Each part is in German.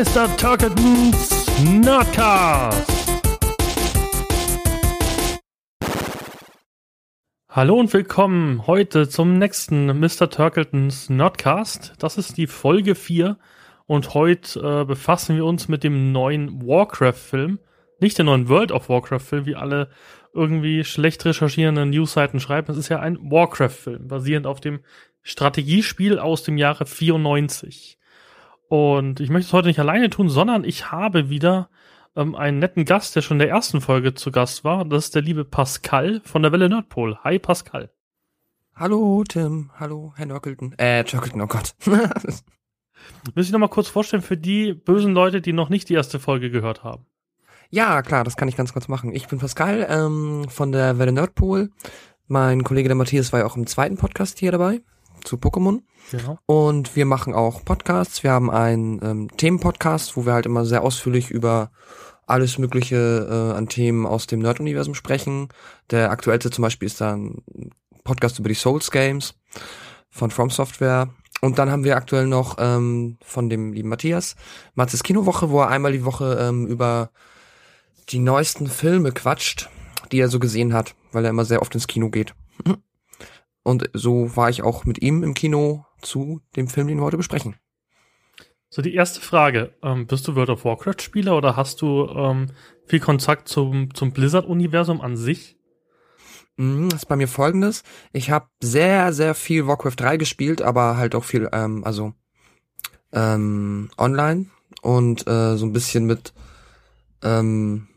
Mr. Turketons Nerdcast. Hallo und willkommen heute zum nächsten Mr. Turkletons Nerdcast. Das ist die Folge 4 und heute äh, befassen wir uns mit dem neuen Warcraft-Film. Nicht der neuen World of Warcraft-Film, wie alle irgendwie schlecht recherchierenden Newsseiten schreiben. Es ist ja ein Warcraft-Film, basierend auf dem Strategiespiel aus dem Jahre 94. Und ich möchte es heute nicht alleine tun, sondern ich habe wieder ähm, einen netten Gast, der schon in der ersten Folge zu Gast war. Das ist der liebe Pascal von der Welle Nordpol. Hi Pascal. Hallo Tim, hallo Herr Nörkelten. Äh, Nörkelten, oh Gott. Müssen ich noch mal kurz vorstellen für die bösen Leute, die noch nicht die erste Folge gehört haben. Ja, klar, das kann ich ganz kurz machen. Ich bin Pascal ähm, von der Welle Nordpol. Mein Kollege der Matthias war ja auch im zweiten Podcast hier dabei zu Pokémon. Genau. Und wir machen auch Podcasts. Wir haben einen ähm, Themenpodcast, wo wir halt immer sehr ausführlich über alles Mögliche äh, an Themen aus dem Nerd-Universum sprechen. Der aktuellste zum Beispiel ist dann Podcast über die Souls Games von From Software. Und dann haben wir aktuell noch ähm, von dem lieben Matthias Matzes Kinowoche, wo er einmal die Woche ähm, über die neuesten Filme quatscht, die er so gesehen hat, weil er immer sehr oft ins Kino geht. Und so war ich auch mit ihm im Kino zu dem Film, den wir heute besprechen. So, die erste Frage. Ähm, bist du World of Warcraft-Spieler oder hast du ähm, viel Kontakt zum, zum Blizzard-Universum an sich? Mm, das ist bei mir folgendes. Ich habe sehr, sehr viel Warcraft 3 gespielt, aber halt auch viel, ähm, also ähm, online und äh, so ein bisschen mit, ähm,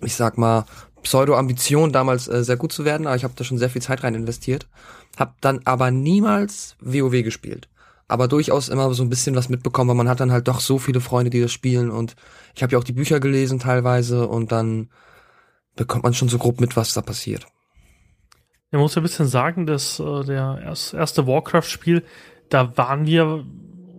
ich sag mal, Pseudo-Ambition, damals äh, sehr gut zu werden, aber ich habe da schon sehr viel Zeit rein investiert. Hab dann aber niemals WoW gespielt. Aber durchaus immer so ein bisschen was mitbekommen, weil man hat dann halt doch so viele Freunde, die das spielen und ich habe ja auch die Bücher gelesen teilweise und dann bekommt man schon so grob mit, was da passiert. Man muss ja ein bisschen sagen, dass äh, der erste Warcraft-Spiel, da waren wir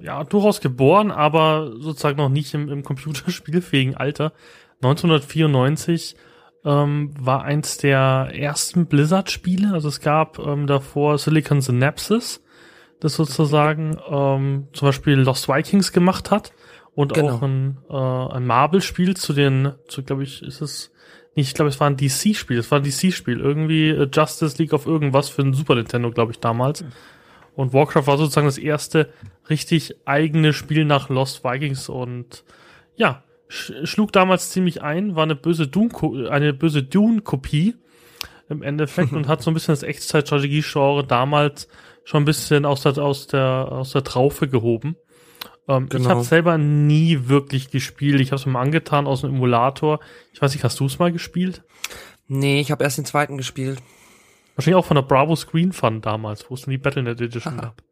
ja durchaus geboren, aber sozusagen noch nicht im, im computerspielfähigen Alter. 1994 ähm, war eins der ersten Blizzard-Spiele. Also es gab ähm, davor Silicon Synapses, das sozusagen ähm, zum Beispiel Lost Vikings gemacht hat und genau. auch ein, äh, ein Marvel-Spiel zu den, zu glaube ich, ist es nicht, ich glaube, es war ein DC-Spiel, es war ein DC-Spiel, irgendwie äh, Justice League of irgendwas für ein Super Nintendo, glaube ich, damals. Und Warcraft war sozusagen das erste richtig eigene Spiel nach Lost Vikings und ja, schlug damals ziemlich ein, war eine böse Dune, eine böse Dune-Kopie im Endeffekt und hat so ein bisschen das Echtzeit-Strategie-Genre damals schon ein bisschen aus der, aus der, aus der Traufe gehoben. Ähm, genau. Ich habe selber nie wirklich gespielt. Ich habe es mir mal angetan aus dem Emulator. Ich weiß nicht, hast du es mal gespielt? Nee, ich habe erst den zweiten gespielt. Wahrscheinlich auch von der Bravo Screen Fun damals, wo es dann die Battlenet Edition gab.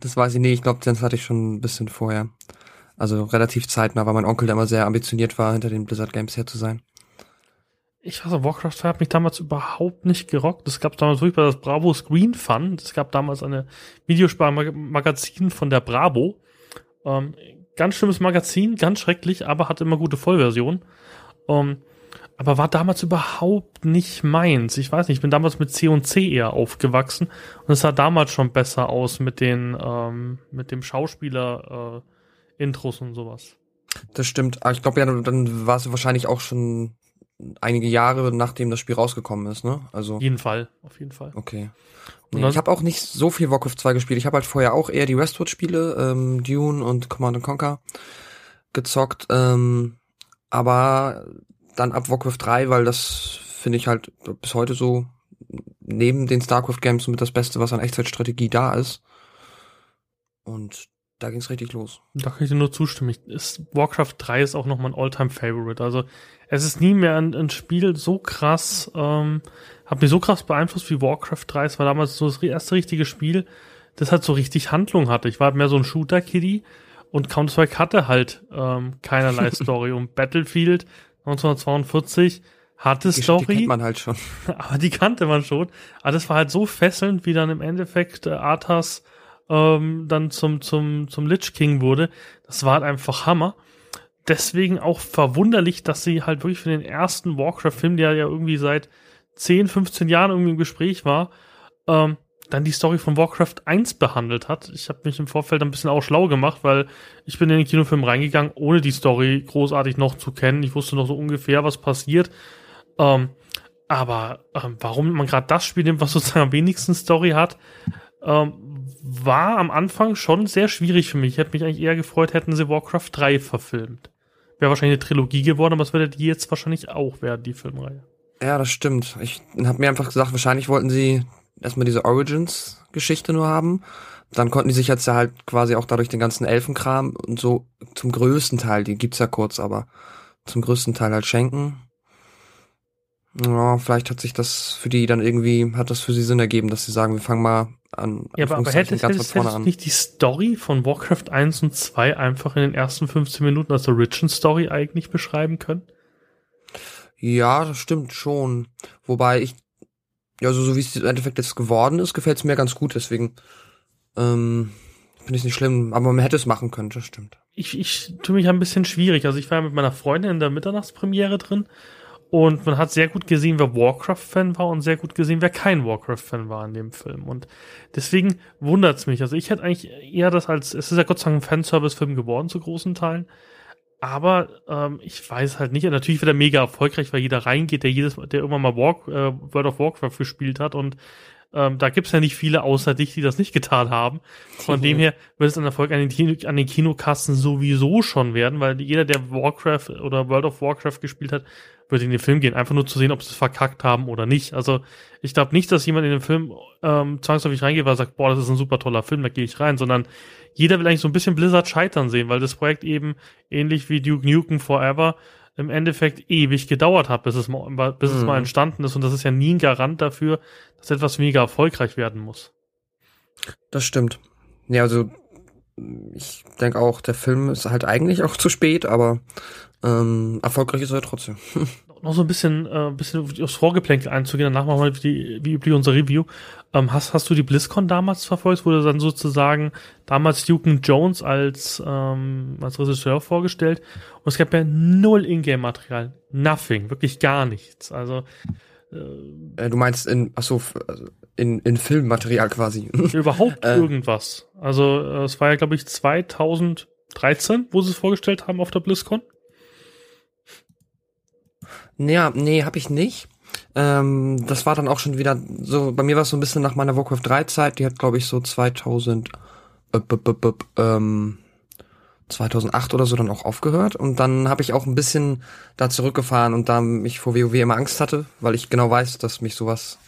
Das weiß ich nicht. Ich glaube, das hatte ich schon ein bisschen vorher. Also relativ zeitnah, weil mein Onkel da immer sehr ambitioniert war, hinter den Blizzard Games her zu sein. Ich weiß, Warcraft 2 hat mich damals überhaupt nicht gerockt. Es gab damals wirklich das Bravo Screen Fun. Es gab damals eine Videosparmagazin von der Bravo. Ähm, ganz schlimmes Magazin, ganz schrecklich, aber hatte immer gute Vollversion. Ähm, aber war damals überhaupt nicht meins. Ich weiß nicht, ich bin damals mit C und C eher aufgewachsen und es sah damals schon besser aus mit den ähm, mit dem Schauspieler äh, Intros und sowas. Das stimmt. Aber ich glaube ja, dann war es wahrscheinlich auch schon einige Jahre nachdem das Spiel rausgekommen ist, ne? Also auf jeden Fall, auf jeden Fall. Okay. Nee, ich habe auch nicht so viel Warcraft 2 gespielt. Ich habe halt vorher auch eher die Westwood-Spiele, ähm, Dune und Command Conquer gezockt, ähm, aber dann ab Warcraft 3, weil das finde ich halt bis heute so neben den StarCraft Games mit das Beste, was an Echtzeitstrategie da ist. Und da ging es richtig los. Da kann ich dir nur zustimmen. Ist, Warcraft 3 ist auch noch mein All-Time-Favorite. Also es ist nie mehr ein, ein Spiel so krass, ähm, hat mich so krass beeinflusst wie Warcraft 3. Es war damals so das erste richtige Spiel, das halt so richtig Handlung hatte. Ich war halt mehr so ein Shooter-Kiddie und Counter-Strike hatte halt ähm, keinerlei Story. Und Battlefield 1942 hatte die, Story. Die kennt man halt schon. Aber die kannte man schon. Aber das war halt so fesselnd, wie dann im Endeffekt äh, Arthas ähm, dann zum, zum, zum Lich King wurde. Das war halt einfach Hammer. Deswegen auch verwunderlich, dass sie halt wirklich für den ersten Warcraft-Film, der ja irgendwie seit 10, 15 Jahren irgendwie im Gespräch war, ähm, dann die Story von Warcraft 1 behandelt hat. Ich habe mich im Vorfeld ein bisschen auch schlau gemacht, weil ich bin in den Kinofilm reingegangen, ohne die Story großartig noch zu kennen. Ich wusste noch so ungefähr, was passiert. Ähm, aber ähm, warum man gerade das Spiel nimmt, was sozusagen am wenigsten Story hat, ähm, war am Anfang schon sehr schwierig für mich. Ich hätte mich eigentlich eher gefreut, hätten sie Warcraft 3 verfilmt. Wäre wahrscheinlich eine Trilogie geworden, aber es würde die jetzt wahrscheinlich auch werden, die Filmreihe. Ja, das stimmt. Ich habe mir einfach gesagt, wahrscheinlich wollten sie erstmal diese Origins-Geschichte nur haben. Dann konnten die sich jetzt ja halt quasi auch dadurch den ganzen Elfenkram und so zum größten Teil, die gibt's ja kurz, aber zum größten Teil halt schenken. Ja, vielleicht hat sich das für die dann irgendwie, hat das für sie Sinn ergeben, dass sie sagen, wir fangen mal an. Ja, aber, aber hättest, ganz hättest, hättest nicht die Story von Warcraft 1 und 2 einfach in den ersten 15 Minuten als Origin Story eigentlich beschreiben können? Ja, das stimmt schon. Wobei ich, ja, so, so wie es im Endeffekt jetzt geworden ist, gefällt es mir ganz gut, deswegen ähm, finde ich nicht schlimm, aber man hätte es machen können, das stimmt. Ich, ich tue mich ein bisschen schwierig. Also ich war ja mit meiner Freundin in der Mitternachtspremiere drin und man hat sehr gut gesehen, wer Warcraft-Fan war und sehr gut gesehen, wer kein Warcraft-Fan war in dem Film. Und deswegen wundert's mich. Also ich hätte eigentlich eher das als, es ist ja Gott sei Dank ein Fanservice-Film geworden zu großen Teilen. Aber ähm, ich weiß halt nicht. Natürlich wird er mega erfolgreich, weil jeder reingeht, der jedes, der irgendwann mal Walk, äh, World of Warcraft gespielt hat und ähm, da gibt's ja nicht viele außer dich, die das nicht getan haben. Von dem her wird es ein Erfolg an den, an den Kinokassen sowieso schon werden, weil jeder, der Warcraft oder World of Warcraft gespielt hat, wird in den Film gehen, einfach nur zu sehen, ob sie es verkackt haben oder nicht. Also ich glaube nicht, dass jemand in den Film ähm, zwangsläufig reingeht, weil er sagt, boah, das ist ein super toller Film, da gehe ich rein, sondern jeder will eigentlich so ein bisschen Blizzard scheitern sehen, weil das Projekt eben ähnlich wie Duke Nukem Forever im Endeffekt ewig gedauert hat, bis es mal, bis mhm. es mal mhm. entstanden ist. Und das ist ja nie ein Garant dafür, dass etwas mega erfolgreich werden muss. Das stimmt. Ja, also ich denke auch, der Film ist halt eigentlich auch zu spät, aber ähm, erfolgreich ist er trotzdem. noch so ein bisschen, äh, bisschen aufs Vorgeplänkel einzugehen, danach machen wir die, wie üblich unser Review. Ähm, hast, hast du die BlizzCon damals verfolgt, wurde dann sozusagen damals Duke Jones als, ähm, als Regisseur vorgestellt und es gab ja null Ingame-Material. Nothing, wirklich gar nichts. Also äh, äh, du meinst in, achso, also in, in Filmmaterial quasi. Überhaupt äh. irgendwas. Also äh, es war ja, glaube ich, 2013, wo sie es vorgestellt haben auf der BlizzCon. Ja, nee, hab ich nicht. Ähm, das war dann auch schon wieder so, bei mir war es so ein bisschen nach meiner Warcraft 3 Zeit, die hat glaube ich so 2000 äh, ähm, 2008 oder so dann auch aufgehört und dann habe ich auch ein bisschen da zurückgefahren und da mich vor WoW immer Angst hatte, weil ich genau weiß, dass mich sowas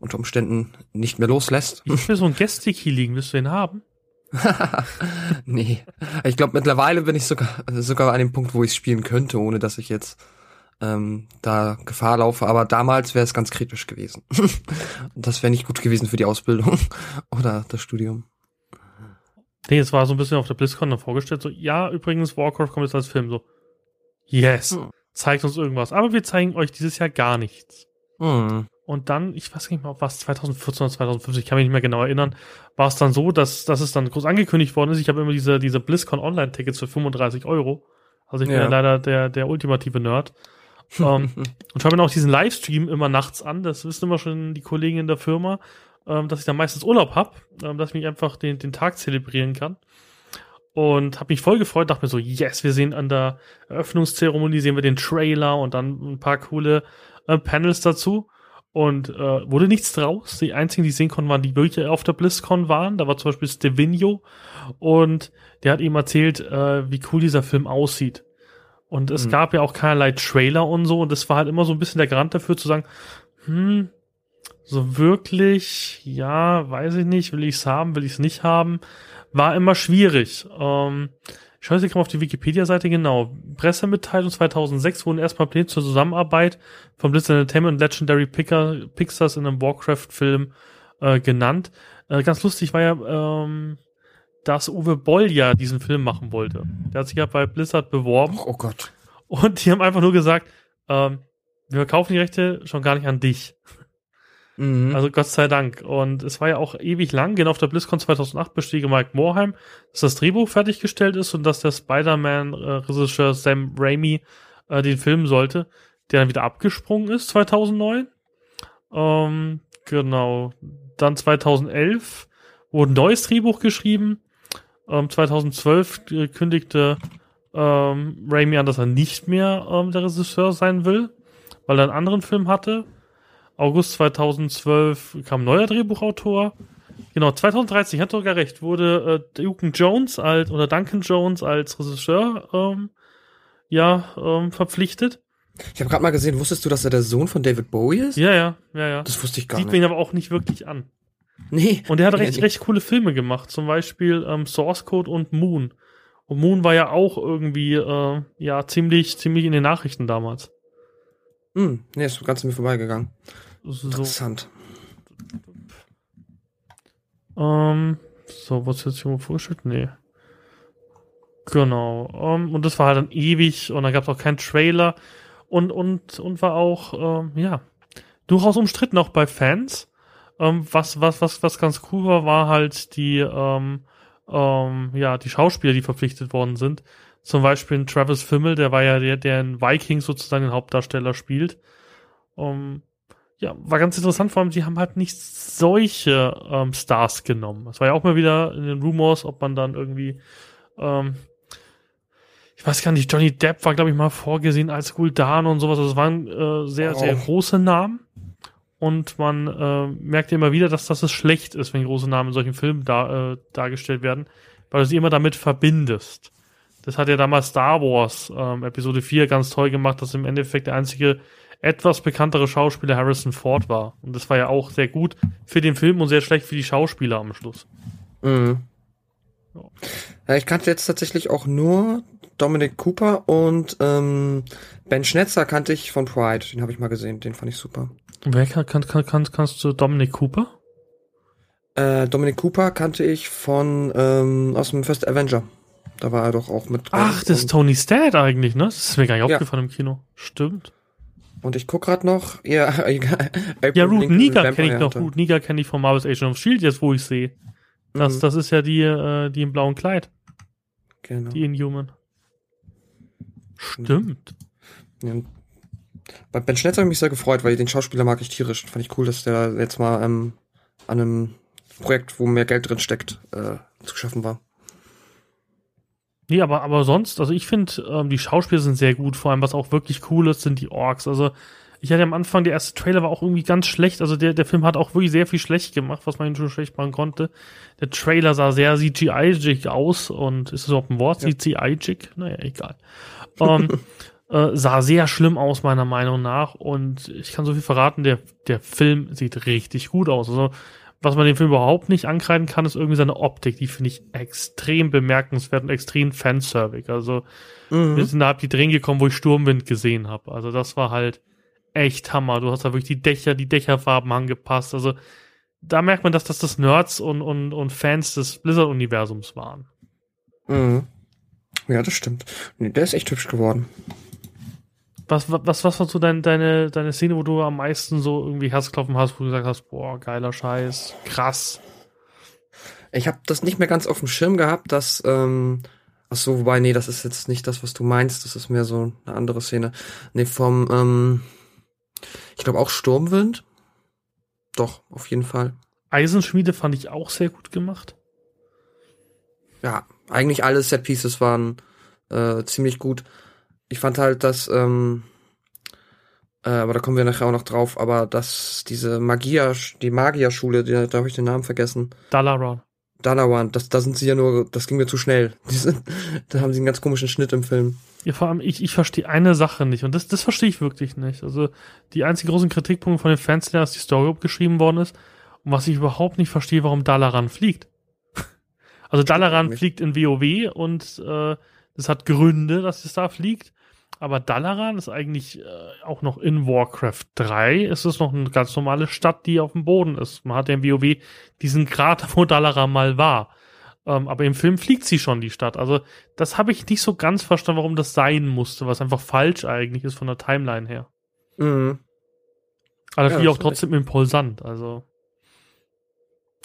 unter Umständen nicht mehr loslässt. Ich will so ein Gestic hier liegen, willst du ihn haben? nee. Ich glaube mittlerweile bin ich sogar sogar an dem Punkt, wo ich spielen könnte, ohne dass ich jetzt ähm, da Gefahr laufe. Aber damals wäre es ganz kritisch gewesen. das wäre nicht gut gewesen für die Ausbildung oder das Studium. Nee, es war so ein bisschen auf der BlizzCon dann vorgestellt, so, ja, übrigens, Warcraft kommt jetzt als Film, so, yes, hm. zeigt uns irgendwas. Aber wir zeigen euch dieses Jahr gar nichts. Hm. Und dann, ich weiß nicht mehr, ob was 2014 oder 2015, ich kann mich nicht mehr genau erinnern, war es dann so, dass, dass es dann groß angekündigt worden ist. Ich habe immer diese, diese BlizzCon Online-Tickets für 35 Euro. Also ich ja. bin ja leider der, der ultimative Nerd. Ähm, und schaue mir auch diesen Livestream immer nachts an. Das wissen immer schon die Kollegen in der Firma, ähm, dass ich dann meistens Urlaub habe, ähm, dass ich mich einfach den, den Tag zelebrieren kann. Und habe mich voll gefreut, dachte mir so, yes, wir sehen an der Eröffnungszeremonie, sehen wir den Trailer und dann ein paar coole äh, Panels dazu. Und äh, wurde nichts draus. Die einzigen, die sehen konnten, waren die wirklich auf der BlizzCon waren. Da war zum Beispiel Stevino und der hat ihm erzählt, äh, wie cool dieser Film aussieht. Und es mhm. gab ja auch keinerlei Trailer und so. Und das war halt immer so ein bisschen der Garant dafür zu sagen, hm, so wirklich, ja, weiß ich nicht, will ich es haben, will ich es nicht haben, war immer schwierig. Ähm, ich schaue jetzt gerade auf die Wikipedia-Seite genau. Pressemitteilung 2006 wurden erstmal Pläne zur Zusammenarbeit von Blizzard Entertainment und Legendary Pixars in einem Warcraft-Film äh, genannt. Äh, ganz lustig war ja, ähm, dass Uwe Boll ja diesen Film machen wollte. Der hat sich ja bei Blizzard beworben. Oh, Gott. Und die haben einfach nur gesagt, ähm, wir verkaufen die Rechte schon gar nicht an dich. Mhm. Also Gott sei Dank. Und es war ja auch ewig lang, genau auf der BlizzCon 2008 bestiege Mike Morheim, dass das Drehbuch fertiggestellt ist und dass der Spider-Man-Regisseur Sam Raimi äh, den filmen sollte, der dann wieder abgesprungen ist 2009. Ähm, genau. dann 2011 wurde ein neues Drehbuch geschrieben. Ähm, 2012 kündigte ähm, Raimi an, dass er nicht mehr ähm, der Regisseur sein will, weil er einen anderen Film hatte. August 2012 kam ein neuer Drehbuchautor. Genau, 2013, ich hatte sogar recht, wurde äh, Duncan Jones als, oder Duncan Jones als Regisseur ähm, ja, ähm, verpflichtet. Ich habe gerade mal gesehen, wusstest du, dass er der Sohn von David Bowie ist? Ja, ja, ja, ja. Das wusste ich gar Sieht nicht. Sieht mir aber auch nicht wirklich an. Nee. Und er hat recht, recht coole Filme gemacht, zum Beispiel ähm, Source Code und Moon. Und Moon war ja auch irgendwie, äh, ja, ziemlich, ziemlich in den Nachrichten damals. Hm, nee, ist ganz an mir vorbeigegangen. So. Interessant. Ähm, so, was jetzt hier vorgestellt? Nee. Genau. Um, und das war halt dann ewig und dann gab es auch keinen Trailer und, und, und war auch, ähm, ja, durchaus umstritten auch bei Fans. Ähm, was, was, was, was ganz cool war, war halt die, ähm, ähm, ja, die Schauspieler, die verpflichtet worden sind. Zum Beispiel Travis Fimmel, der war ja der, der in Vikings sozusagen den Hauptdarsteller spielt. Um, ja, war ganz interessant, vor allem, sie haben halt nicht solche ähm, Stars genommen. Es war ja auch mal wieder in den Rumors, ob man dann irgendwie, ähm, ich weiß gar nicht, Johnny Depp war, glaube ich, mal vorgesehen als Guldan und sowas. Also es waren äh, sehr, oh. sehr große Namen. Und man äh, merkt immer wieder, dass das schlecht ist, wenn große Namen in solchen Filmen da, äh, dargestellt werden, weil du sie immer damit verbindest. Das hat ja damals Star Wars ähm, Episode 4 ganz toll gemacht, dass im Endeffekt der einzige etwas bekanntere Schauspieler Harrison Ford war. Und das war ja auch sehr gut für den Film und sehr schlecht für die Schauspieler am Schluss. Mhm. Ja. ich kannte jetzt tatsächlich auch nur Dominic Cooper und ähm, Ben Schnetzer kannte ich von Pride. Den habe ich mal gesehen, den fand ich super. Wer kann, kann, kann, kann, kannst du Dominic Cooper? Äh, Dominic Cooper kannte ich von ähm, aus dem First Avenger. Da war er doch auch mit. Ach, das ist Tony Stad eigentlich, ne? Das ist mir gar nicht ja. aufgefallen im Kino. Stimmt. Und ich guck gerade noch, ja, egal. Ja, Root Niga kenne ich noch. Root Niga kenne ich von Marvel's Agent of Shield jetzt, wo ich sehe. Das, mhm. das ist ja die, äh, die im blauen Kleid. Genau. Die Inhuman. Stimmt. Ja. Bei Ben Schnetzer habe ich mich sehr gefreut, weil den Schauspieler mag ich tierisch. Fand ich cool, dass der jetzt mal ähm, an einem Projekt, wo mehr Geld drin steckt, äh, zu schaffen war. Nee, aber, aber sonst, also ich finde, ähm, die Schauspieler sind sehr gut, vor allem was auch wirklich cool ist, sind die Orks. Also ich hatte am Anfang, der erste Trailer war auch irgendwie ganz schlecht. Also der, der Film hat auch wirklich sehr viel schlecht gemacht, was man schon schlecht machen konnte. Der Trailer sah sehr CGI-jig aus und ist das überhaupt ein Wort? Ja. CGI-jig? Naja, egal. Ähm, äh, sah sehr schlimm aus, meiner Meinung nach. Und ich kann so viel verraten, der, der Film sieht richtig gut aus. Also was man dem Film überhaupt nicht ankreiden kann, ist irgendwie seine Optik. Die finde ich extrem bemerkenswert und extrem fanservig. Also mhm. wir sind da ab die Drehen gekommen, wo ich Sturmwind gesehen habe. Also das war halt echt Hammer. Du hast da wirklich die Dächer, die Dächerfarben angepasst. Also da merkt man, dass das das Nerds und, und, und Fans des Blizzard-Universums waren. Mhm. Ja, das stimmt. Nee, der ist echt hübsch geworden. Was, was, was war so dein, deine, deine Szene, wo du am meisten so irgendwie Herzklopfen hast, wo du gesagt hast, boah, geiler Scheiß, krass. Ich habe das nicht mehr ganz auf dem Schirm gehabt, dass, ähm, ach so, wobei, nee, das ist jetzt nicht das, was du meinst, das ist mehr so eine andere Szene. Nee, vom, ähm, ich glaube auch Sturmwind. Doch, auf jeden Fall. Eisenschmiede fand ich auch sehr gut gemacht. Ja, eigentlich alle Set Pieces waren äh, ziemlich gut ich fand halt, dass, ähm, äh, aber da kommen wir nachher auch noch drauf, aber dass diese Magier, die Magierschule, die, da habe ich den Namen vergessen. Dalaran. Dalaran, das, da sind sie ja nur, das ging mir zu schnell. Sind, da haben sie einen ganz komischen Schnitt im Film. Ja, vor allem, ich, ich verstehe eine Sache nicht und das, das verstehe ich wirklich nicht. Also, die einzigen großen Kritikpunkte von den Fans sind, dass die Story geschrieben worden ist und was ich überhaupt nicht verstehe, warum Dalaran fliegt. Also, Dalaran fliegt in WoW und äh, das hat Gründe, dass es da fliegt. Aber Dalaran ist eigentlich äh, auch noch in Warcraft 3. Ist es noch eine ganz normale Stadt, die auf dem Boden ist. Man hat ja im WoW diesen Krater, wo Dalaran mal war. Ähm, aber im Film fliegt sie schon, die Stadt. Also das habe ich nicht so ganz verstanden, warum das sein musste, was einfach falsch eigentlich ist von der Timeline her. Mhm. Aber das ja, auch trotzdem echt. impulsant. Also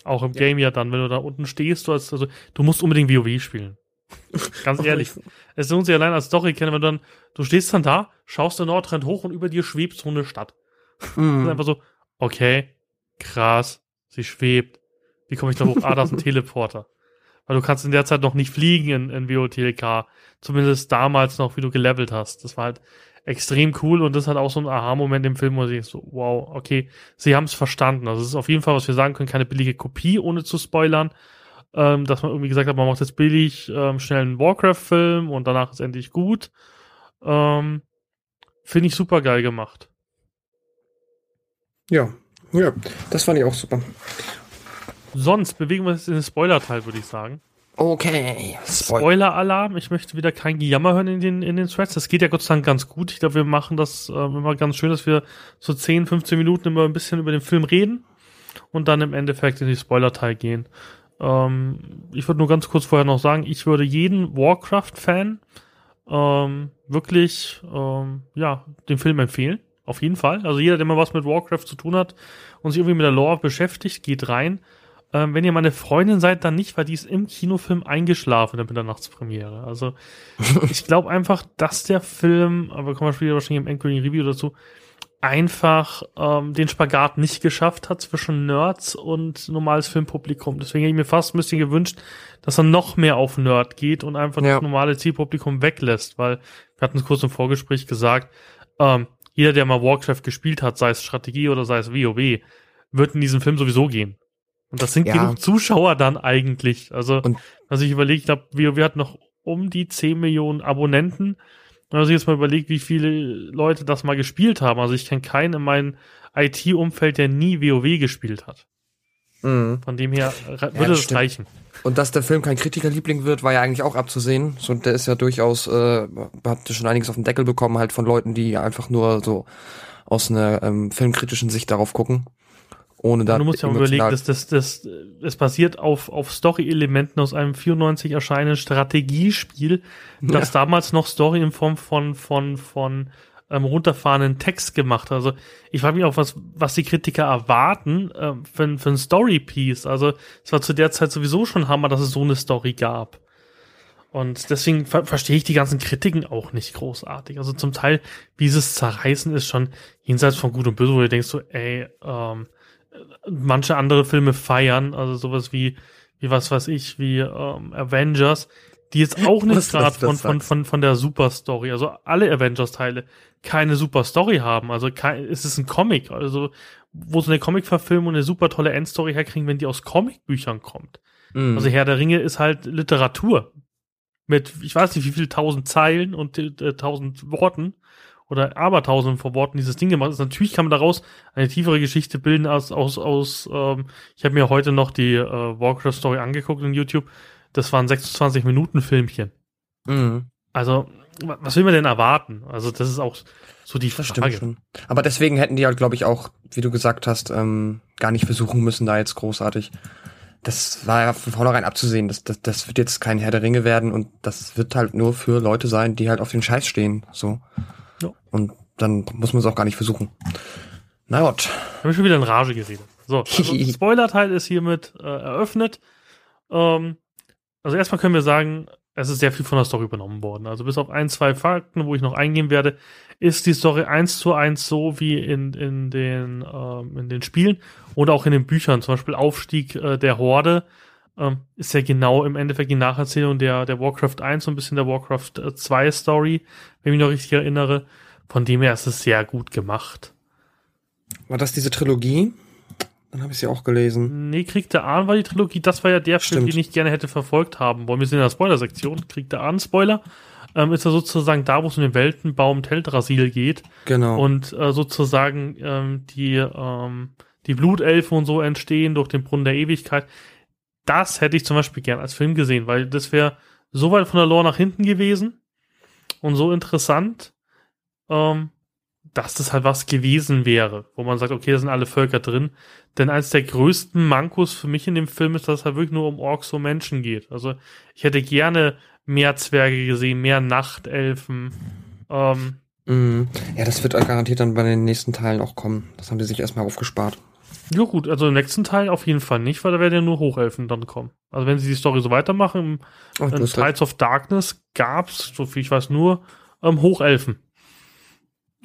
auch im ja. Game ja dann, wenn du da unten stehst, du, hast, also, du musst unbedingt WoW spielen. Ganz ehrlich. es lohnt sich allein als Story kennen, wenn du dann, du stehst dann da, schaust den Nordtrend hoch und über dir schwebt so eine Stadt. Mm. Und einfach so, okay, krass, Sie schwebt. Wie komme ich da hoch? Ah, da ist ein Teleporter. Weil du kannst in der Zeit noch nicht fliegen in, in WOTLK. Zumindest damals noch, wie du gelevelt hast. Das war halt extrem cool und das hat auch so ein Aha-Moment im Film, wo ich so, wow, okay, sie haben es verstanden. Also es ist auf jeden Fall, was wir sagen können, keine billige Kopie, ohne zu spoilern. Ähm, dass man irgendwie gesagt hat, man macht jetzt billig ähm, schnell einen Warcraft-Film und danach ist endlich gut. Ähm, Finde ich super geil gemacht. Ja, ja, das fand ich auch super. Sonst bewegen wir uns in den Spoiler-Teil, würde ich sagen. Okay. Spoiler-Alarm. Ich möchte wieder kein Gejammer hören in den, in den Threads. Das geht ja Gott sei Dank ganz gut. Ich glaube, wir machen das äh, immer ganz schön, dass wir so 10, 15 Minuten immer ein bisschen über den Film reden und dann im Endeffekt in die Spoiler-Teil gehen. Ähm, ich würde nur ganz kurz vorher noch sagen, ich würde jeden Warcraft-Fan ähm, wirklich ähm, ja, den Film empfehlen. Auf jeden Fall. Also jeder, der mal was mit Warcraft zu tun hat und sich irgendwie mit der Lore beschäftigt, geht rein. Ähm, wenn ihr meine Freundin seid, dann nicht, weil die ist im Kinofilm eingeschlafen in der Mitternachtspremiere. Also ich glaube einfach, dass der Film, aber kommen wir später wahrscheinlich im endgültigen Review dazu, einfach ähm, den Spagat nicht geschafft hat zwischen Nerds und normales Filmpublikum. Deswegen hätte ich mir fast ein bisschen gewünscht, dass er noch mehr auf Nerd geht und einfach ja. das normale Zielpublikum weglässt, weil wir hatten es kurz im Vorgespräch gesagt, ähm, jeder, der mal Warcraft gespielt hat, sei es Strategie oder sei es WoW, wird in diesen Film sowieso gehen. Und das sind ja. genug Zuschauer dann eigentlich. Also, und also ich überlegt habe, WoW hat noch um die 10 Millionen Abonnenten. Und also jetzt mal überlegt, wie viele Leute das mal gespielt haben. Also ich kenne keinen in meinem IT-Umfeld, der nie WoW gespielt hat. Mhm. Von dem her würde ja, es reichen. Und dass der Film kein Kritikerliebling wird, war ja eigentlich auch abzusehen. So, der ist ja durchaus, äh, hat schon einiges auf den Deckel bekommen, halt von Leuten, die einfach nur so aus einer ähm, filmkritischen Sicht darauf gucken. Ohne da du musst ja auch überlegen, dass das, das, es basiert auf, auf Story-Elementen aus einem 94 erscheinenden Strategiespiel, das ja. damals noch Story in Form von, von, von ähm, runterfahrenden Text gemacht. Also ich frage mich auch, was, was die Kritiker erwarten äh, für, für ein Story-Piece. Also es war zu der Zeit sowieso schon Hammer, dass es so eine Story gab. Und deswegen ver verstehe ich die ganzen Kritiken auch nicht großartig. Also zum Teil, dieses Zerreißen ist schon jenseits von Gut und Böse, wo du denkst so, ey, ähm, manche andere Filme feiern, also sowas wie, wie was weiß ich, wie ähm, Avengers, die jetzt auch nicht gerade von, von, von, von der Super-Story, also alle Avengers-Teile keine Super-Story haben. Also kein, es ist ein Comic, also wo so eine Comic-Verfilmung eine super tolle Endstory herkriegen, wenn die aus Comicbüchern kommt. Mm. Also Herr der Ringe ist halt Literatur. Mit, ich weiß nicht, wie viel tausend Zeilen und äh, tausend Worten oder abertausenden von Worten dieses Ding gemacht ist. Natürlich kann man daraus eine tiefere Geschichte bilden als aus, aus ähm, ich habe mir heute noch die äh, Warcraft-Story angeguckt in YouTube das waren 26 Minuten Filmchen. Mhm. Also, was will man denn erwarten? Also, das ist auch so die das Frage. Stimmt schon. Aber deswegen hätten die halt, glaube ich, auch, wie du gesagt hast, ähm, gar nicht versuchen müssen, da jetzt großartig. Das war ja von vornherein abzusehen. Das, das, das wird jetzt kein Herr der Ringe werden und das wird halt nur für Leute sein, die halt auf den Scheiß stehen. So. Ja. Und dann muss man es auch gar nicht versuchen. Na gut. Haben wir schon wieder in Rage geredet. So, also Spoiler-Teil ist hiermit äh, eröffnet. Ähm, also erstmal können wir sagen, es ist sehr viel von der Story übernommen worden. Also bis auf ein, zwei Fakten, wo ich noch eingehen werde, ist die Story eins zu eins so wie in, in, den, ähm, in den Spielen oder auch in den Büchern. Zum Beispiel Aufstieg äh, der Horde ähm, ist ja genau im Endeffekt die Nacherzählung der, der Warcraft 1 und ein bisschen der Warcraft 2 Story, wenn ich mich noch richtig erinnere. Von dem her ist es sehr gut gemacht. War das diese Trilogie? Dann habe ich sie auch gelesen. Nee, Krieg der Ahn war die Trilogie. Das war ja der Film, den ich gerne hätte verfolgt haben wollen. Wir sind in der Spoiler-Sektion. Krieg der Ahn, Spoiler. Ähm, ist ja sozusagen da, wo es um den Weltenbaum Teldrasil geht. Genau. Und äh, sozusagen ähm, die, ähm, die Blutelfen und so entstehen durch den Brunnen der Ewigkeit. Das hätte ich zum Beispiel gern als Film gesehen, weil das wäre so weit von der Lore nach hinten gewesen und so interessant. Ähm, dass das halt was gewesen wäre, wo man sagt, okay, da sind alle Völker drin. Denn eines der größten Mankos für mich in dem Film ist, dass es halt wirklich nur um Orks und Menschen geht. Also ich hätte gerne mehr Zwerge gesehen, mehr Nachtelfen. Ähm, mm, ja, das wird garantiert dann bei den nächsten Teilen auch kommen. Das haben die sich erstmal aufgespart. Ja gut, also im nächsten Teil auf jeden Fall nicht, weil da werden ja nur Hochelfen dann kommen. Also wenn sie die Story so weitermachen, im, in Tides of Darkness gab's, so viel ich weiß, nur ähm, Hochelfen.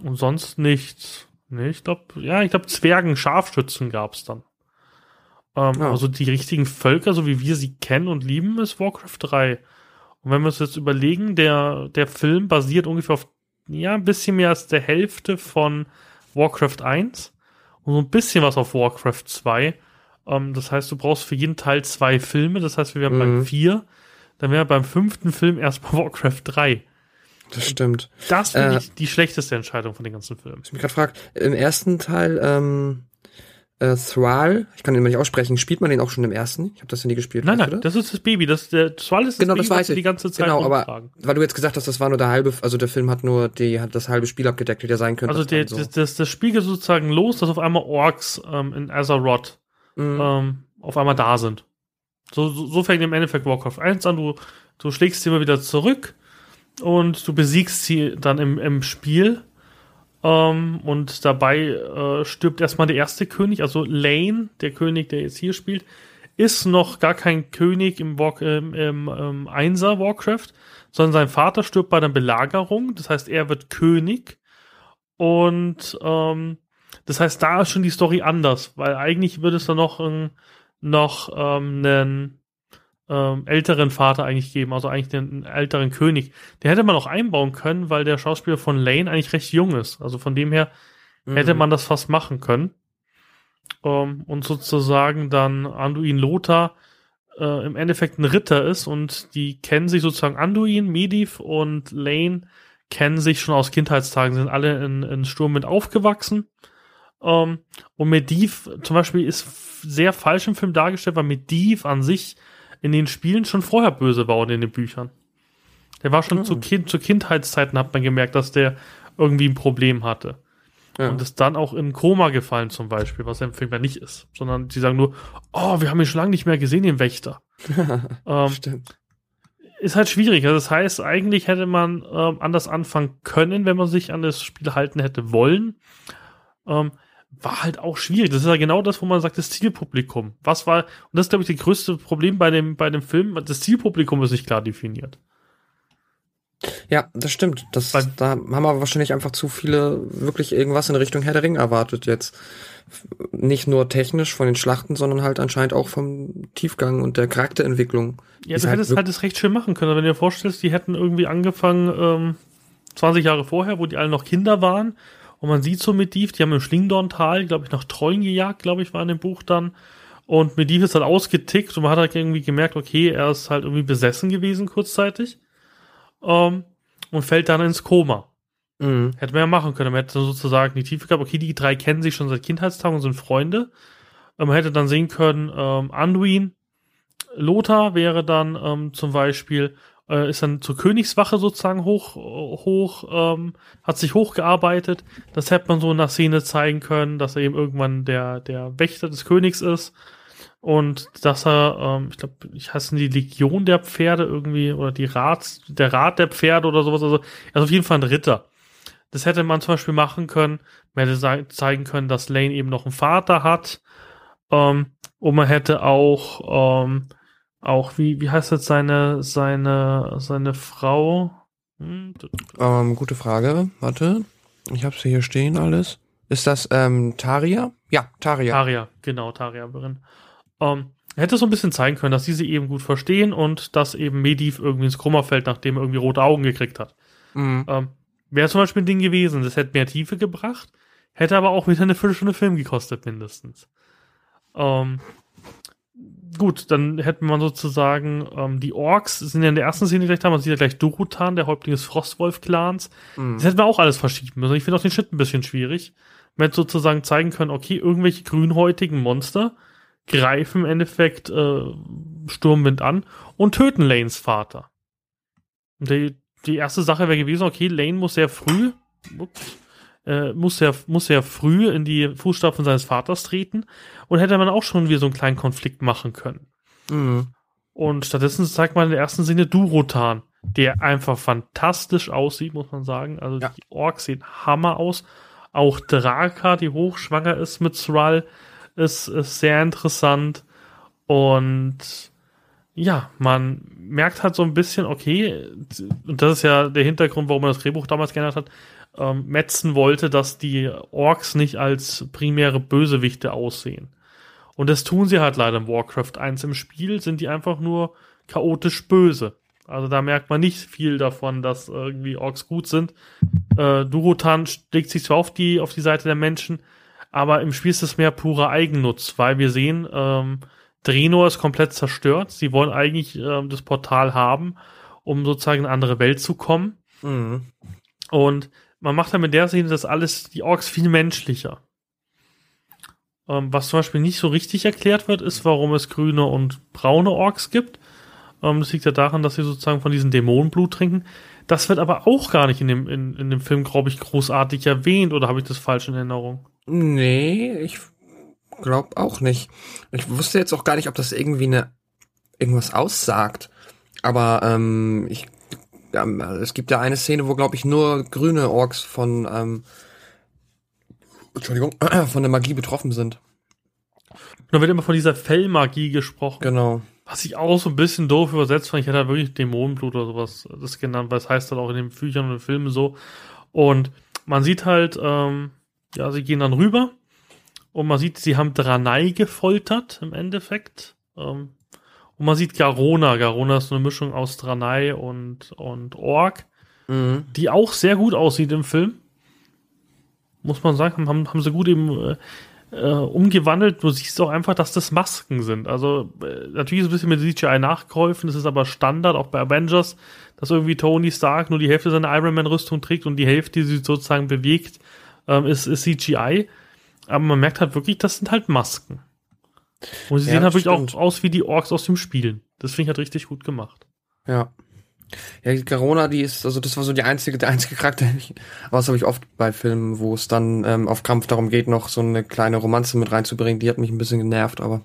Und sonst nichts. Nee, ich glaube, ja, ich glaube, Zwergen, Scharfschützen gab's dann. Ähm, oh. Also die richtigen Völker, so wie wir sie kennen und lieben, ist Warcraft 3. Und wenn wir uns jetzt überlegen, der, der Film basiert ungefähr auf, ja, ein bisschen mehr als der Hälfte von Warcraft 1 und so ein bisschen was auf Warcraft 2. Ähm, das heißt, du brauchst für jeden Teil zwei Filme. Das heißt, wir wären mhm. beim 4. Dann wären wir beim fünften Film erst bei Warcraft 3. Das stimmt. Das finde äh, ich die schlechteste Entscheidung von den ganzen Filmen. Ich mich gerade frage, im ersten Teil, ähm, äh, Thrall, ich kann den mal nicht aussprechen, spielt man den auch schon im ersten? Ich habe das ja nie gespielt. Nein, nein, das ist das Baby. Das, der Thrall ist das genau, Baby, das weiß ich. die ganze Zeit Genau, aber weil du jetzt gesagt hast, das war nur der halbe, also der Film hat nur die, hat das halbe Spiel abgedeckt, wie der sein könnte. Also der, so. das, das, das Spiel geht sozusagen los, dass auf einmal Orks ähm, in Azeroth mhm. ähm, auf einmal da sind. So, so, so fängt im Endeffekt Warcraft 1 an. Du, du schlägst sie immer wieder zurück und du besiegst sie dann im, im Spiel ähm, und dabei äh, stirbt erstmal der erste König, also Lane, der König, der jetzt hier spielt, ist noch gar kein König im, War im, im, im Einser Warcraft, sondern sein Vater stirbt bei einer Belagerung. Das heißt, er wird König. Und ähm, das heißt, da ist schon die Story anders, weil eigentlich würde es da noch, ein, noch ähm, einen ähm, älteren Vater eigentlich geben, also eigentlich den älteren König. Den hätte man auch einbauen können, weil der Schauspieler von Lane eigentlich recht jung ist. Also von dem her mhm. hätte man das fast machen können. Ähm, und sozusagen dann Anduin Lothar äh, im Endeffekt ein Ritter ist und die kennen sich sozusagen Anduin, Medivh und Lane kennen sich schon aus Kindheitstagen, sind alle in, in Sturm mit aufgewachsen. Ähm, und Medivh zum Beispiel ist sehr falsch im Film dargestellt, weil Medivh an sich in den Spielen schon vorher böse war und in den Büchern. Der war schon mhm. zu, kind, zu Kindheitszeiten, hat man gemerkt, dass der irgendwie ein Problem hatte. Ja. Und ist dann auch in Koma gefallen zum Beispiel, was er im Film ja nicht ist. Sondern die sagen nur, oh, wir haben ihn schon lange nicht mehr gesehen, den Wächter. ähm, Stimmt. Ist halt schwierig. Also das heißt, eigentlich hätte man ähm, anders anfangen können, wenn man sich an das Spiel halten hätte wollen. Ähm, war halt auch schwierig. Das ist ja genau das, wo man sagt, das Zielpublikum. Was war, und das ist, glaube ich, das größte Problem bei dem, bei dem Film, das Zielpublikum ist nicht klar definiert. Ja, das stimmt. Das, Weil, da haben wir wahrscheinlich einfach zu viele wirklich irgendwas in Richtung Herr der Ring erwartet jetzt. Nicht nur technisch von den Schlachten, sondern halt anscheinend auch vom Tiefgang und der Charakterentwicklung. Ja, du halt hättest halt das recht schön machen können. Wenn du dir vorstellst, die hätten irgendwie angefangen, ähm, 20 Jahre vorher, wo die alle noch Kinder waren und man sieht so Medivh, die haben im Schlingdorntal, glaube ich, nach Trollen gejagt, glaube ich, war in dem Buch dann. Und Medivh ist halt ausgetickt und man hat halt irgendwie gemerkt, okay, er ist halt irgendwie besessen gewesen kurzzeitig. Ähm, und fällt dann ins Koma. Mhm. Hätte man ja machen können. Man hätte sozusagen die Tiefe gehabt, okay, die drei kennen sich schon seit Kindheitstagen und sind Freunde. Ähm, man hätte dann sehen können, ähm, Anduin, Lothar wäre dann ähm, zum Beispiel äh, ist dann zur Königswache sozusagen hoch, hoch, ähm, hat sich hochgearbeitet. Das hätte man so in der Szene zeigen können, dass er eben irgendwann der, der Wächter des Königs ist. Und dass er, ähm, ich glaube, ich heiße die Legion der Pferde irgendwie, oder die Rat, der Rat der Pferde oder sowas. Also, er ist auf jeden Fall ein Ritter. Das hätte man zum Beispiel machen können. Man hätte zeigen können, dass Lane eben noch einen Vater hat. Ähm, und man hätte auch ähm, auch wie, wie heißt jetzt seine, seine, seine Frau? Hm, ähm, gute Frage. Warte. Ich hab's hier stehen alles. Ist das ähm, Taria? Ja, Taria. Taria, genau, Taria. Ähm, hätte so ein bisschen zeigen können, dass sie sie eben gut verstehen und dass eben Medivh irgendwie ins Krummer fällt, nachdem er irgendwie rote Augen gekriegt hat. Mhm. Ähm, Wäre zum Beispiel ein Ding gewesen, das hätte mehr Tiefe gebracht, hätte aber auch wieder eine Viertelstunde Film gekostet, mindestens. Ähm, gut, dann hätte man sozusagen ähm, die Orks sind ja in der ersten Szene gleich da, man sieht ja gleich Durutan, der Häuptling des Frostwolf-Clans. Mhm. Das hätten wir auch alles verschieben müssen. Ich finde auch den Schnitt ein bisschen schwierig. Man hätte sozusagen zeigen können, okay, irgendwelche grünhäutigen Monster greifen im Endeffekt äh, Sturmwind an und töten Lanes Vater. Und die, die erste Sache wäre gewesen, okay, Lane muss sehr früh, ups, äh, muss ja muss ja früh in die Fußstapfen seines Vaters treten und hätte man auch schon wieder so einen kleinen Konflikt machen können. Mhm. Und stattdessen zeigt man in der ersten Sinne Durotan, der einfach fantastisch aussieht, muss man sagen. Also ja. die Orks sehen Hammer aus. Auch Draka, die hochschwanger ist mit Thrall, ist, ist sehr interessant. Und ja, man merkt halt so ein bisschen, okay, und das ist ja der Hintergrund, warum man das Drehbuch damals geändert hat, ähm, Metzen wollte, dass die Orks nicht als primäre Bösewichte aussehen. Und das tun sie halt leider in Warcraft 1 im Spiel, sind die einfach nur chaotisch böse. Also da merkt man nicht viel davon, dass irgendwie Orks gut sind. Äh, Durotan legt sich zwar auf die, auf die Seite der Menschen, aber im Spiel ist es mehr purer Eigennutz, weil wir sehen, ähm, Drenor ist komplett zerstört. Sie wollen eigentlich ähm, das Portal haben, um sozusagen in eine andere Welt zu kommen. Mhm. Und man macht dann mit der Szene das alles, die Orks viel menschlicher. Ähm, was zum Beispiel nicht so richtig erklärt wird, ist, warum es grüne und braune Orks gibt. Ähm, das liegt ja daran, dass sie sozusagen von diesem Dämonenblut trinken. Das wird aber auch gar nicht in dem, in, in dem Film, glaube ich, großartig erwähnt, oder habe ich das falsch in Erinnerung? Nee, ich glaube auch nicht. Ich wusste jetzt auch gar nicht, ob das irgendwie eine irgendwas aussagt. Aber ähm, ich, ja, es gibt ja eine Szene, wo glaube ich nur grüne Orks von ähm, Entschuldigung, von der Magie betroffen sind. Da wird immer von dieser Fellmagie gesprochen. Genau. Was ich auch so ein bisschen doof übersetzt fand, ich hätte da wirklich Dämonenblut oder sowas das genannt, weil es heißt dann auch in den Büchern und den Filmen so. Und man sieht halt, ähm, ja, sie gehen dann rüber und man sieht, sie haben Dranei gefoltert im Endeffekt. Ähm, und man sieht Garona. Garona ist eine Mischung aus Dranei und, und Ork, mhm. die auch sehr gut aussieht im Film muss man sagen, haben, haben sie gut eben äh, äh, umgewandelt. Du siehst auch einfach, dass das Masken sind. Also äh, natürlich ist ein bisschen mit CGI nachgeholfen, das ist aber Standard, auch bei Avengers, dass irgendwie Tony Stark nur die Hälfte seiner Iron Man-Rüstung trägt und die Hälfte, die sie sozusagen bewegt, ähm, ist, ist CGI. Aber man merkt halt wirklich, das sind halt Masken. Und sie ja, sehen halt wirklich auch aus wie die Orks aus dem Spielen. Das finde ich halt richtig gut gemacht. Ja. Ja, die Corona, die ist, also das war so die einzige, der einzige Charakter. Aber das habe ich oft bei Filmen, wo es dann ähm, auf Kampf darum geht, noch so eine kleine Romanze mit reinzubringen. Die hat mich ein bisschen genervt, aber.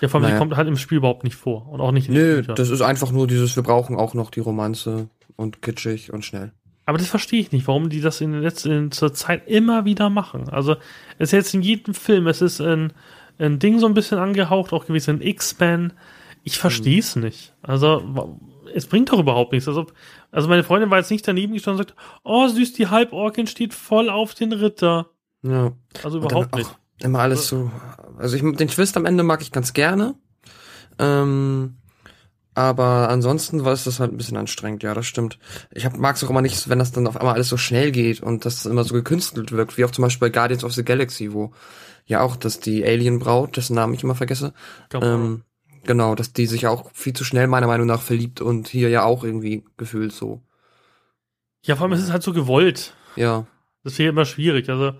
Ja, vor allem, naja. die kommt halt im Spiel überhaupt nicht vor. Und auch nicht in Nö, das ist einfach nur dieses, wir brauchen auch noch die Romanze und kitschig und schnell. Aber das verstehe ich nicht, warum die das in der letzten zur Zeit immer wieder machen. Also es ist jetzt in jedem Film, es ist ein, ein Ding so ein bisschen angehaucht, auch gewesen in X-Men. Ich verstehe es hm. nicht. Also es bringt doch überhaupt nichts. Also, also meine Freundin war jetzt nicht daneben gestanden und sagt, oh süß, die Halborkin steht voll auf den Ritter. Ja. Also überhaupt nicht. Immer alles so. Also ich den Twist am Ende mag ich ganz gerne. Ähm, aber ansonsten war es das halt ein bisschen anstrengend, ja, das stimmt. Ich mag es auch immer nicht, wenn das dann auf einmal alles so schnell geht und das immer so gekünstelt wirkt, wie auch zum Beispiel bei Guardians of the Galaxy, wo ja auch, dass die Alien-Braut, dessen Namen ich immer vergesse, ähm, Genau, dass die sich auch viel zu schnell meiner Meinung nach verliebt und hier ja auch irgendwie gefühlt so. Ja, vor allem ist es halt so gewollt. Ja. Das wäre immer schwierig. Also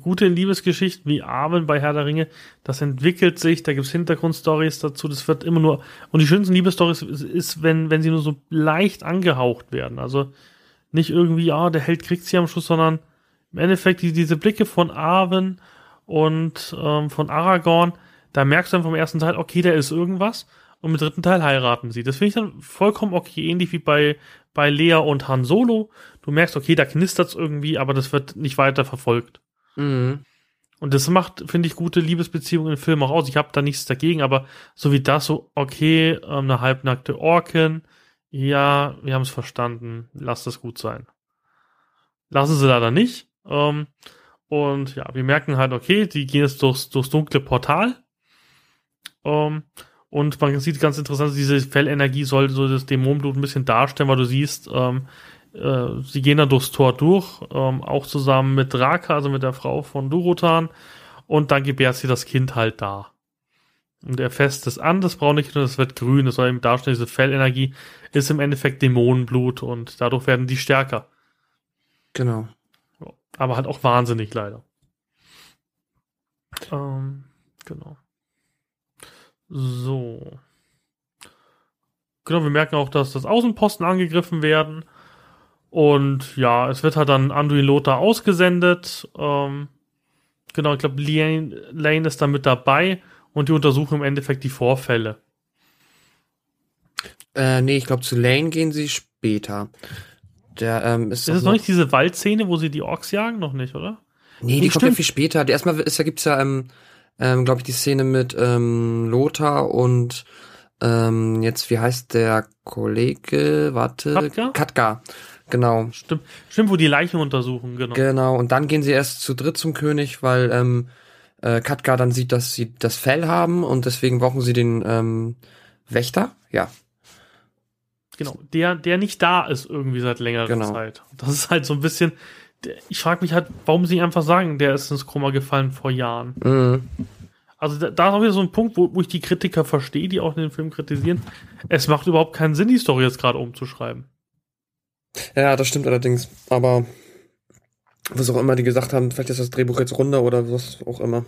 gute Liebesgeschichten wie Armen bei Herr der Ringe, das entwickelt sich, da gibt's Hintergrundstories dazu, das wird immer nur, und die schönsten Liebesstories ist, ist, wenn, wenn sie nur so leicht angehaucht werden. Also nicht irgendwie, ja, der Held kriegt sie am Schluss, sondern im Endeffekt die, diese Blicke von Arwen und ähm, von Aragorn, da merkst du dann vom ersten Teil, okay, der ist irgendwas. Und im dritten Teil heiraten sie. Das finde ich dann vollkommen okay, ähnlich wie bei, bei Lea und Han Solo. Du merkst, okay, da knistert's irgendwie, aber das wird nicht weiter verfolgt. Mhm. Und das macht, finde ich, gute Liebesbeziehungen im Film auch aus. Ich habe da nichts dagegen, aber so wie das, so, okay, ähm, eine halbnackte Orkin, ja, wir haben es verstanden, lasst es gut sein. Lassen sie leider nicht. Ähm, und ja, wir merken halt, okay, die gehen jetzt durchs, durchs dunkle Portal ähm, und man sieht ganz interessant, diese Fellenergie soll so das Dämonenblut ein bisschen darstellen, weil du siehst, ähm, äh, sie gehen dann durchs Tor durch, ähm, auch zusammen mit Draka, also mit der Frau von Durotan, und dann gebärt sie das Kind halt da. Und er fässt es an, das braune Kind, und es wird grün, das soll eben darstellen, diese Fellenergie ist im Endeffekt Dämonenblut und dadurch werden die stärker. Genau. Aber halt auch wahnsinnig leider. Ähm, genau. So. Genau, wir merken auch, dass das Außenposten angegriffen werden. Und ja, es wird halt dann Anduin Lothar ausgesendet. Ähm, genau, ich glaube, Lane, Lane ist da mit dabei und die untersuchen im Endeffekt die Vorfälle. Äh, nee, ich glaube, zu Lane gehen sie später. Der, ähm, ist, ist es noch nicht diese Waldszene, wo sie die Orks jagen? Noch nicht, oder? Nee, die, die kommt ja viel später. Erstmal ist, da gibt's ja ähm, ähm, glaube ich, die Szene mit ähm, Lothar und ähm, jetzt, wie heißt der Kollege? Warte. Katka? Katka. Genau. Stimmt, stimmt, wo die Leichen untersuchen, genau. Genau, und dann gehen sie erst zu dritt zum König, weil ähm, äh, Katka dann sieht, dass sie das Fell haben und deswegen brauchen sie den ähm, Wächter. Ja. Genau, der, der nicht da ist irgendwie seit längerer genau. Zeit. Das ist halt so ein bisschen, ich frage mich halt, warum sie einfach sagen, der ist ins Koma gefallen vor Jahren. Mhm. Also da, da ist auch wieder so ein Punkt, wo, wo ich die Kritiker verstehe, die auch den Film kritisieren. Es macht überhaupt keinen Sinn, die Story jetzt gerade umzuschreiben. Ja, das stimmt allerdings. Aber was auch immer die gesagt haben, vielleicht ist das Drehbuch jetzt runter oder was auch immer.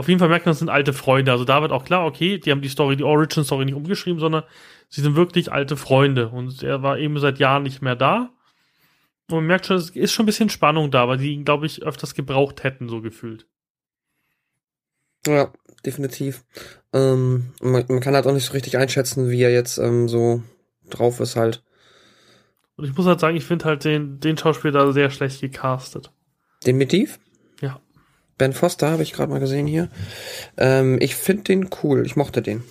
Auf jeden Fall merkt man, das sind alte Freunde. Also da wird auch klar, okay, die haben die Story, die Origin Story nicht umgeschrieben, sondern sie sind wirklich alte Freunde. Und er war eben seit Jahren nicht mehr da. Und man merkt schon, es ist schon ein bisschen Spannung da, weil die ihn, glaube ich, öfters gebraucht hätten, so gefühlt. Ja, definitiv. Ähm, man, man, kann halt auch nicht so richtig einschätzen, wie er jetzt ähm, so drauf ist halt. Und ich muss halt sagen, ich finde halt den, den Schauspieler sehr schlecht gecastet. Definitiv? Ja. Ben Foster habe ich gerade mal gesehen hier. Ähm, ich finde den cool. Ich mochte den.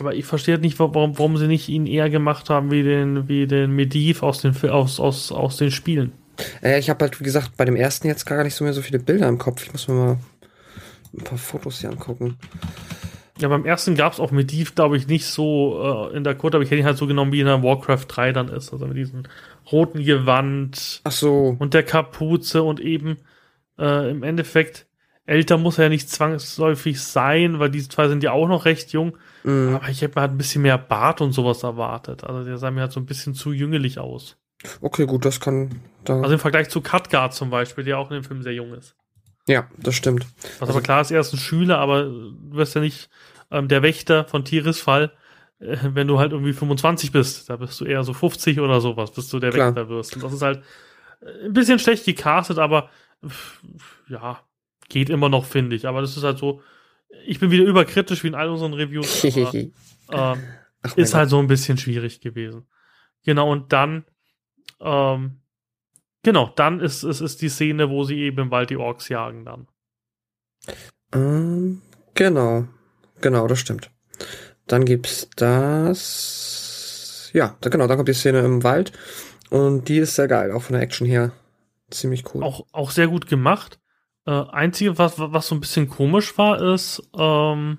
Aber ich verstehe halt nicht, warum, warum sie nicht ihn eher gemacht haben wie den, wie den Mediv aus den, aus, aus, aus den Spielen. Äh, ich habe halt, wie gesagt, bei dem ersten jetzt gar nicht so mehr so viele Bilder im Kopf. Ich muss mir mal ein paar Fotos hier angucken. Ja, beim ersten gab es auch Mediv, glaube ich, nicht so äh, in der Code, aber ich hätte ihn halt so genommen, wie in der Warcraft 3 dann ist. Also mit diesem roten Gewand. Ach so. Und der Kapuze und eben äh, im Endeffekt älter muss er ja nicht zwangsläufig sein, weil die zwei sind ja auch noch recht jung. Mhm. Aber ich hätte mir halt ein bisschen mehr Bart und sowas erwartet. Also der sah mir halt so ein bisschen zu jüngelig aus. Okay, gut, das kann. Da also im Vergleich zu Cutguard zum Beispiel, der auch in dem Film sehr jung ist. Ja, das stimmt. Was also, aber klar ist, er ist ein Schüler, aber du wirst ja nicht ähm, der Wächter von Tiris Fall, äh, wenn du halt irgendwie 25 bist. Da bist du eher so 50 oder sowas, bis du der klar. Wächter wirst. Und das ist halt äh, ein bisschen schlecht gecastet, aber ja, geht immer noch, finde ich. Aber das ist halt so, ich bin wieder überkritisch wie in all unseren Reviews. Aber, ähm, ist halt so ein bisschen schwierig gewesen. Genau, und dann, ähm, genau, dann ist, ist, ist die Szene, wo sie eben im Wald die Orks jagen dann. Ähm, genau, genau, das stimmt. Dann gibt's das, ja, da, genau, dann kommt die Szene im Wald und die ist sehr geil, auch von der Action her. Ziemlich cool. Auch, auch sehr gut gemacht. Äh, einzige, was, was so ein bisschen komisch war, ist ähm,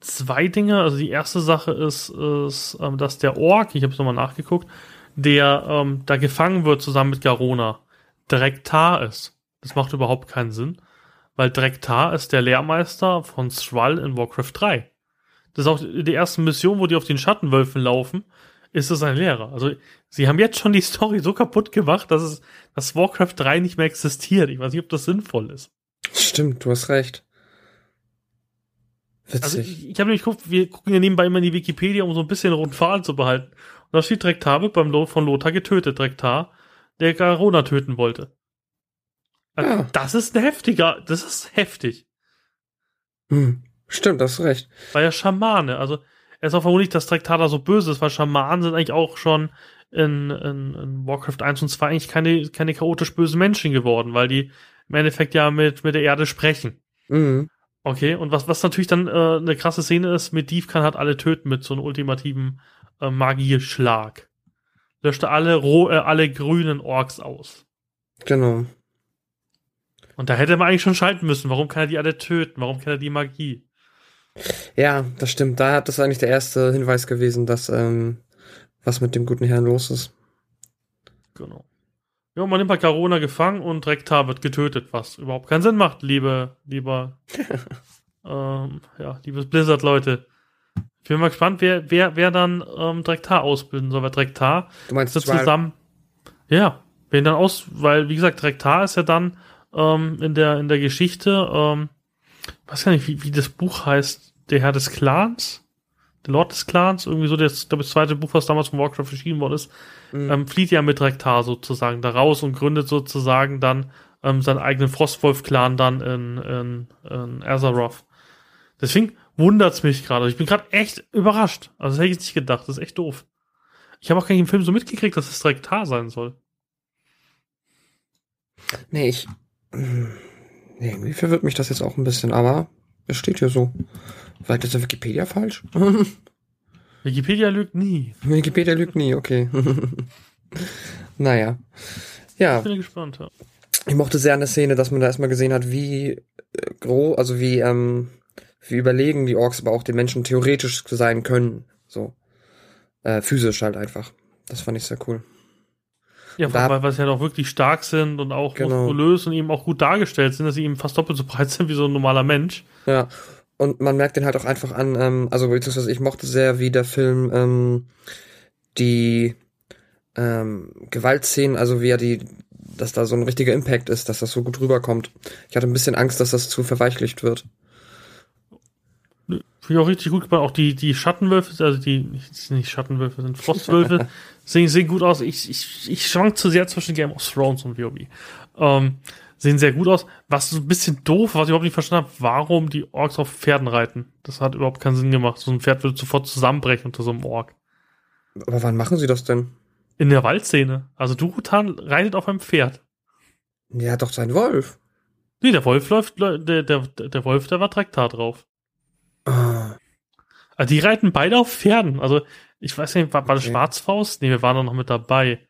zwei Dinge. Also die erste Sache ist, ist ähm, dass der Ork, ich habe es nochmal nachgeguckt, der ähm, da gefangen wird zusammen mit Garona, Drektar ist. Das macht überhaupt keinen Sinn, weil Drektar ist der Lehrmeister von Thrall in Warcraft 3. Das ist auch die erste Mission, wo die auf den Schattenwölfen laufen ist es ein Lehrer. Also sie haben jetzt schon die Story so kaputt gemacht, dass es dass Warcraft 3 nicht mehr existiert. Ich weiß nicht, ob das sinnvoll ist. Stimmt, du hast recht. Witzig. Also ich, ich habe nämlich geguckt, wir gucken ja nebenbei immer in die Wikipedia, um so ein bisschen roten Faden zu behalten. Und da steht Drektar wird beim Lot von Lothar getötet, Drektar, der Garona töten wollte. Also ja. Das ist ein heftiger, das ist heftig. Hm. Stimmt, hast recht. War ja Schamane, also er ist auch vermutlich, dass Traktater so böse ist, weil Schamanen sind eigentlich auch schon in, in, in Warcraft 1 und 2 eigentlich keine, keine chaotisch bösen Menschen geworden, weil die im Endeffekt ja mit, mit der Erde sprechen. Mhm. Okay, und was, was natürlich dann äh, eine krasse Szene ist, mit Div kann halt alle töten mit so einem ultimativen äh, Magieschlag. Löschte alle, roh, äh, alle grünen Orks aus. Genau. Und da hätte man eigentlich schon schalten müssen. Warum kann er die alle töten? Warum kann er die Magie? Ja, das stimmt. Da hat das eigentlich der erste Hinweis gewesen, dass ähm, was mit dem guten Herrn los ist. Genau. Ja, man nimmt halt Carona gefangen und Rektar wird getötet, was überhaupt keinen Sinn macht, liebe, lieber, ähm, ja, liebes Blizzard-Leute. Ich bin mal gespannt, wer, wer, wer dann ähm, Drektar ausbilden soll, weil Drektar du meinst so zusammen. Ja, wen dann aus, weil, wie gesagt, Drektar ist ja dann ähm, in der, in der Geschichte, ähm, weiß gar nicht, wie, wie das Buch heißt, der Herr des Clans, der Lord des Clans, irgendwie so das, das zweite Buch, was damals von Warcraft erschienen worden ist, mhm. ähm, flieht ja mit Rektar sozusagen da raus und gründet sozusagen dann ähm, seinen eigenen Frostwolf-Clan dann in, in, in Azeroth. Deswegen wundert's mich gerade. Ich bin gerade echt überrascht. Also das hätte ich nicht gedacht. Das ist echt doof. Ich habe auch gar nicht im Film so mitgekriegt, dass es Rektar sein soll. Nee, ich. Nee, irgendwie verwirrt mich das jetzt auch ein bisschen, aber es steht hier so. War das in Wikipedia falsch? Wikipedia lügt nie. Wikipedia lügt nie, okay. naja. Ja. Ich bin gespannt. Ja. Ich mochte sehr an der Szene, dass man da erstmal gesehen hat, wie äh, groß, also wie, ähm, wie überlegen die Orks aber auch den Menschen theoretisch sein können. So. Äh, physisch halt einfach. Das fand ich sehr cool. Ja, da, weil, weil sie halt auch wirklich stark sind und auch genau. muskulös und eben auch gut dargestellt sind, dass sie eben fast doppelt so breit sind wie so ein normaler Mensch. Ja. Und man merkt den halt auch einfach an, ähm, also beziehungsweise ich mochte sehr, wie der Film ähm, die ähm, Gewaltszenen, also wie er die, dass da so ein richtiger Impact ist, dass das so gut rüberkommt. Ich hatte ein bisschen Angst, dass das zu verweichlicht wird. Finde ich auch richtig gut gemacht. Auch die, die Schattenwölfe, also die, nicht Schattenwölfe, sind Frostwölfe, sehen, sehen gut aus. Ich, ich, ich schwank zu sehr zwischen Game of Thrones und WoW. Ähm, sehen sehr gut aus. Was so ein bisschen doof, was ich überhaupt nicht verstanden habe, warum die Orks auf Pferden reiten. Das hat überhaupt keinen Sinn gemacht. So ein Pferd würde sofort zusammenbrechen unter so einem Ork. Aber wann machen sie das denn? In der Waldszene. Also Durutan reitet auf einem Pferd. Ja, doch sein Wolf. Nee, der Wolf läuft, der, der, der Wolf, der war Traktat drauf. Ah. Also die reiten beide auf Pferden. Also ich weiß nicht, war, war okay. das Schwarzfaust? Nee, wir waren doch noch mit dabei.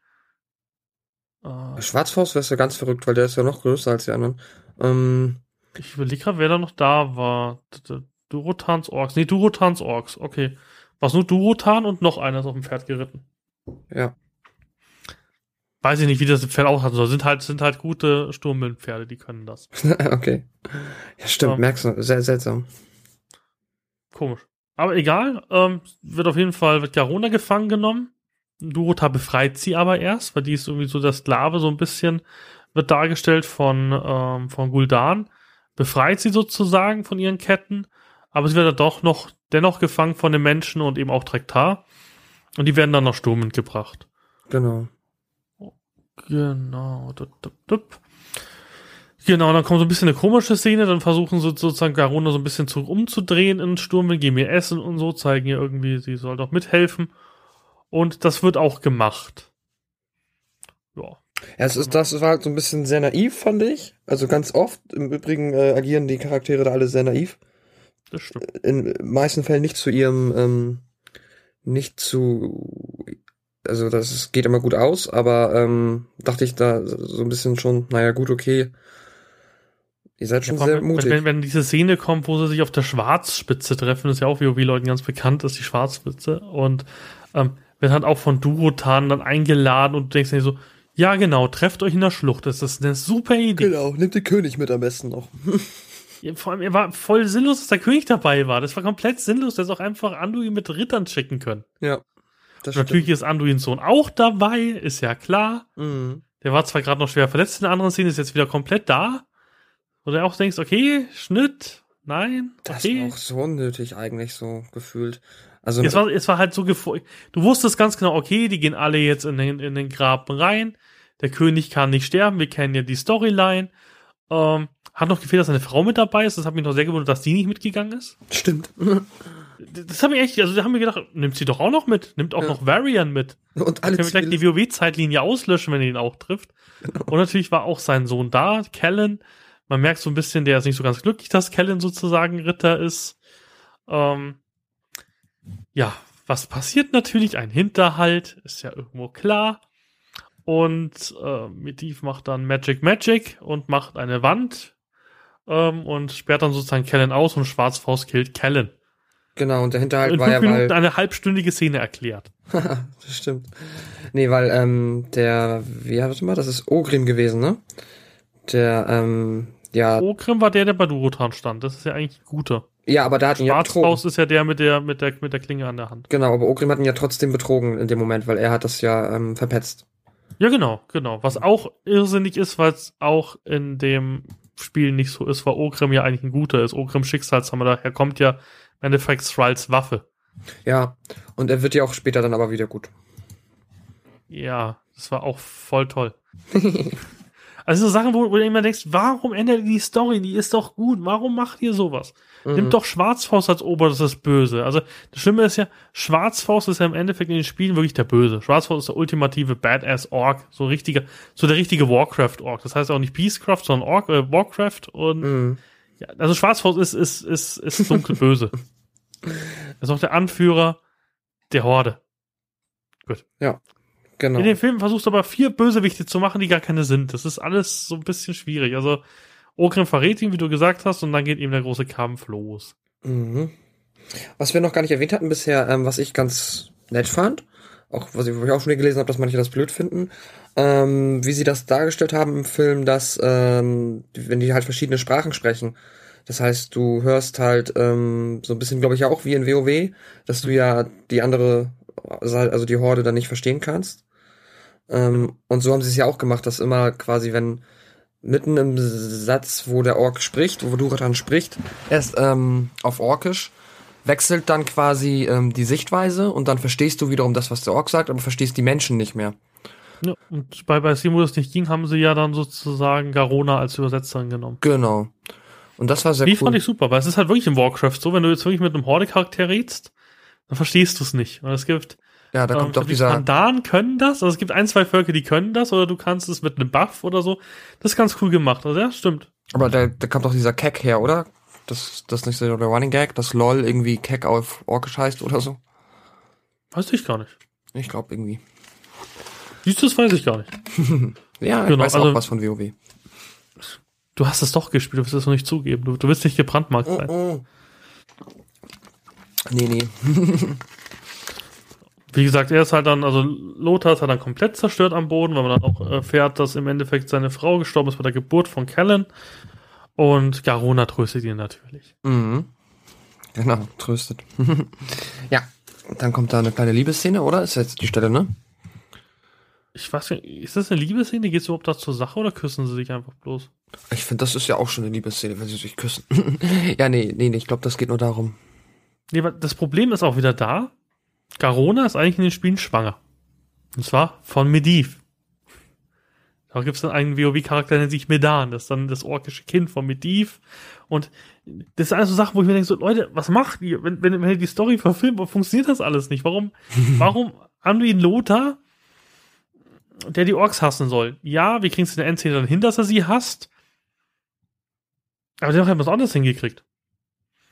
Uh, Schwarzfaust wäre ja ganz verrückt, weil der ist ja noch größer als die anderen. Ähm, ich überlege gerade, wer da noch da war. Durotans Orks. Nee, Durotans Orks. Okay. War es nur Durotan und noch einer ist auf dem Pferd geritten. Ja. Weiß ich nicht, wie das Pferd auch hat. soll. Sind halt, sind halt gute Sturmwindpferde, die können das. okay. Ja, stimmt, ja. merkst du. Sehr seltsam. Komisch. Aber egal, ähm, wird auf jeden Fall, wird Garona gefangen genommen. Durota befreit sie aber erst, weil die ist irgendwie so der Sklave, so ein bisschen wird dargestellt von, ähm, von Guldan. Befreit sie sozusagen von ihren Ketten, aber sie wird dann doch noch, dennoch gefangen von den Menschen und eben auch Trektar. Und die werden dann nach Sturm gebracht. Genau. Genau. Genau, dann kommt so ein bisschen eine komische Szene, dann versuchen sie sozusagen Garona so ein bisschen zu, umzudrehen in Sturm, geben ihr Essen und so, zeigen ihr irgendwie, sie soll doch mithelfen. Und das wird auch gemacht. Ja. Ja, es ist, das war halt so ein bisschen sehr naiv, fand ich. Also ganz oft, im Übrigen äh, agieren die Charaktere da alle sehr naiv. Das stimmt. In meisten Fällen nicht zu ihrem, ähm, nicht zu, also das geht immer gut aus, aber ähm, dachte ich da so ein bisschen schon, naja gut, okay. Ihr seid schon ja, sehr mutig. Wenn, wenn diese Szene kommt, wo sie sich auf der Schwarzspitze treffen, ist ja auch WoW-Leuten ganz bekannt, ist die Schwarzspitze. Und ähm, wird halt auch von Durotan dann eingeladen und du denkst dir so, ja genau, trefft euch in der Schlucht, das ist eine super Idee. Genau, nimmt den König mit am besten noch. ja, vor allem, er war voll sinnlos, dass der König dabei war. Das war komplett sinnlos, ist auch einfach Anduin mit Rittern schicken können. Ja. Natürlich ist Anduins Sohn auch dabei, ist ja klar. Mhm. Der war zwar gerade noch schwer verletzt in der anderen Szene, ist jetzt wieder komplett da. Wo du auch denkst, okay, Schnitt, nein, okay. Das war auch so unnötig eigentlich so gefühlt. Also es war, es war halt so Du wusstest ganz genau, okay, die gehen alle jetzt in den, in den Graben rein. Der König kann nicht sterben. Wir kennen ja die Storyline. Ähm, hat noch gefehlt, dass eine Frau mit dabei ist. Das hat mich noch sehr gewundert, dass die nicht mitgegangen ist. Stimmt. Das haben wir echt, also da haben wir gedacht, nimmt sie doch auch noch mit. Nimmt auch ja. noch Varian mit. Und alle können wir gleich die WoW-Zeitlinie auslöschen, wenn er ihn auch trifft. Genau. Und natürlich war auch sein Sohn da, Kellen. Man merkt so ein bisschen, der ist nicht so ganz glücklich, dass Kellen sozusagen Ritter ist. Ähm, ja, was passiert natürlich? Ein Hinterhalt, ist ja irgendwo klar. Und äh, Medivh macht dann Magic Magic und macht eine Wand ähm, und sperrt dann sozusagen Kellen aus und Schwarzfaust killt Kellen. Genau, und der Hinterhalt in war ja Minuten weil eine halbstündige Szene erklärt. das stimmt. Nee, weil ähm, der, wie warte mal, das ist Ogrim gewesen, ne? Der, ähm, ja. Ogrim war der, der bei Durotan stand. Das ist ja eigentlich ein guter. Ja, aber da hat ihn ja betrogen. ist ja der mit der, mit der, mit der Klinge an der Hand. Genau, aber Ogrim hat ihn ja trotzdem betrogen in dem Moment, weil er hat das ja ähm, verpetzt. Ja, genau, genau. Was auch irrsinnig ist, weil es auch in dem Spiel nicht so ist, weil Ogrim ja eigentlich ein guter ist. Ogrim Schicksalshammer, daher kommt ja im Endeffekt Thralls Waffe. Ja, und er wird ja auch später dann aber wieder gut. Ja, das war auch voll toll. Also so Sachen, wo, wo du immer denkst, warum ändert ihr die Story? Die ist doch gut. Warum macht ihr sowas? Mhm. Nimmt doch Schwarzfaust als oberstes Böse. Also das Schlimme ist ja, Schwarzfaust ist ja im Endeffekt in den Spielen wirklich der Böse. Schwarzfaust ist der ultimative Badass Ork, so richtiger, so der richtige Warcraft Ork. Das heißt auch nicht Peacecraft, sondern Ork, äh, Warcraft und mhm. ja, also Schwarzfaust ist ist ist ist dunkel böse. ist auch der Anführer der Horde. Gut. Ja. Genau. In den Filmen versuchst du aber vier Bösewichte zu machen, die gar keine sind. Das ist alles so ein bisschen schwierig. Also, Ogrim verrät ihn, wie du gesagt hast, und dann geht ihm der große Kampf los. Mhm. Was wir noch gar nicht erwähnt hatten bisher, ähm, was ich ganz nett fand, auch was ich, ich auch schon gelesen habe, dass manche das blöd finden, ähm, wie sie das dargestellt haben im Film, dass ähm, wenn die halt verschiedene Sprachen sprechen, das heißt, du hörst halt ähm, so ein bisschen, glaube ich, auch wie in WoW, dass du ja die andere, also die Horde dann nicht verstehen kannst. Ähm, und so haben sie es ja auch gemacht, dass immer quasi, wenn mitten im Satz, wo der Ork spricht, wo Duratan spricht, erst ähm, auf Orkisch, wechselt dann quasi ähm, die Sichtweise und dann verstehst du wiederum das, was der Ork sagt, aber verstehst die Menschen nicht mehr. Ja, und bei, bei wo das nicht ging, haben sie ja dann sozusagen Garona als Übersetzerin genommen. Genau. Und das war sehr Die cool. fand ich super, weil es ist halt wirklich in Warcraft so, wenn du jetzt wirklich mit einem Horde-Charakter redst, dann verstehst du es nicht. Und es gibt ja, da kommt ähm, doch dieser. Die Pandaren können das, also es gibt ein, zwei Völker, die können das, oder du kannst es mit einem Buff oder so. Das ist ganz cool gemacht, also ja, stimmt. Aber da, da kommt doch dieser Keck her, oder? Das, das nicht so der Running Gag, dass LOL irgendwie Keck auf Orkisch heißt oder so? Weiß ich gar nicht. Ich glaube irgendwie. Siehst du, das weiß ich gar nicht. ja, ich genau, weiß also, auch was von WoW. Du hast es doch gespielt, du wirst es noch nicht zugeben. Du, du willst nicht gebrandmarkt sein. Mm, mm. Nee, nee. Wie gesagt, er ist halt dann, also Lothar ist halt dann komplett zerstört am Boden, weil man dann auch erfährt, dass im Endeffekt seine Frau gestorben ist bei der Geburt von Kellen. Und Garona tröstet ihn natürlich. Mhm. Genau, tröstet. ja, dann kommt da eine kleine Liebesszene, oder? Ist jetzt die Stelle, ne? Ich weiß nicht, ist das eine Liebesszene? Geht es überhaupt da zur Sache oder küssen sie sich einfach bloß? Ich finde, das ist ja auch schon eine Liebesszene, wenn sie sich küssen. ja, nee, nee, nee, ich glaube, das geht nur darum. Nee, das Problem ist auch wieder da. Garona ist eigentlich in den Spielen schwanger. Und zwar von Mediv. Da gibt es dann einen WoW-Charakter, der nennt sich Medan. Das ist dann das orkische Kind von Mediv. Und das sind alles so Sachen, wo ich mir denke, so, Leute, was macht ihr? Wenn, wenn, wenn ihr die Story verfilmt, funktioniert das alles nicht? Warum, warum Anduin Lothar, der die Orks hassen soll? Ja, wir kriegen es in der Endszene dann hin, dass er sie hasst. Aber der hat etwas anderes hingekriegt.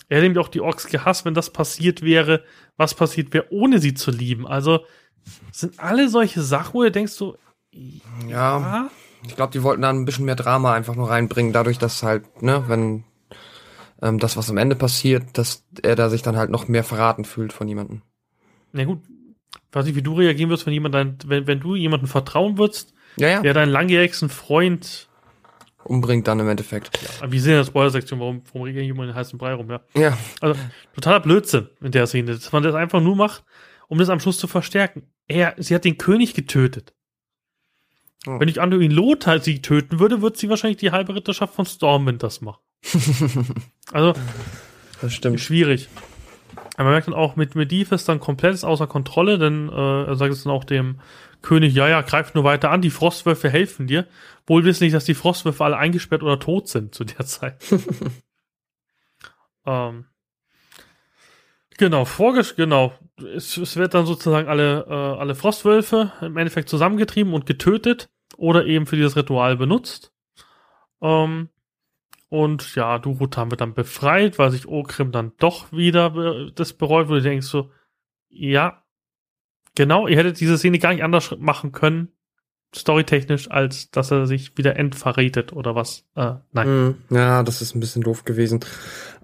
Er hätte nämlich auch die Orks gehasst, wenn das passiert wäre, was passiert wäre, ohne sie zu lieben. Also sind alle solche Sachen, wo du denkst so, ja, ja ich glaube, die wollten da ein bisschen mehr Drama einfach nur reinbringen, dadurch, dass halt, ne, wenn ähm, das, was am Ende passiert, dass er da sich dann halt noch mehr verraten fühlt von jemandem. Na gut, weiß nicht, wie du reagieren wirst, wenn jemand dein, wenn, wenn du jemandem vertrauen würdest, ja, ja. der deinen langjährigsten Freund umbringt dann im Endeffekt. Ja, wir sehen in der Spoiler-Sektion, warum, warum regt jemand den heißen Brei rum, ja. Ja. Also, totaler Blödsinn in der Szene, dass man das einfach nur macht, um das am Schluss zu verstärken. Er, sie hat den König getötet. Oh. Wenn ich Anduin Lothar sie töten würde, würde sie wahrscheinlich die halbe Ritterschaft von Stormwind das machen. also, das stimmt. Schwierig. Aber man merkt dann auch, mit Medivh ist dann komplett außer Kontrolle, denn äh, er sagt es dann auch dem König, ja, ja, greif nur weiter an, die Frostwölfe helfen dir. Wohl wissen nicht, dass die Frostwölfe alle eingesperrt oder tot sind zu der Zeit. ähm, genau, vorgesch genau. Es, es, wird dann sozusagen alle, äh, alle Frostwölfe im Endeffekt zusammengetrieben und getötet oder eben für dieses Ritual benutzt. Ähm, und ja, Durutan wird dann befreit, weil sich Okrim dann doch wieder das bereut, wo du denkst so, ja, Genau, ihr hättet diese Szene gar nicht anders machen können, storytechnisch, als dass er sich wieder entverrätet oder was. Äh, nein. Hm, ja, das ist ein bisschen doof gewesen.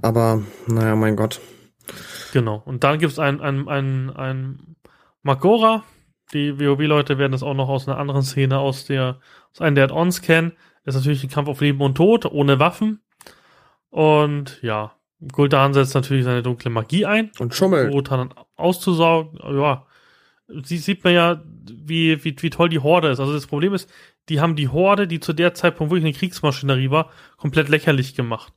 Aber, naja, mein Gott. Genau. Und dann gibt es ein, ein, ein, ein Magora. Die WoW-Leute werden das auch noch aus einer anderen Szene aus der, aus einem der Add-ons kennen. ist natürlich ein Kampf auf Leben und Tod, ohne Waffen. Und ja, Gul'dan setzt natürlich seine dunkle Magie ein. Und schummelt. Rotan auszusaugen. Ja, sie sieht man ja, wie, wie, wie toll die Horde ist. Also das Problem ist, die haben die Horde, die zu der Zeitpunkt wirklich eine Kriegsmaschinerie war, komplett lächerlich gemacht.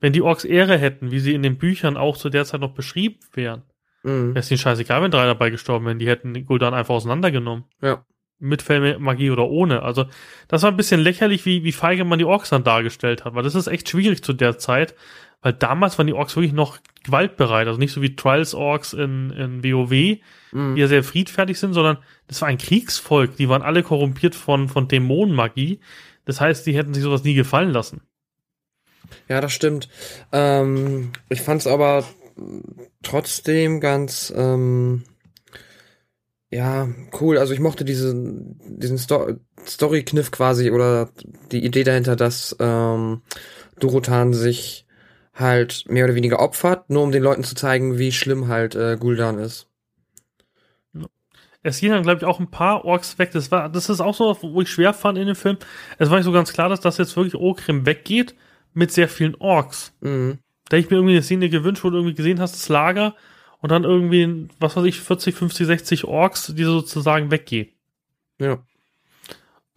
Wenn die Orks Ehre hätten, wie sie in den Büchern auch zu der Zeit noch beschrieben wären, mhm. wäre es ihnen scheißegal, wenn drei dabei gestorben wären. Die hätten Guldan einfach auseinandergenommen. Ja. Mit Magie oder ohne. Also, das war ein bisschen lächerlich, wie, wie feige man die Orks dann dargestellt hat, weil das ist echt schwierig zu der Zeit, weil damals waren die Orks wirklich noch gewaltbereit. Also nicht so wie Trials Orks in, in WoW, mhm. die ja sehr friedfertig sind, sondern das war ein Kriegsvolk. Die waren alle korrumpiert von, von Dämonenmagie. Das heißt, die hätten sich sowas nie gefallen lassen. Ja, das stimmt. Ähm, ich fand es aber trotzdem ganz, ähm, Ja, cool. Also ich mochte diesen, diesen Sto Story-Kniff quasi oder die Idee dahinter, dass ähm, Dorotan sich halt mehr oder weniger opfert, nur um den Leuten zu zeigen, wie schlimm halt äh, Guldan ist. Es gehen dann, glaube ich, auch ein paar Orks weg. Das war, das ist auch so, wo ich schwer fand in dem Film. Es war nicht so ganz klar, dass das jetzt wirklich Okrim weggeht mit sehr vielen Orks. Mhm. Da ich mir irgendwie eine Szene gewünscht, wo du irgendwie gesehen hast, das Lager und dann irgendwie, was weiß ich, 40, 50, 60 Orks, die sozusagen weggehen. Ja.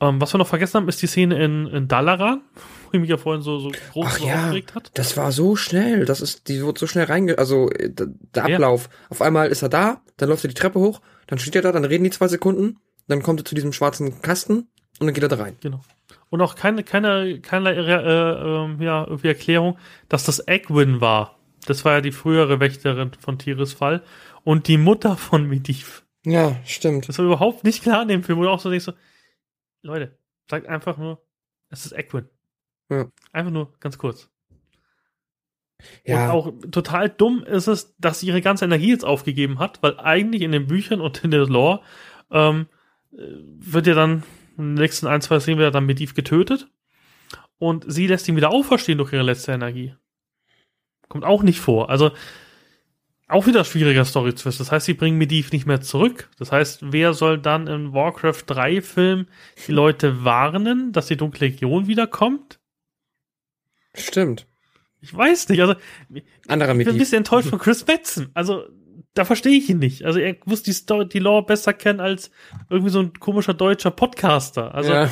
Ähm, was wir noch vergessen haben, ist die Szene in, in Dalaran, wo ich mich ja vorhin so, so groß Ach ja, aufgeregt hat. Das war so schnell. Das ist, die wird so schnell reinge, also äh, der Ablauf. Ja. Auf einmal ist er da, dann läuft er die Treppe hoch, dann steht er da, dann reden die zwei Sekunden, dann kommt er zu diesem schwarzen Kasten und dann geht er da rein. Genau. Und auch keine, keine, keine äh, äh, ja, irgendwie Erklärung, dass das Egwin war. Das war ja die frühere Wächterin von Tiris Fall und die Mutter von Medivh. Ja, stimmt. Das war überhaupt nicht klar in dem Film, wo du auch so denkst, so, Leute, sagt einfach nur, es ist Egwin. Ja. Einfach nur ganz kurz. Ja. Und auch total dumm ist es, dass sie ihre ganze Energie jetzt aufgegeben hat, weil eigentlich in den Büchern und in der Lore ähm, wird ja dann in den nächsten ein, zwei Szenen wieder dann Mediv getötet und sie lässt ihn wieder auferstehen durch ihre letzte Energie. Kommt auch nicht vor. Also auch wieder schwieriger Story-Twist. Das heißt, sie bringen Mediv nicht mehr zurück. Das heißt, wer soll dann im Warcraft 3 Film die Leute warnen, dass die Dunkle Legion wiederkommt? Stimmt. Ich weiß nicht. Also, Anderer ich bin ein bisschen enttäuscht von Chris Metzen. Also, da verstehe ich ihn nicht. Also, er muss die, Story, die Lore besser kennen als irgendwie so ein komischer deutscher Podcaster. Also, ja.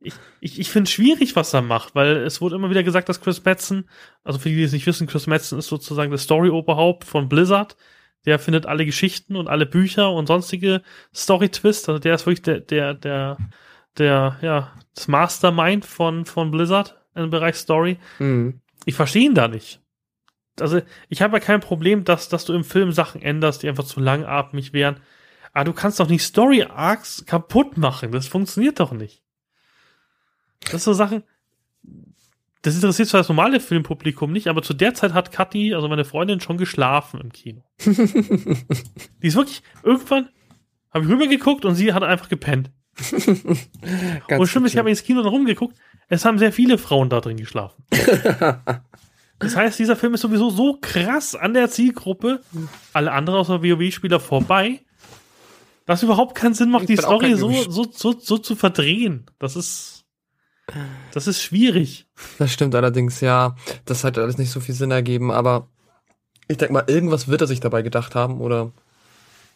Ich, ich, ich finde es schwierig, was er macht, weil es wurde immer wieder gesagt, dass Chris Metzen, also für die, die es nicht wissen, Chris Metzen ist sozusagen das Story-Oberhaupt von Blizzard. Der findet alle Geschichten und alle Bücher und sonstige Story-Twists. Also der ist wirklich der, der, der, der, ja, das Mastermind von, von Blizzard im Bereich Story. Mhm ich verstehe ihn da nicht. Also, ich habe ja kein Problem, dass, dass du im Film Sachen änderst, die einfach zu langatmig wären. Aber du kannst doch nicht Story Arcs kaputt machen. Das funktioniert doch nicht. Das sind so Sachen, das interessiert zwar das normale Filmpublikum nicht, aber zu der Zeit hat Kathi, also meine Freundin, schon geschlafen im Kino. die ist wirklich, irgendwann habe ich rübergeguckt und sie hat einfach gepennt. und schlimm ist, ich habe ins Kino dann rumgeguckt, es haben sehr viele Frauen da drin geschlafen. das heißt, dieser Film ist sowieso so krass an der Zielgruppe, alle anderen außer WoW-Spieler vorbei, dass überhaupt keinen Sinn macht, ich die Story so, so, so, so zu verdrehen. Das ist, das ist schwierig. Das stimmt allerdings, ja. Das hat alles nicht so viel Sinn ergeben, aber ich denke mal, irgendwas wird er sich dabei gedacht haben, oder?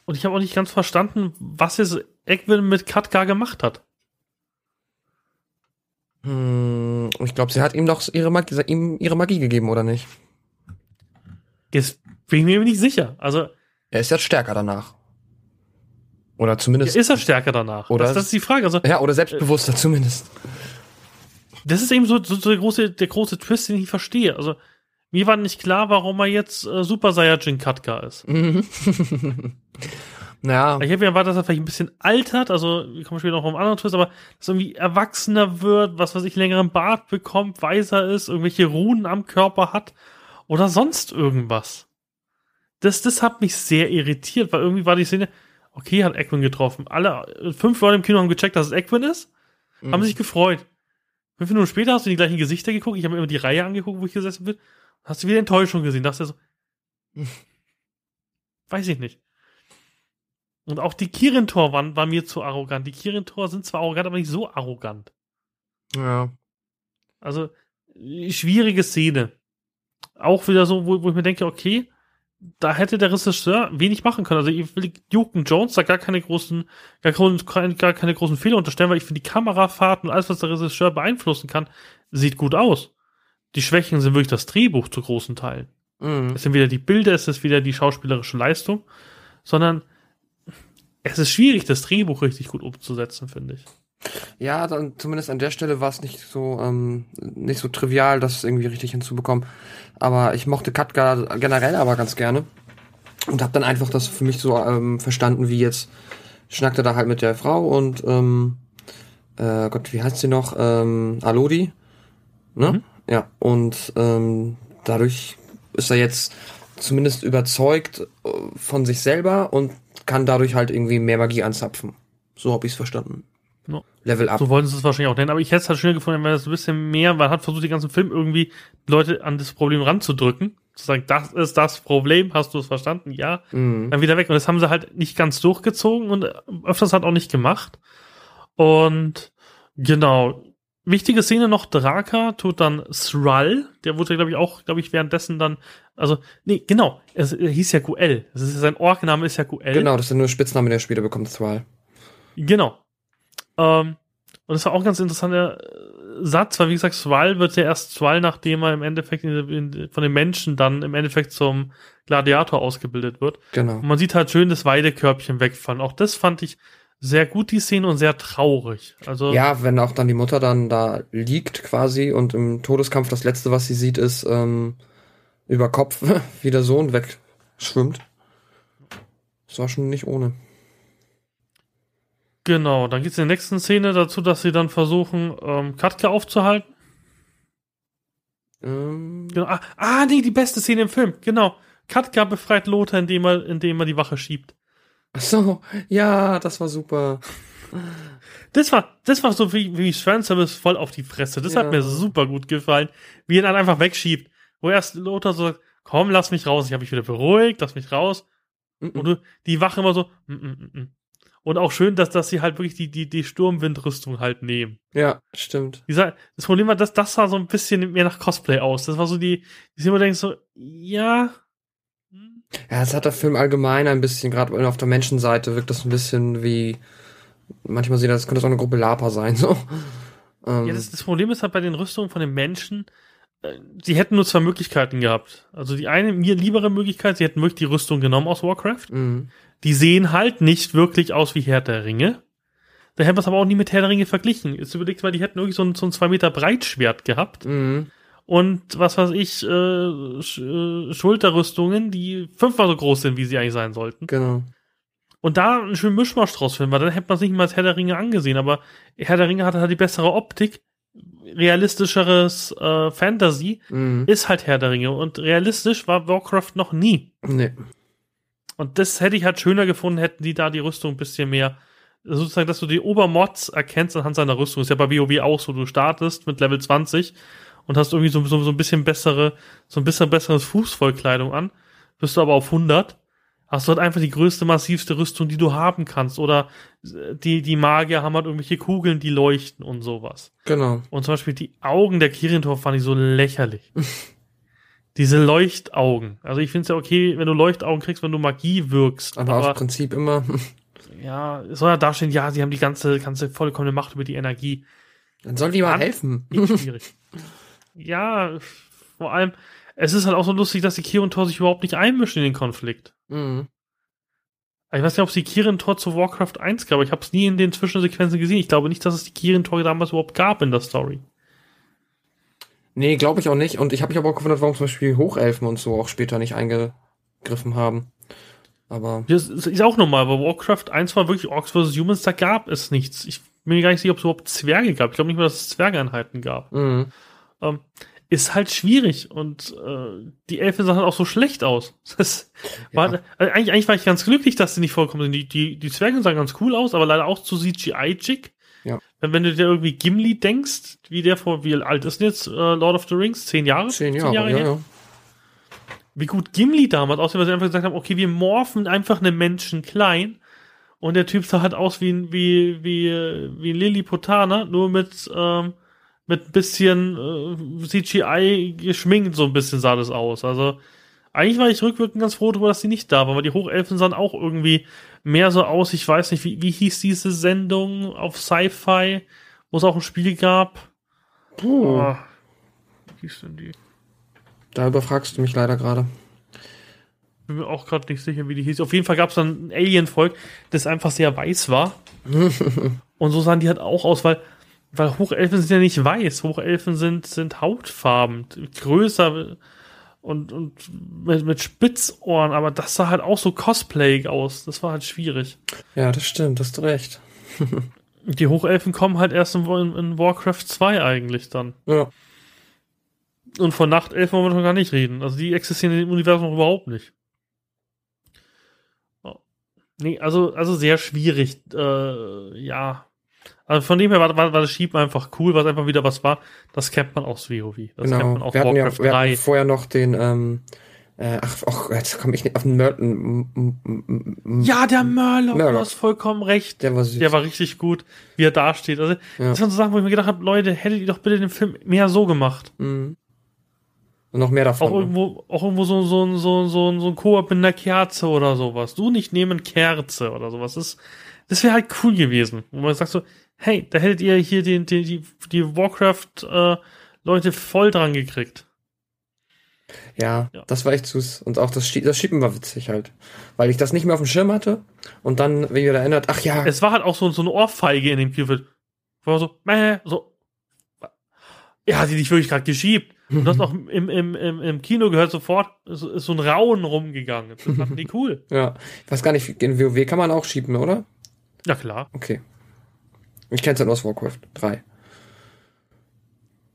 Und ich habe auch nicht ganz verstanden, was jetzt Egwin mit Katka gemacht hat. Hm, ich glaube, sie hat ihm doch ihre Magie, ihm ihre Magie gegeben, oder nicht? Jetzt bin ich mir nicht sicher. Also. Er ist jetzt stärker danach. Oder zumindest. Ist er stärker danach? Oder das, das ist die Frage. Also, ja, oder selbstbewusster äh, zumindest. Das ist eben so, so, so der, große, der große Twist, den ich verstehe. Also, mir war nicht klar, warum er jetzt äh, Super Saiyajin Katka ist. Mhm. Ja. Ich habe ja erwartet, dass er vielleicht ein bisschen altert, also wir kommen später noch um anderen Twist, aber dass er irgendwie erwachsener wird, was weiß ich, längeren Bart bekommt, weiser ist, irgendwelche Runen am Körper hat oder sonst irgendwas. Das, das hat mich sehr irritiert, weil irgendwie war die Szene, okay, hat Equin getroffen. Alle fünf Leute im Kino haben gecheckt, dass es Equin ist, mhm. haben sich gefreut. Fünf Minuten später hast du die gleichen Gesichter geguckt, ich habe mir immer die Reihe angeguckt, wo ich gesessen bin, hast du wieder Enttäuschung gesehen, dachte so, weiß ich nicht. Und auch die Kirintor waren, war mir zu arrogant. Die Kirintor sind zwar arrogant, aber nicht so arrogant. Ja. Also, schwierige Szene. Auch wieder so, wo, wo ich mir denke, okay, da hätte der Regisseur wenig machen können. Also ich will Duke Jones da gar keine großen, gar, gar keine großen Fehler unterstellen, weil ich finde die Kamerafahrten und alles, was der Regisseur beeinflussen kann, sieht gut aus. Die Schwächen sind wirklich das Drehbuch zu großen Teilen. Mhm. Es sind wieder die Bilder, es ist wieder die schauspielerische Leistung, sondern es ist schwierig, das Drehbuch richtig gut umzusetzen, finde ich. Ja, dann zumindest an der Stelle war es nicht so ähm, nicht so trivial, das irgendwie richtig hinzubekommen. Aber ich mochte Katka generell aber ganz gerne und habe dann einfach das für mich so ähm, verstanden, wie jetzt schnackte da halt mit der Frau und ähm, äh, Gott, wie heißt sie noch? Ähm, Alodi, ne? Mhm. Ja und ähm, dadurch ist er jetzt zumindest überzeugt äh, von sich selber und kann dadurch halt irgendwie mehr Magie anzapfen. So habe ich es verstanden. No. Level up. So wollten sie es wahrscheinlich auch nennen, aber ich hätte es halt schöner gefunden, wenn das ein bisschen mehr, man hat versucht, den ganzen Film irgendwie Leute an das Problem ranzudrücken. Zu sagen, das ist das Problem, hast du es verstanden? Ja. Mhm. Dann wieder weg. Und das haben sie halt nicht ganz durchgezogen und öfters halt auch nicht gemacht. Und genau. Wichtige Szene noch, Draka tut dann Thrall, der wurde, glaube ich, auch, glaube ich, währenddessen dann, also, nee, genau, es, er hieß ja ist, sein Orgname ist ja Guel. Genau, das ist nur Spitzname, der später bekommt, Thrall. Genau. Ähm, und das war auch ein ganz interessanter äh, Satz, weil wie gesagt, Swal wird ja erst Swal, nachdem er im Endeffekt in, in, von den Menschen dann im Endeffekt zum Gladiator ausgebildet wird. Genau. Und man sieht halt schön das Weidekörbchen wegfallen. Auch das fand ich sehr gut, die Szene, und sehr traurig. Also ja, wenn auch dann die Mutter dann da liegt quasi und im Todeskampf das Letzte, was sie sieht, ist ähm, über Kopf, wie der Sohn wegschwimmt. Das war schon nicht ohne. Genau, dann geht es in der nächsten Szene dazu, dass sie dann versuchen, ähm, Katka aufzuhalten. Ähm. Genau. Ah, ah, nee, die beste Szene im Film, genau. Katka befreit Lothar, indem er, indem er die Wache schiebt. Ach so, ja, das war super. Das war, das war so wie, wie Fanservice voll auf die Fresse. Das ja. hat mir super gut gefallen, wie er dann einfach wegschiebt. Wo erst Lothar so sagt, komm, lass mich raus. Ich habe mich wieder beruhigt, lass mich raus. Mm -mm. Und du, die Wache immer so, mm, mm, mm, mm. Und auch schön, dass, dass sie halt wirklich die, die, die Sturmwindrüstung halt nehmen. Ja, stimmt. Dieser, das Problem war, dass das sah so ein bisschen mehr nach Cosplay aus. Das war so die, die immer denken so, ja. Hm. Ja, es hat der Film allgemein ein bisschen, gerade auf der Menschenseite wirkt das ein bisschen wie, manchmal sieht das, könnte das auch eine Gruppe Lapa sein, so. Ähm. Ja, das, das Problem ist halt bei den Rüstungen von den Menschen, sie hätten nur zwei Möglichkeiten gehabt. Also die eine, mir liebere Möglichkeit, sie hätten wirklich die Rüstung genommen aus Warcraft. Mhm die sehen halt nicht wirklich aus wie Herr der Ringe. Da hätten wir es aber auch nie mit Herr der Ringe verglichen. Jetzt überlegt mal, die hätten irgendwie so ein, so ein zwei Meter Breitschwert gehabt. Mhm. Und was weiß ich, äh, Sch äh, Schulterrüstungen, die fünfmal so groß sind, wie sie eigentlich sein sollten. Genau. Und da einen schönen Mischmasch draus finden, weil dann hätte man es nicht mal als Herr der Ringe angesehen. Aber Herr der Ringe hat halt die bessere Optik, realistischeres äh, Fantasy, mhm. ist halt Herr der Ringe. Und realistisch war Warcraft noch nie. Nee. Und das hätte ich halt schöner gefunden, hätten die da die Rüstung ein bisschen mehr, sozusagen, dass du die Obermods erkennst anhand seiner Rüstung. Ist ja bei WoW auch so, du startest mit Level 20 und hast irgendwie so, so, so ein bisschen bessere, so ein bisschen besseres Fußvollkleidung an. Bist du aber auf 100, hast du halt einfach die größte, massivste Rüstung, die du haben kannst. Oder die, die Magier haben halt irgendwelche Kugeln, die leuchten und sowas. Genau. Und zum Beispiel die Augen der Kirintor fand ich so lächerlich. Diese Leuchtaugen. Also ich finde es ja okay, wenn du Leuchtaugen kriegst, wenn du Magie wirkst. Aber, aber aus Prinzip immer. Ja, es soll ja dastehen, ja, sie haben die ganze, ganze vollkommene Macht über die Energie. Dann soll die mal helfen. Schwierig. ja, vor allem, es ist halt auch so lustig, dass die Kirin Tor sich überhaupt nicht einmischen in den Konflikt. Mhm. Ich weiß nicht, ob es die Kirin Tor zu Warcraft 1 gab, aber ich habe es nie in den Zwischensequenzen gesehen. Ich glaube nicht, dass es die Kirin Tor damals überhaupt gab in der Story. Nee, glaube ich auch nicht. Und ich habe mich aber auch gewundert, warum zum Beispiel Hochelfen und so auch später nicht eingegriffen haben. Aber. Das ist auch normal, aber Warcraft 1 war wirklich Orcs vs. Humans, da gab es nichts. Ich bin mir gar nicht sicher, ob es überhaupt Zwerge gab. Ich glaube nicht mehr, dass es Zwergeinheiten gab. Mhm. Ähm, ist halt schwierig und äh, die Elfen sahen halt auch so schlecht aus. Das war, ja. also eigentlich, eigentlich war ich ganz glücklich, dass sie nicht vorkommen sind. Die, die, die Zwerge sahen ganz cool aus, aber leider auch zu CGI-Jig. Ja. Wenn du dir irgendwie Gimli denkst, wie der vor, wie alt ist denn jetzt äh, Lord of the Rings? Zehn Jahre? Zehn Jahre, Zehn Jahre ja, her? ja. Wie gut Gimli damals aussieht, weil sie einfach gesagt haben, okay, wir morphen einfach einen Menschen klein und der Typ sah halt aus wie, wie, wie, wie Lilliputaner, nur mit, ähm, mit ein bisschen äh, CGI geschminkt, so ein bisschen sah das aus. Also, eigentlich war ich rückwirkend ganz froh darüber, dass die nicht da waren, weil die Hochelfen sahen auch irgendwie mehr so aus, ich weiß nicht, wie, wie hieß diese Sendung auf Sci-Fi, wo es auch ein Spiel gab? Puh. Oh, wie hieß denn die? Da überfragst du mich leider gerade. Bin mir auch gerade nicht sicher, wie die hieß. Auf jeden Fall gab es dann ein Alien-Volk, das einfach sehr weiß war. Und so sahen die halt auch aus, weil, weil Hochelfen sind ja nicht weiß. Hochelfen sind, sind hautfarben, größer, und, und mit, mit Spitzohren, aber das sah halt auch so Cosplay aus. Das war halt schwierig. Ja, das stimmt, hast du recht. Die Hochelfen kommen halt erst in, in, Warcraft 2 eigentlich dann. Ja. Und von Nachtelfen wollen wir noch gar nicht reden. Also die existieren im Universum überhaupt nicht. Nee, also, also sehr schwierig, äh, ja. Also von dem her war, war, war das Schieben einfach cool, was einfach wieder was war. Das kennt man aus WoW. Das genau. kennt man auch wir hatten Warcraft ja, wir 3. Hatten vorher noch den, ähm, äh, ach, ach, jetzt komme ich nicht auf den Merton. Ja, der Murloc, du hast vollkommen recht. Der war süß. Der war richtig gut, wie er da steht. Also, ja. das waren so Sachen, wo ich mir gedacht habe, Leute, hättet ihr doch bitte den Film mehr so gemacht. Mhm. Und noch mehr davon. Auch irgendwo, auch irgendwo so, so, so, so, so ein Koop in der Kerze oder sowas. Du nicht nehmen Kerze oder sowas. Das, das wäre halt cool gewesen. Wo man sagt so, hey, da hättet ihr hier den, die, die, die Warcraft-Leute äh, voll dran gekriegt. Ja, ja, das war echt süß. Und auch das, das Schieben war witzig halt. Weil ich das nicht mehr auf dem Schirm hatte. Und dann, wenn ihr da erinnert, ach ja. Es war halt auch so, so eine Ohrfeige in dem Kielfeld. War so, meh, so. Ja, hat die nicht wirklich gerade geschiebt. Und das auch im, im, im, im Kino gehört sofort, ist, ist so ein Rauen rumgegangen. Das fanden die cool. ja. Ich weiß gar nicht, in WoW kann man auch schieben, oder? Ja, klar. Okay. Ich kenn's ja nur aus Warcraft 3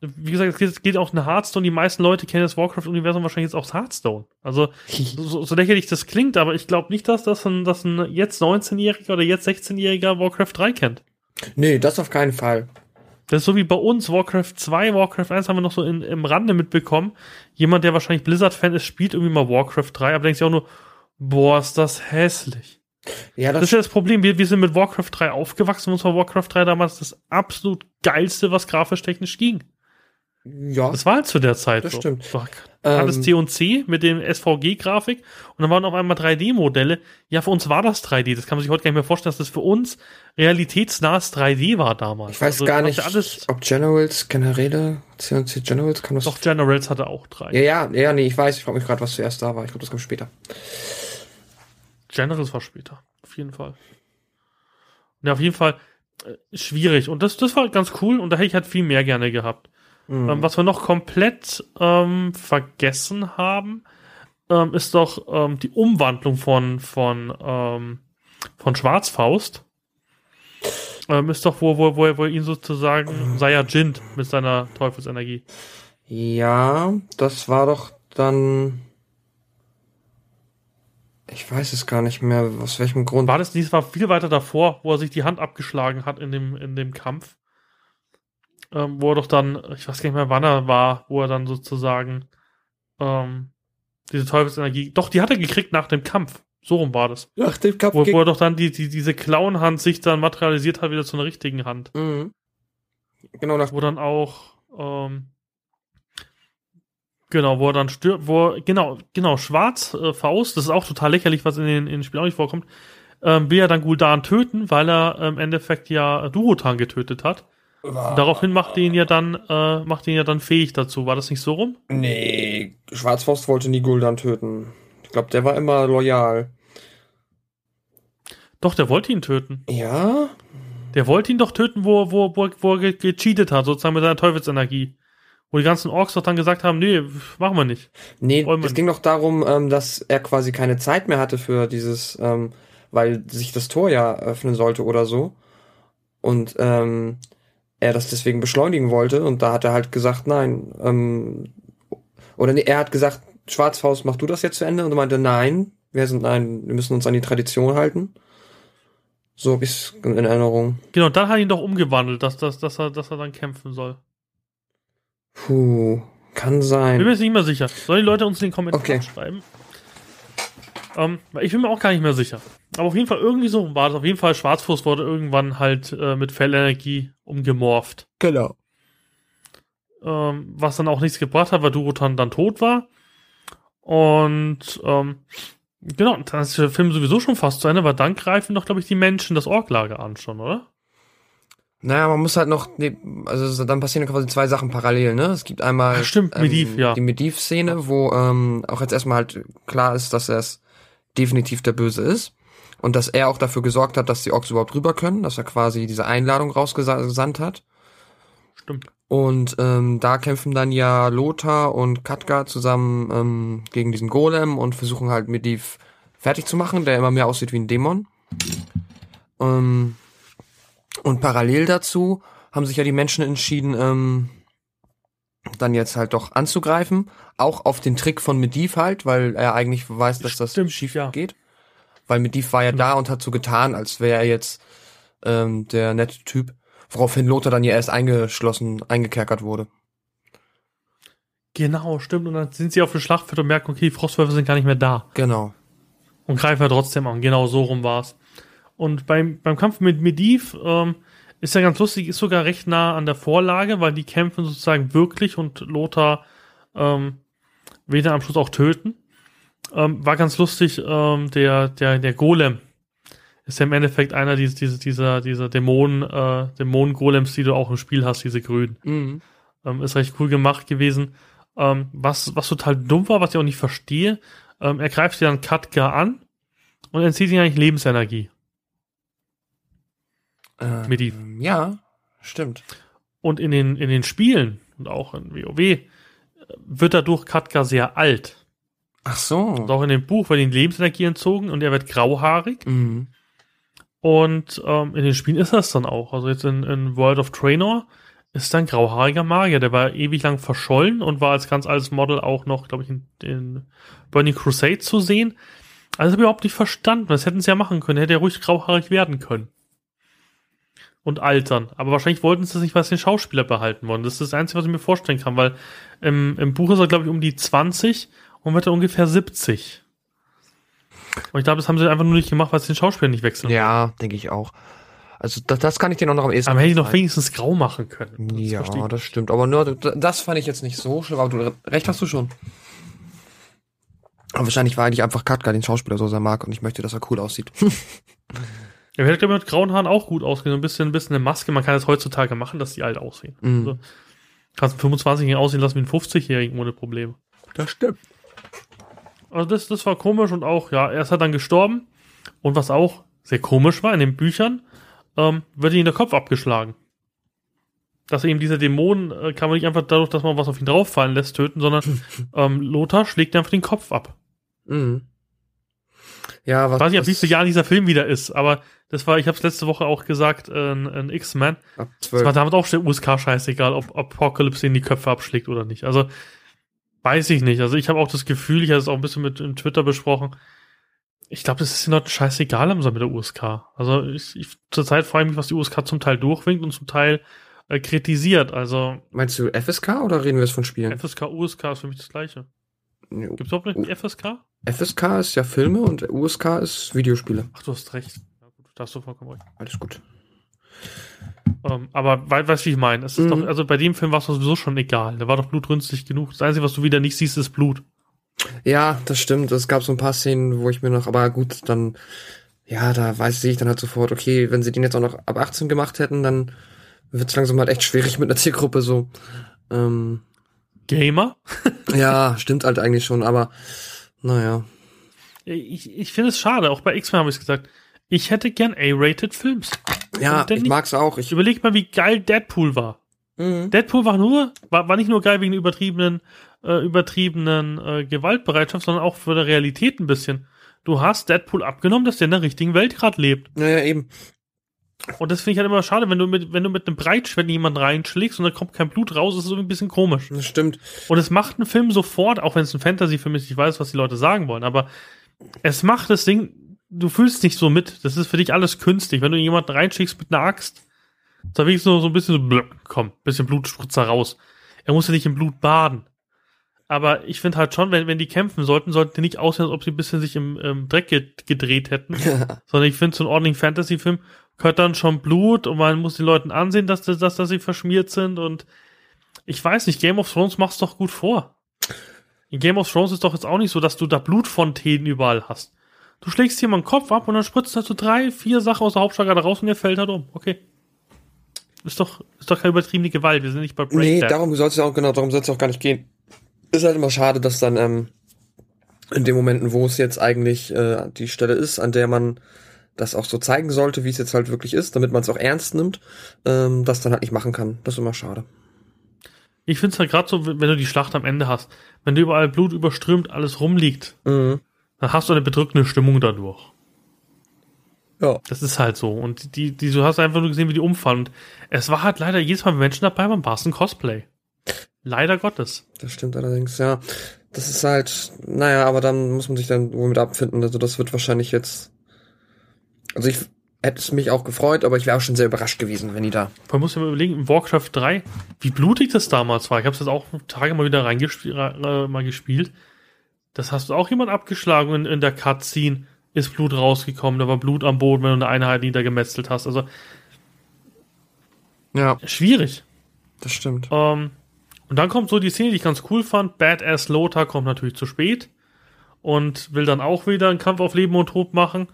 wie gesagt, es geht auch eine Hearthstone. Die meisten Leute kennen das Warcraft-Universum wahrscheinlich jetzt auch Hearthstone. Also, so, so lächerlich das klingt, aber ich glaube nicht, dass das ein, dass ein jetzt 19-Jähriger oder jetzt 16-Jähriger Warcraft 3 kennt. Nee, das auf keinen Fall. Das ist so wie bei uns, Warcraft 2, Warcraft 1 haben wir noch so in, im Rande mitbekommen. Jemand, der wahrscheinlich Blizzard-Fan ist, spielt irgendwie mal Warcraft 3, aber denkt sich auch nur, boah, ist das hässlich. Ja, das, das ist ja das Problem. Wir, wir sind mit Warcraft 3 aufgewachsen. Uns war Warcraft 3 damals das absolut geilste, was grafisch technisch ging. Ja. Das war halt zu der Zeit das so. stimmt. Du hattest ähm, C und C mit dem SVG-Grafik und dann waren auf einmal 3D-Modelle. Ja, für uns war das 3D. Das kann man sich heute gar nicht mehr vorstellen, dass das für uns realitätsnahes 3D war damals. Ich weiß also, gar nicht, alles ob Generals, Generäle, C und C Generals kann das. Doch, Generals hatte auch 3. Ja, ja, ja, nee, ich weiß. Ich frage mich gerade, was zuerst da war. Ich glaube, das kommt später. Generals war später. Auf jeden Fall. Ja, auf jeden Fall äh, schwierig. Und das, das war ganz cool und da hätte ich halt viel mehr gerne gehabt. Mhm. Ähm, was wir noch komplett ähm, vergessen haben, ähm, ist doch ähm, die Umwandlung von, von, ähm, von Schwarzfaust. Ähm, ist doch, wo, wo, wo, wo ihn sozusagen Saiyajin mit seiner Teufelsenergie. Ja, das war doch dann. Ich weiß es gar nicht mehr, aus welchem Grund. War das, dies war viel weiter davor, wo er sich die Hand abgeschlagen hat in dem, in dem Kampf ähm, wo er doch dann, ich weiß gar nicht mehr, wann er war, wo er dann sozusagen ähm, diese Teufelsenergie, doch, die hat er gekriegt nach dem Kampf. So rum war das. Nach dem Kampf. Wo, wo er doch dann die, die, diese Clown-Hand sich dann materialisiert hat, wieder zu einer richtigen Hand. Mhm. Genau nach. Wo dann auch, ähm, genau, wo er dann stirbt, wo, genau, genau, Schwarz, äh, Faust, das ist auch total lächerlich, was in den, in den Spielen auch nicht vorkommt, ähm, will er dann Guldan töten, weil er im Endeffekt ja Durotan getötet hat. Daraufhin macht ihn ja dann, äh, macht ihn ja dann fähig dazu. War das nicht so rum? Nee, Schwarzfaust wollte nie Guldan töten. Ich glaube, der war immer loyal. Doch, der wollte ihn töten. Ja? Der wollte ihn doch töten, wo, wo, wo, wo er gecheatet hat, sozusagen mit seiner Teufelsenergie. Wo die ganzen Orks doch dann gesagt haben, nee, machen wir nicht. Nee, es ging doch darum, ähm, dass er quasi keine Zeit mehr hatte für dieses, ähm, weil sich das Tor ja öffnen sollte oder so. Und ähm, er das deswegen beschleunigen wollte und da hat er halt gesagt, nein, ähm, oder nee, er hat gesagt, Schwarzfaust, mach du das jetzt zu Ende? Und er meinte, nein, wir sind, nein, wir müssen uns an die Tradition halten. So hab ich's in Erinnerung. Genau, dann hat er ihn doch umgewandelt, dass, dass, dass, er, dass er dann kämpfen soll. Puh, kann sein. Bin mir jetzt nicht mehr sicher. Sollen die Leute uns in den Kommentaren okay. schreiben? Ähm, ich bin mir auch gar nicht mehr sicher. Aber auf jeden Fall irgendwie so war es. Auf jeden Fall Schwarzfuß wurde irgendwann halt äh, mit Fellenergie umgemorpht. Genau. Ähm, was dann auch nichts gebracht hat, weil Durotan dann tot war. Und ähm, genau, dann ist der Film sowieso schon fast zu Ende, weil dann greifen doch, glaube ich, die Menschen das Orklager an schon, oder? Naja, man muss halt noch, also dann passieren quasi zwei Sachen parallel, ne? Es gibt einmal Ach, stimmt, Mediv, ähm, ja. die Mediv-Szene, wo ähm, auch jetzt erstmal halt klar ist, dass er es definitiv der Böse ist. Und dass er auch dafür gesorgt hat, dass die Orks überhaupt rüber können, dass er quasi diese Einladung rausgesandt hat. Stimmt. Und ähm, da kämpfen dann ja Lothar und Katka zusammen ähm, gegen diesen Golem und versuchen halt Mediv fertig zu machen, der immer mehr aussieht wie ein Dämon. Ähm, und parallel dazu haben sich ja die Menschen entschieden, ähm, dann jetzt halt doch anzugreifen. Auch auf den Trick von Mediv halt, weil er eigentlich weiß, dass das Stimmt, schief ja. geht. Weil Medivh war ja da und hat so getan, als wäre er jetzt ähm, der nette Typ, woraufhin Lothar dann ja erst eingeschlossen, eingekerkert wurde. Genau, stimmt. Und dann sind sie auf dem Schlachtfeld und merken, okay, die Frostwölfe sind gar nicht mehr da. Genau. Und greifen ja trotzdem an. Genau so rum war's. Und beim, beim Kampf mit Medivh ähm, ist ja ganz lustig, ist sogar recht nah an der Vorlage, weil die kämpfen sozusagen wirklich und Lothar ähm, will dann am Schluss auch töten. Ähm, war ganz lustig, ähm, der, der, der Golem ist ja im Endeffekt einer dieser, dieser, dieser, dieser Dämonen, äh, Dämonen-Golems, die du auch im Spiel hast, diese grünen. Mhm. Ähm, ist recht cool gemacht gewesen. Ähm, was, was total dumm war, was ich auch nicht verstehe, ähm, er greift dir dann Katka an und entzieht ihm eigentlich Lebensenergie. Äh, Mit ihm. Ja, stimmt. Und in den, in den Spielen und auch in WoW äh, wird dadurch Katka sehr alt. Ach so. Und auch in dem Buch wird ihm Lebensenergie entzogen und er wird grauhaarig. Mhm. Und ähm, in den Spielen ist das dann auch. Also jetzt in, in World of Trainor ist dann grauhaariger Magier. Der war ewig lang verschollen und war als ganz altes Model auch noch, glaube ich, in, in Burning Crusade zu sehen. Also habe ich überhaupt nicht verstanden. Das hätten sie ja machen können. Hätte er ruhig grauhaarig werden können. Und altern. Aber wahrscheinlich wollten sie das nicht, was den Schauspieler behalten wollen. Das ist das Einzige, was ich mir vorstellen kann, weil im, im Buch ist er, glaube ich, um die 20 und wird er ungefähr 70. Und ich glaube, das haben sie einfach nur nicht gemacht, weil sie den Schauspieler nicht wechseln. Ja, denke ich auch. Also das, das kann ich dir noch am ehesten. Aber hätte ich noch wenigstens grau machen können. Das ja, das stimmt. Aber nur, das fand ich jetzt nicht so schlimm. Aber du recht hast du schon. Aber wahrscheinlich war eigentlich einfach Katka den Schauspieler so sehr mag und ich möchte, dass er cool aussieht. Ja, hätte glaube mit grauen Haaren auch gut ausgehen. Ein bisschen, ein bisschen eine Maske. Man kann es heutzutage machen, dass die alt aussehen. Mhm. Also, kannst einen 25-Jährigen aussehen lassen wie einen 50-Jährigen ohne Probleme. Das stimmt. Also das, das war komisch und auch, ja, er ist halt dann gestorben. Und was auch sehr komisch war in den Büchern, ähm, wird ihm der Kopf abgeschlagen. Dass eben dieser Dämon äh, kann man nicht einfach dadurch, dass man was auf ihn drauffallen lässt, töten, sondern ähm, Lothar schlägt einfach den Kopf ab. Mhm. Ja, was, ich weiß nicht, wie viel Jahr dieser Film wieder ist, aber das war, ich habe es letzte Woche auch gesagt, äh, ein, ein X-Men. Es war damit auch der USK scheißegal, ob Apocalypse in die Köpfe abschlägt oder nicht. Also weiß ich nicht. Also ich habe auch das Gefühl, ich habe es auch ein bisschen mit in Twitter besprochen. Ich glaube, das ist den Leuten scheißegal mit der USK. Also ich, ich zurzeit frage ich mich, was die USK zum Teil durchwinkt und zum Teil äh, kritisiert. Also meinst du FSK oder reden wir jetzt von Spielen? FSK, USK ist für mich das Gleiche. Gibt es überhaupt nicht FSK? FSK ist ja Filme und USK ist Videospiele. Ach, du hast recht. Ja, gut, da hast du vollkommen recht. Alles gut. Ähm, aber weißt du, wie ich meine? Es ist mhm. doch, also bei dem Film war es sowieso schon egal. Der war doch blutrünstig genug. Das Einzige, was du wieder nicht siehst, ist Blut. Ja, das stimmt. Es gab so ein paar Szenen, wo ich mir noch, aber gut, dann, ja, da weiß ich dann halt sofort, okay, wenn sie den jetzt auch noch ab 18 gemacht hätten, dann wird es langsam halt echt schwierig mit einer Zielgruppe so. Ähm, Gamer? ja, stimmt halt eigentlich schon, aber naja. Ich, ich finde es schade, auch bei X-Men habe ich gesagt. Ich hätte gern A-rated Films. Ja, ich mag's auch. Ich überleg mal, wie geil Deadpool war. Mhm. Deadpool war nur, war, war nicht nur geil wegen der übertriebenen, äh, übertriebenen äh, Gewaltbereitschaft, sondern auch für der Realität ein bisschen. Du hast Deadpool abgenommen, dass der in der richtigen Welt gerade lebt. Naja, eben. Und das finde ich halt immer schade, wenn du mit, wenn du mit einem Breitschwert jemanden reinschlägst und da kommt kein Blut raus, ist es irgendwie ein bisschen komisch. Das stimmt. Und es macht einen Film sofort, auch wenn es ein Fantasy-Film ist, ich weiß, was die Leute sagen wollen, aber es macht das Ding, du fühlst nicht so mit. Das ist für dich alles künstlich. Wenn du jemanden reinschickst mit einer Axt, da wenigstens so, so ein bisschen so, blöck, komm, bisschen Blutspritzer raus. Er muss ja nicht im Blut baden. Aber ich finde halt schon, wenn, wenn die kämpfen sollten, sollten die nicht aussehen, als ob sie ein bisschen sich im, im Dreck gedreht hätten. Sondern ich finde, so einen ordentlichen Fantasy-Film gehört dann schon Blut und man muss den Leuten ansehen, dass, dass, dass, sie verschmiert sind und ich weiß nicht, Game of Thrones macht's doch gut vor. In Game of Thrones ist doch jetzt auch nicht so, dass du da Blutfontänen überall hast. Du schlägst jemanden Kopf ab und dann spritzt er so drei, vier Sachen aus der Hauptschlagader raus und er fällt halt um. Okay. Ist doch, ist doch keine übertriebene Gewalt. Wir sind nicht bei Breakdown. Nee, darum soll es auch, genau, darum soll es auch gar nicht gehen. Ist halt immer schade, dass dann, ähm, in den Momenten, wo es jetzt eigentlich äh, die Stelle ist, an der man das auch so zeigen sollte, wie es jetzt halt wirklich ist, damit man es auch ernst nimmt, ähm, das dann halt nicht machen kann. Das ist immer schade. Ich finde es halt gerade so, wenn du die Schlacht am Ende hast, wenn du überall Blut überströmt, alles rumliegt, mhm. dann hast du eine bedrückende Stimmung dadurch. Ja. Das ist halt so. Und die, die, du hast einfach nur gesehen, wie die umfallen. Und es war halt leider jedes Mal Menschen dabei beim Barsten Cosplay. Leider Gottes. Das stimmt allerdings, ja. Das ist halt, naja, aber dann muss man sich dann wohl mit abfinden. Also das wird wahrscheinlich jetzt Also ich hätte es mich auch gefreut, aber ich wäre auch schon sehr überrascht gewesen, wenn die da. Man muss ja mal überlegen, in Warcraft 3, wie blutig das damals war. Ich habe es jetzt auch Tage mal wieder reingespielt, äh, mal gespielt. Das hast du auch jemand abgeschlagen in, in der Cutscene, ist Blut rausgekommen, da war Blut am Boden, wenn du eine Einheit niedergemetzelt hast. Also ja. schwierig. Das stimmt. Ähm, und dann kommt so die Szene, die ich ganz cool fand. Badass Lothar kommt natürlich zu spät und will dann auch wieder einen Kampf auf Leben und Tod machen.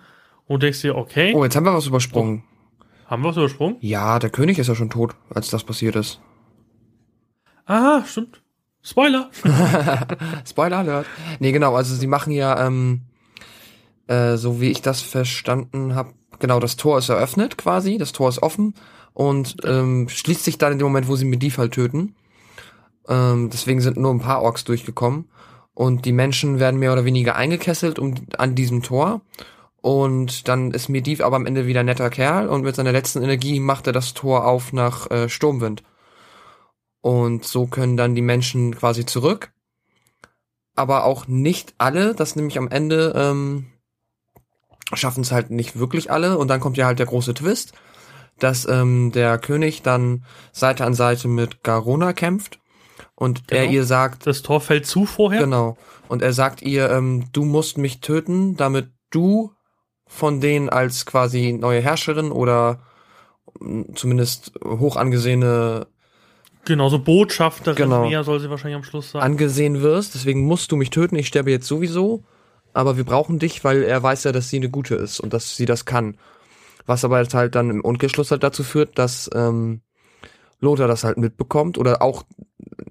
Und denkst dir, okay. Oh, jetzt haben wir was übersprungen. Haben wir was übersprungen? Ja, der König ist ja schon tot, als das passiert ist. Ah, stimmt. Spoiler. Spoiler alert. Nee, genau, also sie machen ja, ähm, äh, so wie ich das verstanden habe, genau, das Tor ist eröffnet quasi, das Tor ist offen und ähm, schließt sich dann in dem Moment, wo sie Medivh halt töten. Ähm, deswegen sind nur ein paar Orks durchgekommen. Und die Menschen werden mehr oder weniger eingekesselt um, an diesem Tor. Und dann ist Medivh aber am Ende wieder ein netter Kerl und mit seiner letzten Energie macht er das Tor auf nach äh, Sturmwind. Und so können dann die Menschen quasi zurück. Aber auch nicht alle, das nämlich am Ende ähm, schaffen es halt nicht wirklich alle. Und dann kommt ja halt der große Twist, dass ähm, der König dann Seite an Seite mit Garona kämpft und genau. er ihr sagt. Das Tor fällt zu vorher? Genau. Und er sagt ihr, ähm, du musst mich töten, damit du von denen als quasi neue Herrscherin oder mm, zumindest hoch angesehene Genau, so Botschafterin genau, mehr soll sie wahrscheinlich am Schluss sagen. Angesehen wirst, deswegen musst du mich töten, ich sterbe jetzt sowieso, aber wir brauchen dich, weil er weiß ja, dass sie eine gute ist und dass sie das kann. Was aber halt dann im Umkehrschluss halt dazu führt, dass ähm, Lothar das halt mitbekommt oder auch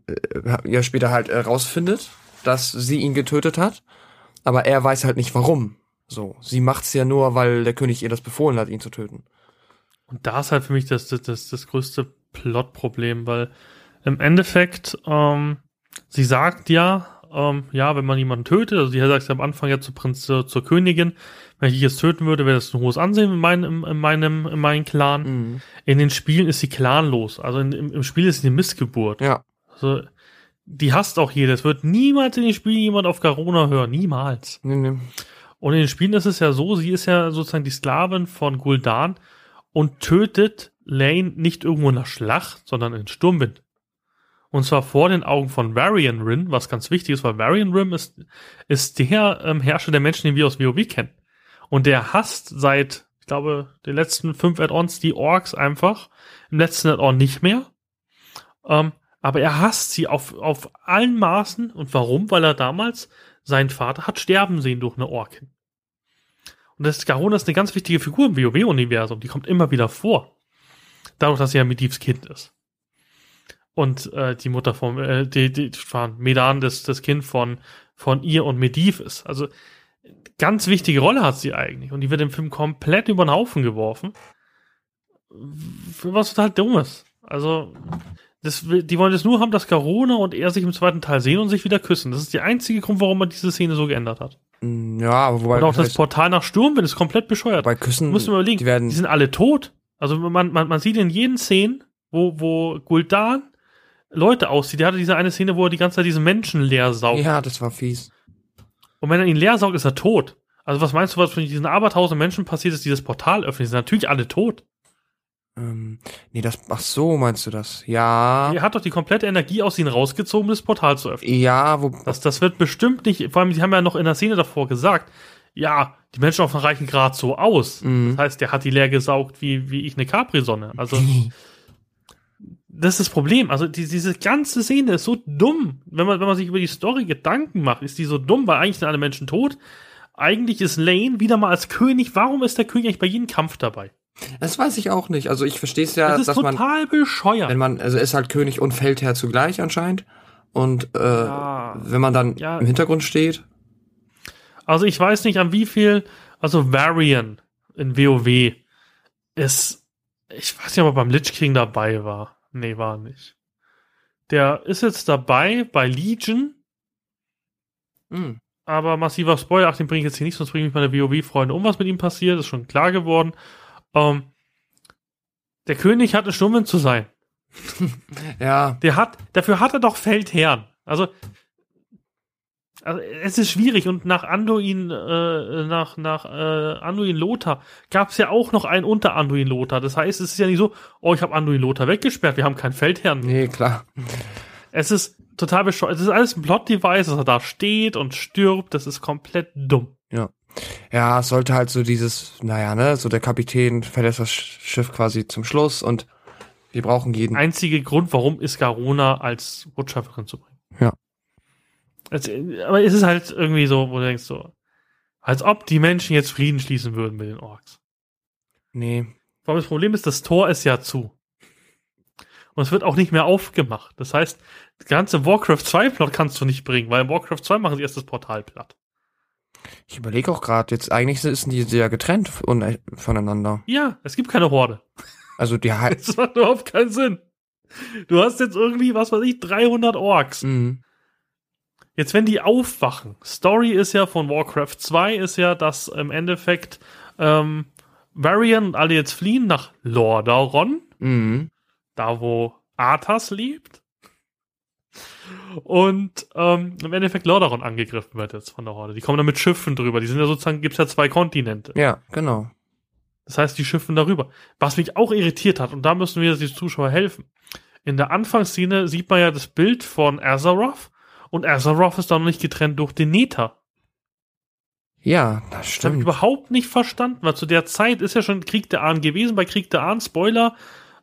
äh, ja später halt äh, rausfindet, dass sie ihn getötet hat, aber er weiß halt nicht warum. So, sie macht's ja nur, weil der König ihr das befohlen hat, ihn zu töten. Und da ist halt für mich das, das, das, das größte Plotproblem, weil im Endeffekt, ähm, sie sagt ja, ähm, ja, wenn man jemanden tötet, also sie sagt am Anfang ja zur Prinz, zur, zur Königin, wenn ich dich jetzt töten würde, wäre das ein hohes Ansehen in meinem, in meinem, in meinem Clan. Mhm. In den Spielen ist sie clanlos. Also in, im, im Spiel ist sie eine Missgeburt. Ja. Also, die hasst auch jeder. Es wird niemals in den Spielen jemand auf Garona hören. Niemals. Nee, nee. Und in den Spielen ist es ja so, sie ist ja sozusagen die Sklavin von Gul'dan und tötet Lane nicht irgendwo in der Schlacht, sondern in Sturmwind. Und zwar vor den Augen von Varian Rin, was ganz wichtig ist, weil Varian Rin ist, ist der ähm, Herrscher der Menschen, den wir aus WoW kennen. Und der hasst seit, ich glaube, den letzten fünf Add-ons die Orks einfach. Im letzten Add-on nicht mehr. Ähm, aber er hasst sie auf, auf allen Maßen. Und warum? Weil er damals seinen Vater hat sterben sehen durch eine Orkin. Und das Garona ist eine ganz wichtige Figur im WoW-Universum. Die kommt immer wieder vor. Dadurch, dass sie ja Medivhs Kind ist. Und äh, die Mutter von, äh, die, die, Medan, das, das Kind von, von ihr und Medivh ist. Also ganz wichtige Rolle hat sie eigentlich. Und die wird im Film komplett über den Haufen geworfen. Was total dummes. Also, das, die wollen es nur haben, dass Garona und er sich im zweiten Teil sehen und sich wieder küssen. Das ist der einzige Grund, warum man diese Szene so geändert hat. Mm, ja, aber wobei. Und auch das Portal nach Sturmwind ist komplett bescheuert. Bei Küssen. Muss man überlegen. Die, werden die sind alle tot. Also man, man, man sieht in jeden Szenen, wo, wo Gul'dan Leute aussieht. Der hatte diese eine Szene, wo er die ganze Zeit diesen Menschen leer saugt. Ja, das war fies. Und wenn er ihn leer saugt, ist er tot. Also was meinst du, was mit diesen abertausend Menschen passiert ist, dieses Portal öffnet? Die sind natürlich alle tot. Ähm, nee, das, ach so, meinst du das? Ja. Er hat doch die komplette Energie aus ihnen rausgezogen, das Portal zu öffnen. Ja, wo. Das, das wird bestimmt nicht, vor allem, sie haben ja noch in der Szene davor gesagt, ja, die Menschen auf einem reichen Grad so aus. Mhm. Das heißt, der hat die leer gesaugt wie, wie ich eine Capri-Sonne. Also. das ist das Problem. Also, die, diese ganze Szene ist so dumm. Wenn man, wenn man sich über die Story Gedanken macht, ist die so dumm, weil eigentlich sind alle Menschen tot. Eigentlich ist Lane wieder mal als König. Warum ist der König eigentlich bei jedem Kampf dabei? Das weiß ich auch nicht. Also ich verstehe es ja, das ist dass total man bescheuert. Wenn man, also er ist halt König und Feldherr zugleich anscheinend. Und äh, ja, wenn man dann ja. im Hintergrund steht. Also ich weiß nicht, an wie viel, also Varian in WoW ist, ich weiß nicht, ob er beim Lich King dabei war. Nee, war nicht. Der ist jetzt dabei bei Legion. Mhm. Aber massiver Spoiler, ach, den bringe ich jetzt hier nicht, sonst bringe ich meine WoW-Freunde um, was mit ihm passiert, ist schon klar geworden. Ähm, der König hat eine Sturmwind zu sein. ja. Der hat, dafür hat er doch Feldherren. Also, also es ist schwierig und nach Anduin, äh, nach, nach äh, Anduin Lothar gab es ja auch noch einen unter Anduin Lothar. Das heißt, es ist ja nicht so, oh, ich habe Anduin Lothar weggesperrt, wir haben keinen Feldherrn. Nee, klar. Es ist total bescheuert. Es ist alles ein Plot-Device, dass er da steht und stirbt. Das ist komplett dumm. Ja. Ja, es sollte halt so dieses, naja, ne, so der Kapitän verlässt das Schiff quasi zum Schluss und wir brauchen jeden. Einzige Grund, warum ist Garona als Botschafterin zu bringen. Ja. Also, aber es ist halt irgendwie so, wo du denkst so, als ob die Menschen jetzt Frieden schließen würden mit den Orks. Nee. Aber das Problem ist, das Tor ist ja zu. Und es wird auch nicht mehr aufgemacht. Das heißt, das ganze Warcraft 2 Plot kannst du nicht bringen, weil in Warcraft 2 machen sie erst das Portal platt. Ich überlege auch gerade, jetzt eigentlich sind die sehr getrennt voneinander. Ja, es gibt keine Horde. Also die Das macht überhaupt keinen Sinn. Du hast jetzt irgendwie, was weiß ich, 300 Orks. Mhm. Jetzt, wenn die aufwachen, Story ist ja von Warcraft 2, ist ja, dass im Endeffekt ähm, Varian und alle jetzt fliehen nach Lordaeron, Mhm. da wo Arthas lebt. Und ähm, im Endeffekt Lordaeron angegriffen wird jetzt von der Horde. Die kommen dann mit Schiffen drüber. Die sind ja sozusagen, gibt's ja zwei Kontinente. Ja, genau. Das heißt, die schiffen darüber. Was mich auch irritiert hat, und da müssen wir die Zuschauer helfen. In der Anfangsszene sieht man ja das Bild von Azeroth und Azeroth ist da noch nicht getrennt durch den Nether. Ja, das Das habe ich stimmt. überhaupt nicht verstanden, weil zu der Zeit ist ja schon Krieg der Ahnen gewesen. Bei Krieg der Ahnen, Spoiler,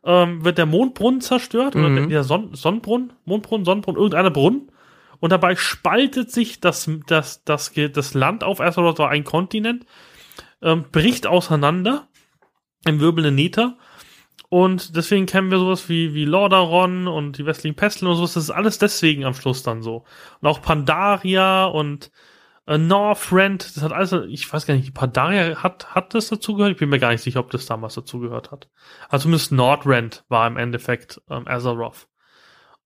ähm, wird der Mondbrunnen zerstört oder Mhm. der, der Son Sonnenbrunnen, Mondbrunnen, Sonnenbrunnen, irgendeiner Brunnen. Und dabei spaltet sich das, das, das, das Land auf. Azeroth war ein Kontinent, ähm, bricht auseinander im wirbelnden Nether. Und deswegen kennen wir sowas wie, wie Lordaeron und die westlichen Pesteln und sowas. Das ist alles deswegen am Schluss dann so. Und auch Pandaria und äh, Northrend, das hat alles, ich weiß gar nicht, Pandaria hat, hat das dazugehört? Ich bin mir gar nicht sicher, ob das damals dazugehört hat. Also zumindest Northrend war im Endeffekt ähm, Azeroth.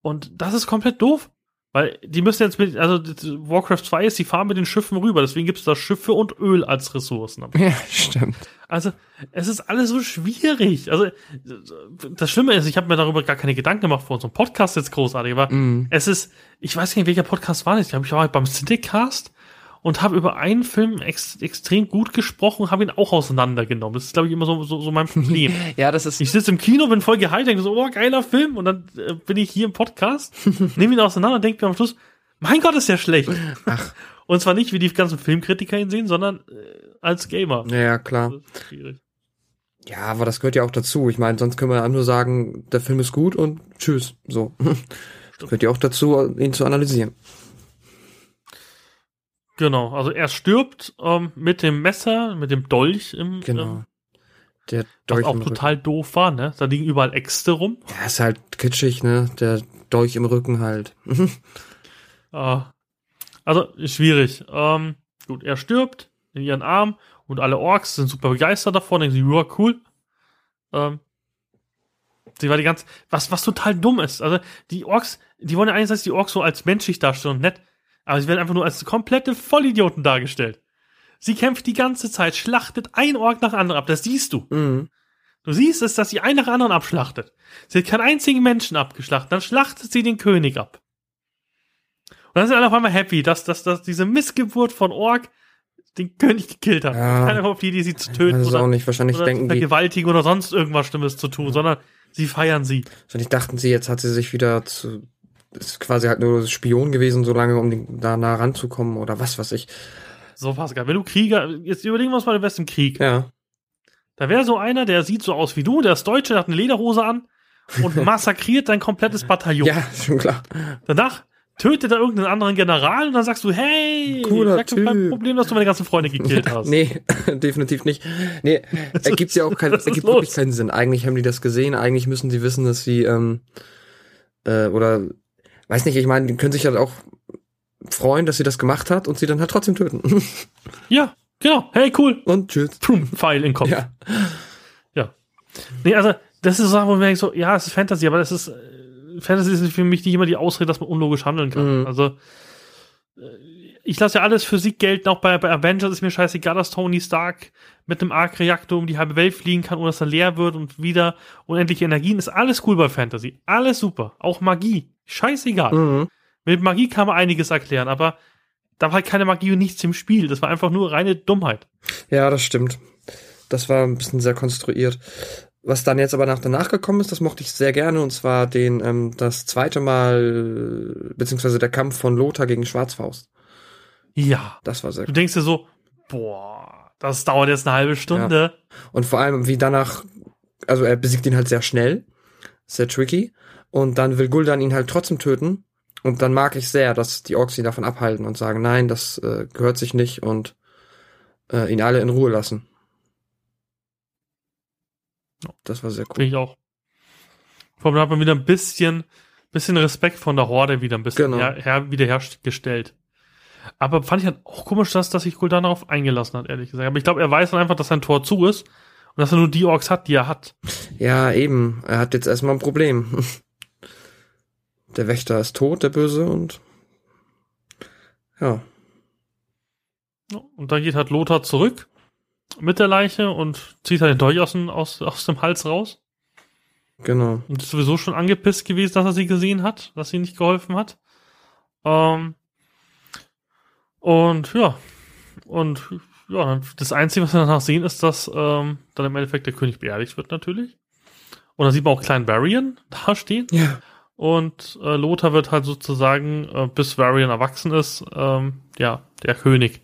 Und das ist komplett doof. Weil die müssen jetzt mit, also Warcraft 2 ist, die fahren mit den Schiffen rüber, deswegen gibt es da Schiffe und Öl als Ressourcen. Ja, stimmt. Also, es ist alles so schwierig. Also, das Schlimme ist, ich habe mir darüber gar keine Gedanken gemacht vor unserem Podcast jetzt großartig, aber Mhm. es ist, ich weiß gar nicht, welcher Podcast war das. Ich glaube, ich war beim Cinecast und habe über einen Film ex extrem gut gesprochen, habe ihn auch auseinandergenommen. Das ist, glaube ich, immer so, so, so mein Problem. Ja, das ist. Ich sitze im Kino, bin voll gehypt, denke so, oh, geiler Film. Und dann äh, bin ich hier im Podcast, nehme ihn auseinander und denke mir am Schluss, mein Gott, ist ja schlecht. Und zwar nicht, wie die ganzen Filmkritiker ihn sehen, sondern äh, als Gamer. ja, klar. Ja, aber das gehört ja auch dazu. Ich meine, sonst können wir nur sagen, der Film ist gut und tschüss. So. Das gehört ja auch dazu, ihn zu analysieren. Genau, also er stirbt ähm, mit dem Messer, mit dem Dolch im, Genau. ähm, Der was Dolch auch im Rücken. total doof war, ne? Da liegen überall Äxte rum. Ja, ist halt kitschig, ne? Der Dolch im Rücken halt. Äh, also schwierig. Ähm, gut, er stirbt in ihren Arm und alle Orks sind super begeistert davon, denken sie, ja, cool. Ähm, sie war die ganze, was, was total dumm ist. Also die Orks, die wollen ja einerseits die Orks so als menschlich darstellen und nett, aber sie werden einfach nur als komplette Vollidioten dargestellt. Sie kämpft die ganze Zeit, schlachtet ein Ork nach anderen ab, das siehst du. mhm. Du siehst es, dass sie einen nach anderen abschlachtet. Sie hat keinen einzigen Menschen abgeschlachtet, dann schlachtet sie den König ab. Und dann sind alle auf einmal happy, dass, dass, dass diese Missgeburt von Ork den König gekillt hat. Ja. Keiner auf die Idee, sie zu töten auch oder, nicht. Wahrscheinlich oder zu denken die, vergewaltigen oder sonst irgendwas Schlimmes zu tun, sondern sie feiern sie. wahrscheinlich dachten sie, jetzt hat sie sich wieder zu, ist quasi halt nur Spion gewesen, so lange, um da nah ranzukommen oder was weiß ich. So Pascal, wenn du Krieger, jetzt überlegen wir uns mal den besten Krieg. Ja. Da wäre so einer, der sieht so aus wie du, der ist Deutsche, der hat eine Lederhose an und massakriert dein komplettes Bataillon. Ja, schon klar. Danach tötet er irgendeinen anderen General und dann sagst du, hey, Cooler sag mir kein Typ. Problem, dass du meine ganzen Freunde gekillt hast. Nee, definitiv nicht. Nee, ergibt ja auch keinen, ergibt wirklich keinen Sinn. Eigentlich haben die das gesehen, eigentlich müssen sie wissen, dass sie, ähm, äh, oder, weiß nicht, ich meine, die können sich halt auch freuen, dass sie das gemacht hat und sie dann halt trotzdem töten. Ja, genau. Hey, cool. und tschüss. Pum, Pfeil in den Kopf. Ja. Nee, also, das ist so Sache, wo man denkt so, ja, es ist Fantasy, aber das ist, äh, Fantasy ist für mich nicht immer die Ausrede, dass man unlogisch handeln kann. Mhm. Also, äh, ich lasse ja alles Physik gelten, auch bei, bei Avengers ist mir scheißegal, dass Tony Stark mit einem Arc-Reaktor um die halbe Welt fliegen kann, ohne dass er leer wird und wieder unendliche Energien. Ist alles cool bei Fantasy. Alles super. Auch Magie. Scheißegal. Mhm. Mit Magie kann man einiges erklären, aber da war halt keine Magie und nichts im Spiel. Das war einfach nur reine Dummheit. Ja, das stimmt. Das war ein bisschen sehr konstruiert. Was dann jetzt aber nach danach gekommen ist, das mochte ich sehr gerne, und zwar den, ähm, das zweite Mal, beziehungsweise der Kampf von Lothar gegen Schwarzfaust. Ja. Das war sehr Du denkst dir so, boah, das dauert jetzt eine halbe Stunde. Ja. Und vor allem, wie danach, also er besiegt ihn halt sehr schnell, sehr tricky, und dann will Guldan ihn halt trotzdem töten, und dann mag ich sehr, dass die Orks ihn davon abhalten und sagen, nein, das äh, gehört sich nicht und äh, ihn alle in Ruhe lassen. Das war sehr cool. Finde ich auch. Vor allem hat man wieder ein bisschen, bisschen Respekt von der Horde wieder ein bisschen genau. her, her, wiederhergestellt. Aber fand ich halt auch komisch, dass, dass sich Guldan darauf eingelassen hat, ehrlich gesagt. Aber ich glaube, er weiß dann einfach, dass sein Tor zu ist und dass er nur die Orks hat, die er hat. Ja, eben. Er hat jetzt erstmal ein Problem. Der Wächter ist tot, der Böse, und ja. Und dann geht halt Lothar zurück mit der Leiche und zieht halt den Dolch aus, aus, aus dem Hals raus. Genau. Und ist sowieso schon angepisst gewesen, dass er sie gesehen hat, dass sie nicht geholfen hat. Ähm, und ja, und ja, das Einzige, was wir danach sehen, ist, dass ähm, dann im Endeffekt der König beerdigt wird natürlich. Und dann sieht man auch kleinen Varian da stehen. Ja. Und äh, Lothar wird halt sozusagen, äh, bis Varian erwachsen ist, ähm, ja, der König.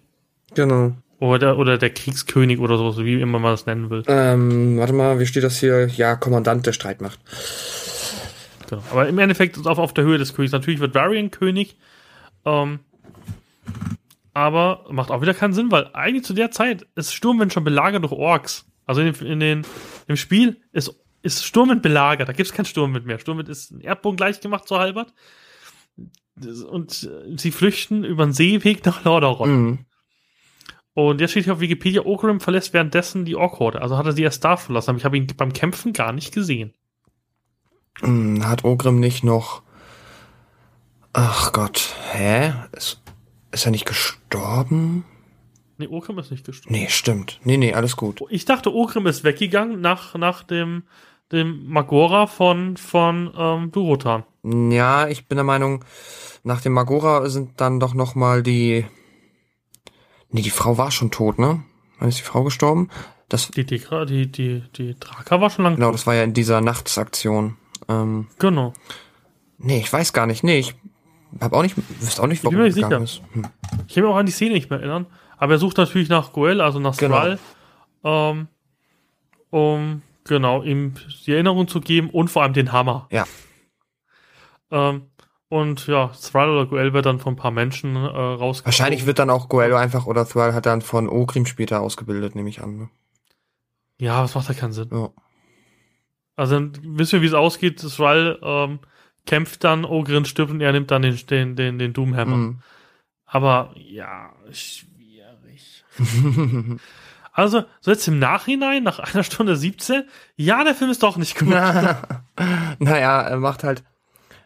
Genau. Oder, oder der Kriegskönig oder so, wie immer man das nennen will. Ähm, warte mal, wie steht das hier? Ja, Kommandant der Streitmacht. Genau. Aber im Endeffekt ist es auf, auf der Höhe des Königs. Natürlich wird Varian König. Ähm, aber macht auch wieder keinen Sinn, weil eigentlich zu der Zeit ist Sturmwind schon belagert durch Orks. Also in, in den, im Spiel ist, ist Sturmwind belagert. Da gibt es kein Sturmwind mehr. Sturmwind ist ein Erdbogen gleich gemacht zu Halbert. Und sie flüchten über den Seeweg nach Lordaeron. Mhm. Und jetzt steht hier auf Wikipedia, Ogrim verlässt währenddessen die Ork-Horde. Also hat er sie erst da verlassen, aber ich habe ihn beim Kämpfen gar nicht gesehen. Hm, hat Ogrim nicht noch. Ach Gott, hä? Ist, ist er nicht gestorben? Nee, Ogrim ist nicht gestorben. Nee, stimmt. Nee, nee, alles gut. Ich dachte, Ogrim ist weggegangen nach, nach dem, dem Magora von, von ähm, Durotan. Ja, ich bin der Meinung, nach dem Magora sind dann doch noch mal die Nee, die Frau war schon tot, ne? Wann ist die Frau gestorben? Das die, die, die, die, die Draka war schon lange Genau, tot. das war ja in dieser Nachtsaktion. Ähm, genau. Nee, ich weiß gar nicht. Nee, ich hab auch nicht, wüsste auch nicht, warum ich bin mir nicht sicher. Hm. Ich kann mich auch an die Szene nicht mehr erinnern. Aber er sucht natürlich nach Goel, also nach Sral, genau. ähm, um genau ihm die Erinnerung zu geben und vor allem den Hammer. Ja. Ähm, und ja, Thrall oder Goel wird dann von ein paar Menschen äh, rausgekommen. Wahrscheinlich wird dann auch Goel einfach oder Thrall hat dann von Ogrim später ausgebildet, nehme ich an. Ne? Ja, das macht ja keinen Sinn. Ja. Also dann wissen wir, wie es ausgeht. Thrall ähm, kämpft dann, Ogrin stirbt und er nimmt dann den, den, den, den Doomhammer. Mhm. Aber ja, schwierig. also, so jetzt im Nachhinein, nach einer Stunde 17, ja, der Film ist doch nicht gut. naja, er macht halt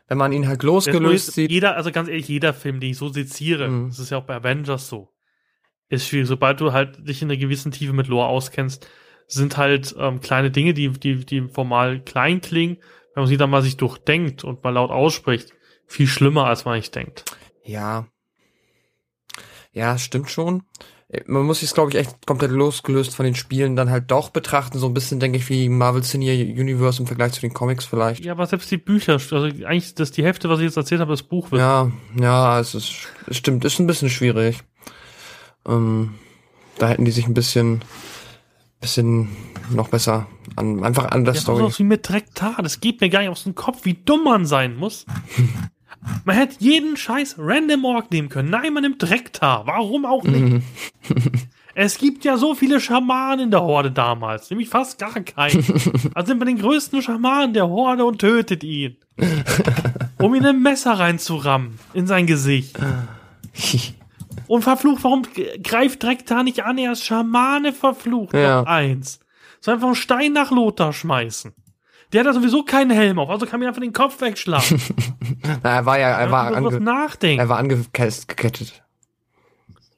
wenn man ihn halt losgelöst sieht. Jeder, also ganz ehrlich, jeder Film, den ich so seziere, mhm. das ist ja auch bei Avengers so, ist schwierig. Sobald du halt dich in einer gewissen Tiefe mit Lore auskennst, sind halt ähm, kleine Dinge, die, die, die formal klein klingen, wenn man sie dann mal sich durchdenkt und mal laut ausspricht, viel schlimmer, als man nicht denkt. Ja. Ja, stimmt schon man muss sich glaube ich, echt komplett losgelöst von den Spielen dann halt doch betrachten. So ein bisschen, denke ich, wie Marvel Cinematic Universe im Vergleich zu den Comics vielleicht. Ja, aber selbst die Bücher, also eigentlich das die Hälfte, was ich jetzt erzählt habe, das Buch wird. Ja, ja, es ist, es stimmt, ist ein bisschen schwierig. Ähm, da hätten die sich ein bisschen, bisschen noch besser an, einfach an der ja, Story. Das wie mit Trektar, das geht mir gar nicht aus dem Kopf, wie dumm man sein muss. Man hätte jeden scheiß Random Org nehmen können. Nein, man nimmt Drektar. Warum auch nicht? Mhm. es gibt ja so viele Schamanen in der Horde damals. Nämlich fast gar keinen. Also nimmt man den größten Schaman der Horde und tötet ihn. um ihn ein Messer reinzurammen. In sein Gesicht. Und verflucht, warum greift Drektar nicht an? Er ist Schamane verflucht. Ja. Noch eins. So einfach einen Stein nach Lothar schmeißen. Der hat da sowieso keinen Helm auf, also kann mir einfach den Kopf wegschlagen. Na, er war ja, er war, ange nachdenken. er war angekettet.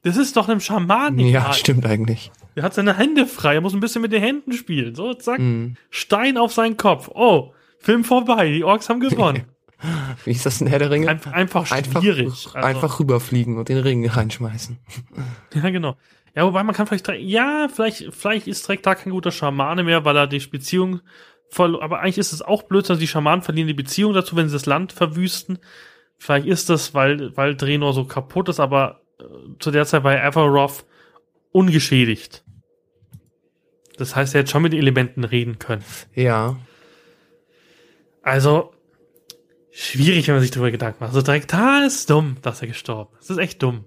Das ist doch einem Schaman. Ja, Fall. stimmt eigentlich. Er hat seine Hände frei, er muss ein bisschen mit den Händen spielen. So, zack, mm. Stein auf seinen Kopf. Oh, Film vorbei, die Orks haben gewonnen. Wie ist das in Herr der Ringe? Einfach, einfach schwierig. Einfach, also, einfach rüberfliegen und den Ring reinschmeißen. Ja, genau. Ja, wobei man kann vielleicht, ja, vielleicht, vielleicht ist Trektar kein guter Schamane mehr, weil er die Beziehung aber eigentlich ist es auch blöd, dass die Schamanen verlieren die Beziehung dazu, wenn sie das Land verwüsten. Vielleicht ist das, weil, weil Drenor so kaputt ist, aber äh, zu der Zeit war Avarov ungeschädigt. Das heißt, er hätte schon mit Elementen reden können. Ja. Also, schwierig, wenn man sich darüber Gedanken macht. Also direkt, ah, ist dumm, dass er gestorben ist. Das ist echt dumm.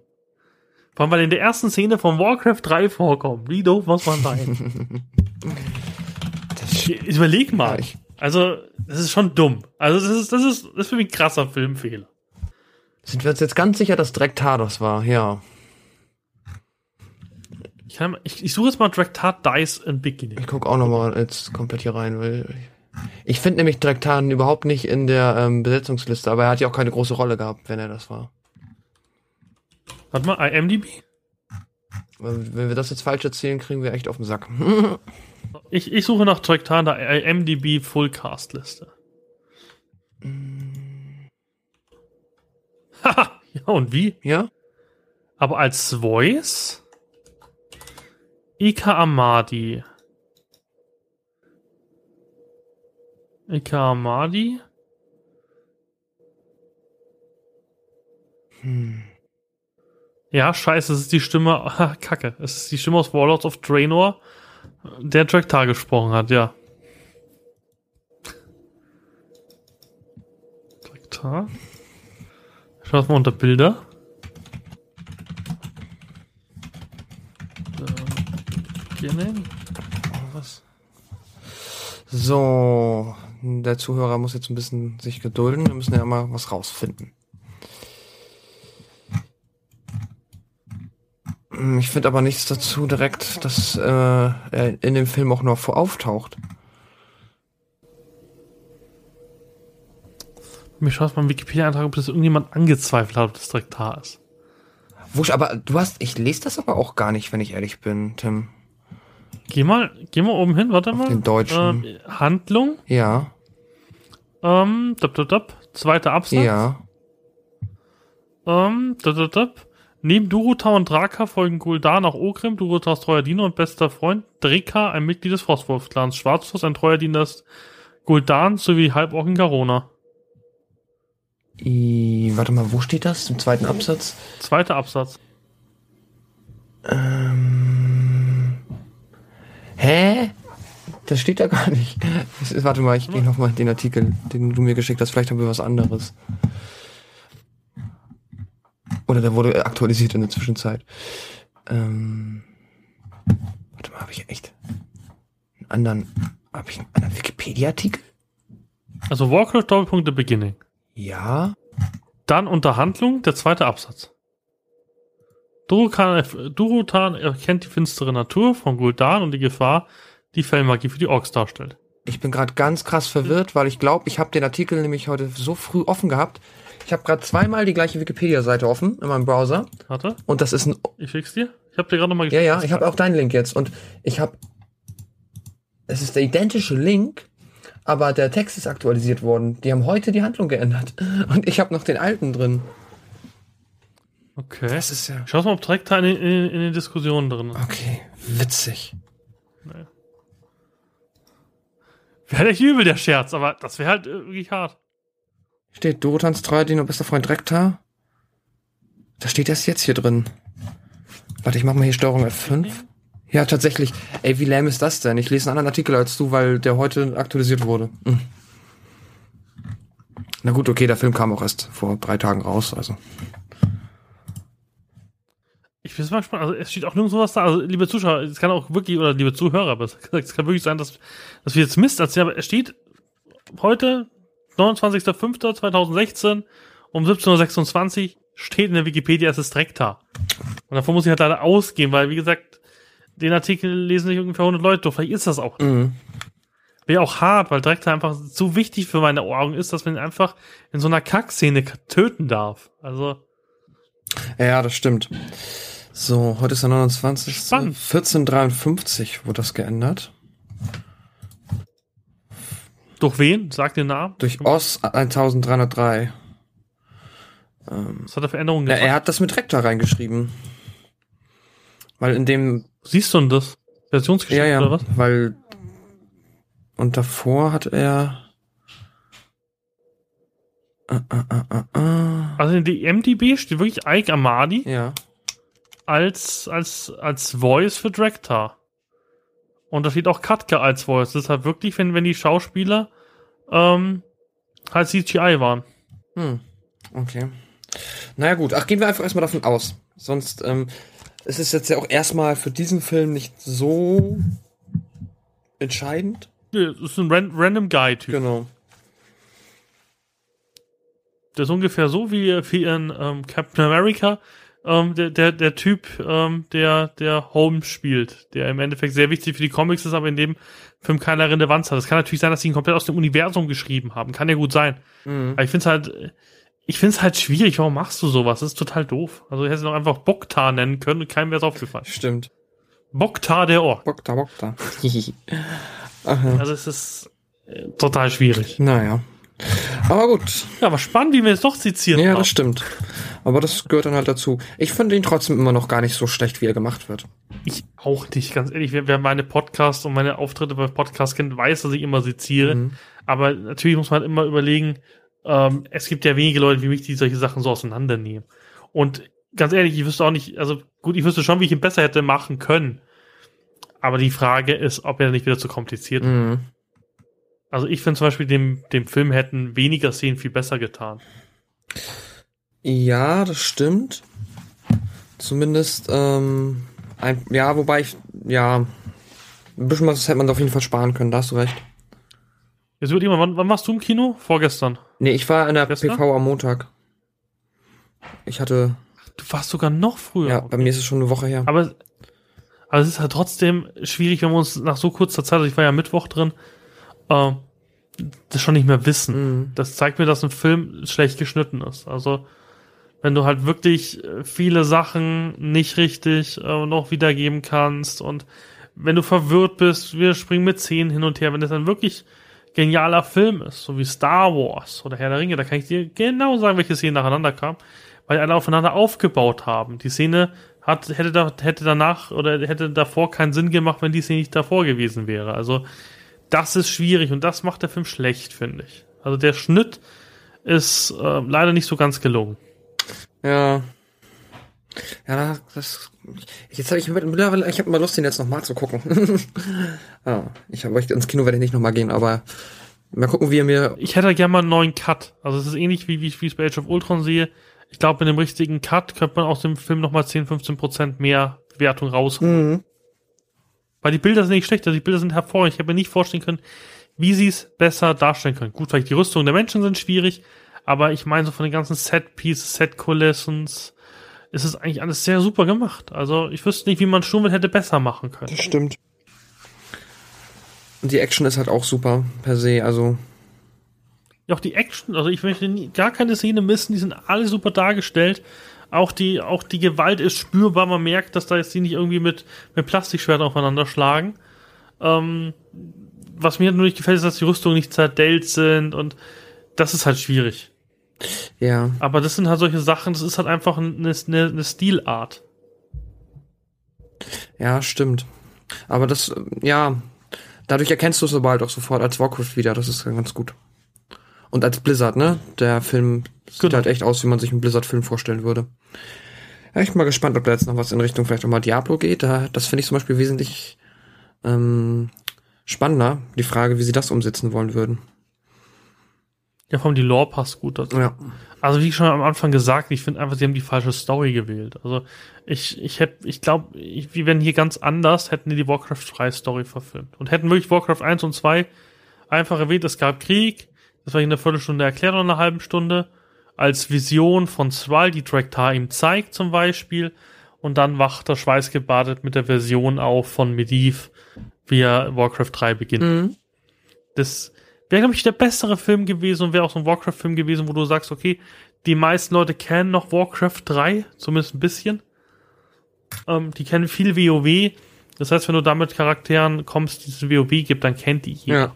Vor allem, weil in der ersten Szene von Warcraft 3 vorkommt. Wie doof muss man sein? Überleg mal. Ja, also, das ist schon dumm. Also, das ist, das ist, das ist für mich ein krasser Filmfehler. Sind wir uns jetzt ganz sicher, dass Drake Tardos war? Ja. Ich, kann, ich, ich suche jetzt mal Drektar Dice in Beginning. Ich gucke auch nochmal jetzt komplett hier rein, weil ich, ich finde nämlich Drektan überhaupt nicht in der ähm, Besetzungsliste, aber er hat ja auch keine große Rolle gehabt, wenn er das war. Warte mal, IMDb? Wenn wir das jetzt falsch erzählen, kriegen wir echt auf den Sack. ich, ich suche nach Drektan der IMDb Fullcast Liste. Haha, ja und wie? Ja. Aber als Voice? Ika Amadi. Ika Amadi? Hm. Ja, scheiße, es ist die Stimme, ah, kacke, es ist die Stimme aus Warlords of Draenor, der Traktar gesprochen hat, ja. Traktar? Schaut mal unter Bilder. beginnen. Was? So, der Zuhörer muss jetzt ein bisschen sich gedulden. Wir müssen ja mal was rausfinden. Ich finde aber nichts dazu direkt, dass äh, er in dem Film auch nur vor auftaucht. Mir schaut mal im Wikipedia-Eintrag, ob das irgendjemand angezweifelt hat, ob das direkt da ist. Wusch, aber du hast, ich lese das aber auch gar nicht, wenn ich ehrlich bin, Tim. Geh mal, geh mal oben hin, warte Auf mal. Den deutschen. Äh, Handlung. Ja. Ähm, dab, dab, dab. Zweiter Absatz. Ja. Ähm, dab, dab, dab. Neben Duruta und Draka folgen Gul'dan auch Ogrim, Durutas treuer Diener und bester Freund, Dreka, ein Mitglied des Frostwolf-Clans, Schwarzfuß, ein treuer Diener des Gul'dan sowie Halborg in Garona. I, warte mal, wo steht das? Im zweiten Absatz? Zweiter Absatz. Ähm. Hä? Das steht da gar nicht. Ist, warte mal, ich gehe nochmal den Artikel, den du mir geschickt hast. Vielleicht haben wir was anderes. Oder der wurde aktualisiert in der Zwischenzeit. Ähm, warte mal, habe ich echt einen anderen, habe ich einen anderen Wikipedia-Artikel? Also Warcraft Doppelpunkte Beginning. Ja. Dann unter Handlung der zweite Absatz. Durotan erkennt die finstere Natur von Gul'dan und die Gefahr, die Fellmagie für die Orks darstellt. Ich bin gerade ganz krass verwirrt, weil ich glaube, ich habe den Artikel nämlich heute so früh offen gehabt. Ich habe gerade zweimal die gleiche Wikipedia-Seite offen in meinem Browser. Warte. Und das ist ein. Ich schick's dir. Ich habe dir gerade nochmal geschickt. Ja, ja, ich habe auch deinen Link jetzt. Und ich habe. Es ist der identische Link, aber der Text ist aktualisiert worden. Die haben heute die Handlung geändert. Und ich habe noch den alten drin. Okay. Das ist ja. Schau mal, ob direkt in, in, in den Diskussionen drin ist. Okay, witzig. Nee. Wäre echt übel, der Scherz, aber das wäre halt wirklich hart. Steht Dorotans treuer Diener, bester Freund Drektar. Da steht das jetzt hier drin. Warte, ich mach mal hier Steuerung F5. Okay. Ja, tatsächlich. Ey, wie lame ist das denn? Ich lese einen anderen Artikel als du, weil der heute aktualisiert wurde. Hm. Na gut, okay, der Film kam auch erst vor drei Tagen raus, also. Ich bin mal gespannt. Also es steht auch nirgendwo was da. Also liebe Zuschauer, es kann auch wirklich, oder liebe Zuhörer, aber es kann wirklich sein, dass, dass wir jetzt Mist erzählen. Aber es steht heute, 29.05.2016 um 17.26 Uhr steht in der Wikipedia, es ist Drektar. Und davon muss ich halt leider ausgehen, weil, wie gesagt, den Artikel lesen nicht ungefähr 100 Leute. Vielleicht ist das auch. Mhm. Wäre auch hart, weil Drektar einfach so wichtig für meine Augen ist, dass man ihn einfach in so einer Kackszene töten darf. Also. Ja, das stimmt. So, heute ist der 29. Spannend. 1453 wurde das geändert. Durch wen? Sag den Namen. Durch OS 1303. Ähm, Was hat er für Änderungen gemacht? Ja, er hat das mit Rektor reingeschrieben. Weil in dem. Siehst du denn das? Versionsgeschichte ja, ja, oder was? Weil. Und davor hat er. Uh, uh, uh, also in die MDB steht wirklich Ike Amadi. Ja. Als, als, als Voice für Drektar. Und da steht auch Katka als Voice. Das ist halt wirklich, wenn, wenn die Schauspieler ähm, halt CGI waren. Hm. Okay. Naja gut, ach, gehen wir einfach erstmal davon aus. Sonst ähm, es ist jetzt ja auch erstmal für diesen Film nicht so entscheidend. Ja, das ist ein ran random Guy-Typ. Genau. Das ist ungefähr so wie, wie in ähm, Captain America, ähm, der, der, der Typ, ähm, der, der Holmes spielt, der im Endeffekt sehr wichtig für die Comics ist, aber in dem Film keine Relevanz hat. Es kann natürlich sein, dass sie ihn komplett aus dem Universum geschrieben haben. Kann ja gut sein. Mhm. Aber ich finde es halt, ich finde es halt schwierig. Warum machst du sowas? Das ist total doof. Also, hättest du noch einfach Boktar nennen können und keinem wäre es aufgefallen. Stimmt. Boktar der Ork. Boktar, Boktar. also, es ist äh, total schwierig. Naja. Aber gut. Ja, aber spannend, wie wir jetzt doch sezieren. Ja, haben. das stimmt. Aber das gehört dann halt dazu. Ich finde ihn trotzdem immer noch gar nicht so schlecht, wie er gemacht wird. Ich auch nicht, ganz ehrlich. Wer, wer meine Podcasts und meine Auftritte bei Podcasts kennt, weiß, dass ich immer seziere. Mhm. Aber natürlich muss man halt immer überlegen, ähm, es gibt ja wenige Leute wie mich, die solche Sachen so auseinandernehmen. Und ganz ehrlich, ich wüsste auch nicht, also gut, ich wüsste schon, wie ich ihn besser hätte machen können. Aber die Frage ist, ob er nicht wieder zu kompliziert mhm. Also ich finde zum Beispiel, dem, dem Film hätten weniger Szenen viel besser getan. Ja, das stimmt. Zumindest, ähm, ein, ja, wobei ich, ja, ein bisschen was hätte man auf jeden Fall sparen können, da hast du recht. Jetzt wird jemand, wann, wann warst du im Kino? Vorgestern? Nee, ich war in der Gestern? PV am Montag. Ich hatte. Du warst sogar noch früher. Ja, okay. bei mir ist es schon eine Woche her. Aber, aber es ist halt trotzdem schwierig, wenn wir uns nach so kurzer Zeit, also ich war ja Mittwoch drin, äh, das schon nicht mehr wissen. Mhm. Das zeigt mir, dass ein Film schlecht geschnitten ist. Also, wenn du halt wirklich äh, viele Sachen nicht richtig äh, noch wiedergeben kannst und wenn du verwirrt bist, wir springen mit Szenen hin und her, wenn das dann wirklich genialer Film ist, so wie Star Wars oder Herr der Ringe, da kann ich dir genau sagen, welche Szenen nacheinander kamen, weil die alle aufeinander aufgebaut haben. Die Szene hat, hätte, da, hätte danach oder hätte davor keinen Sinn gemacht, wenn die Szene nicht davor gewesen wäre. Also das ist schwierig und das macht der Film schlecht, finde ich. Also der Schnitt ist äh, leider nicht so ganz gelungen. Ja. Ja, das. Jetzt habe ich mittlerweile, ich habe mal Lust, den jetzt nochmal zu gucken. ah, ich habe euch ins Kino werde ich nicht nochmal gehen, aber mal gucken, wie ihr mir. Ich hätte gerne mal einen neuen Cut. Also es ist ähnlich wie, wie ich es bei Age of Ultron sehe. Ich glaube, mit dem richtigen Cut könnte man aus dem Film nochmal 10, 15 Prozent mehr Wertung rausholen. Mhm. Weil die Bilder sind nicht schlecht, also die Bilder sind hervorragend. Ich habe mir nicht vorstellen können, wie sie es besser darstellen können. Gut, vielleicht die Rüstung der Menschen sind schwierig, aber ich meine so von den ganzen Set-Pieces, Set-Kulissen, ist es eigentlich alles sehr super gemacht. Also ich wüsste nicht, wie man Sturmwind hätte besser machen können. Das stimmt. Und die Action ist halt auch super per se, also. Ja, auch die Action, also ich möchte nie, gar keine Szene missen, die sind alle super dargestellt. Auch die, auch die Gewalt ist spürbar. Man merkt, dass da jetzt die nicht irgendwie mit, mit Plastikschwertern aufeinander schlagen. Ähm, was mir nur nicht gefällt, ist, dass die Rüstungen nicht zerdellt sind und das ist halt schwierig. Ja. Aber das sind halt solche Sachen, das ist halt einfach eine, eine, eine Stilart. Ja, stimmt. Aber das, ja, dadurch erkennst du es aber halt auch sofort als Warcraft wieder, das ist ganz gut. Und als Blizzard, ne? Der Film sieht genau. halt echt aus, wie man sich einen Blizzard-Film vorstellen würde. Ja, ich bin mal gespannt, ob da jetzt noch was in Richtung vielleicht auch mal Diablo geht. Da, das finde ich zum Beispiel wesentlich ähm, spannender, die Frage, wie sie das umsetzen wollen würden. Ja, vor allem die Lore passt gut dazu. Ja. Also wie schon am Anfang gesagt, ich finde einfach, sie haben die falsche Story gewählt. Also ich, ich hätte, ich glaube, wir wären hier ganz anders, hätten die die Warcraft 3 Story verfilmt. Und hätten wirklich Warcraft 1 und 2 einfach erwähnt, es gab Krieg, das war in der Viertelstunde erklärt oder einer halben Stunde, als Vision von Thrall, die Drektar ihm zeigt zum Beispiel, und dann wacht er schweißgebadet mit der Version auf von Medivh, wie er Warcraft 3 beginnt. Mhm. Das wäre, glaube ich, der bessere Film gewesen und wäre auch so ein Warcraft-Film gewesen, wo du sagst, okay, die meisten Leute kennen noch Warcraft 3, zumindest ein bisschen. Ähm, die kennen viel WoW. Das heißt, wenn du damit Charakteren kommst, die es WoW gibt, dann kennt die jeder. Ja.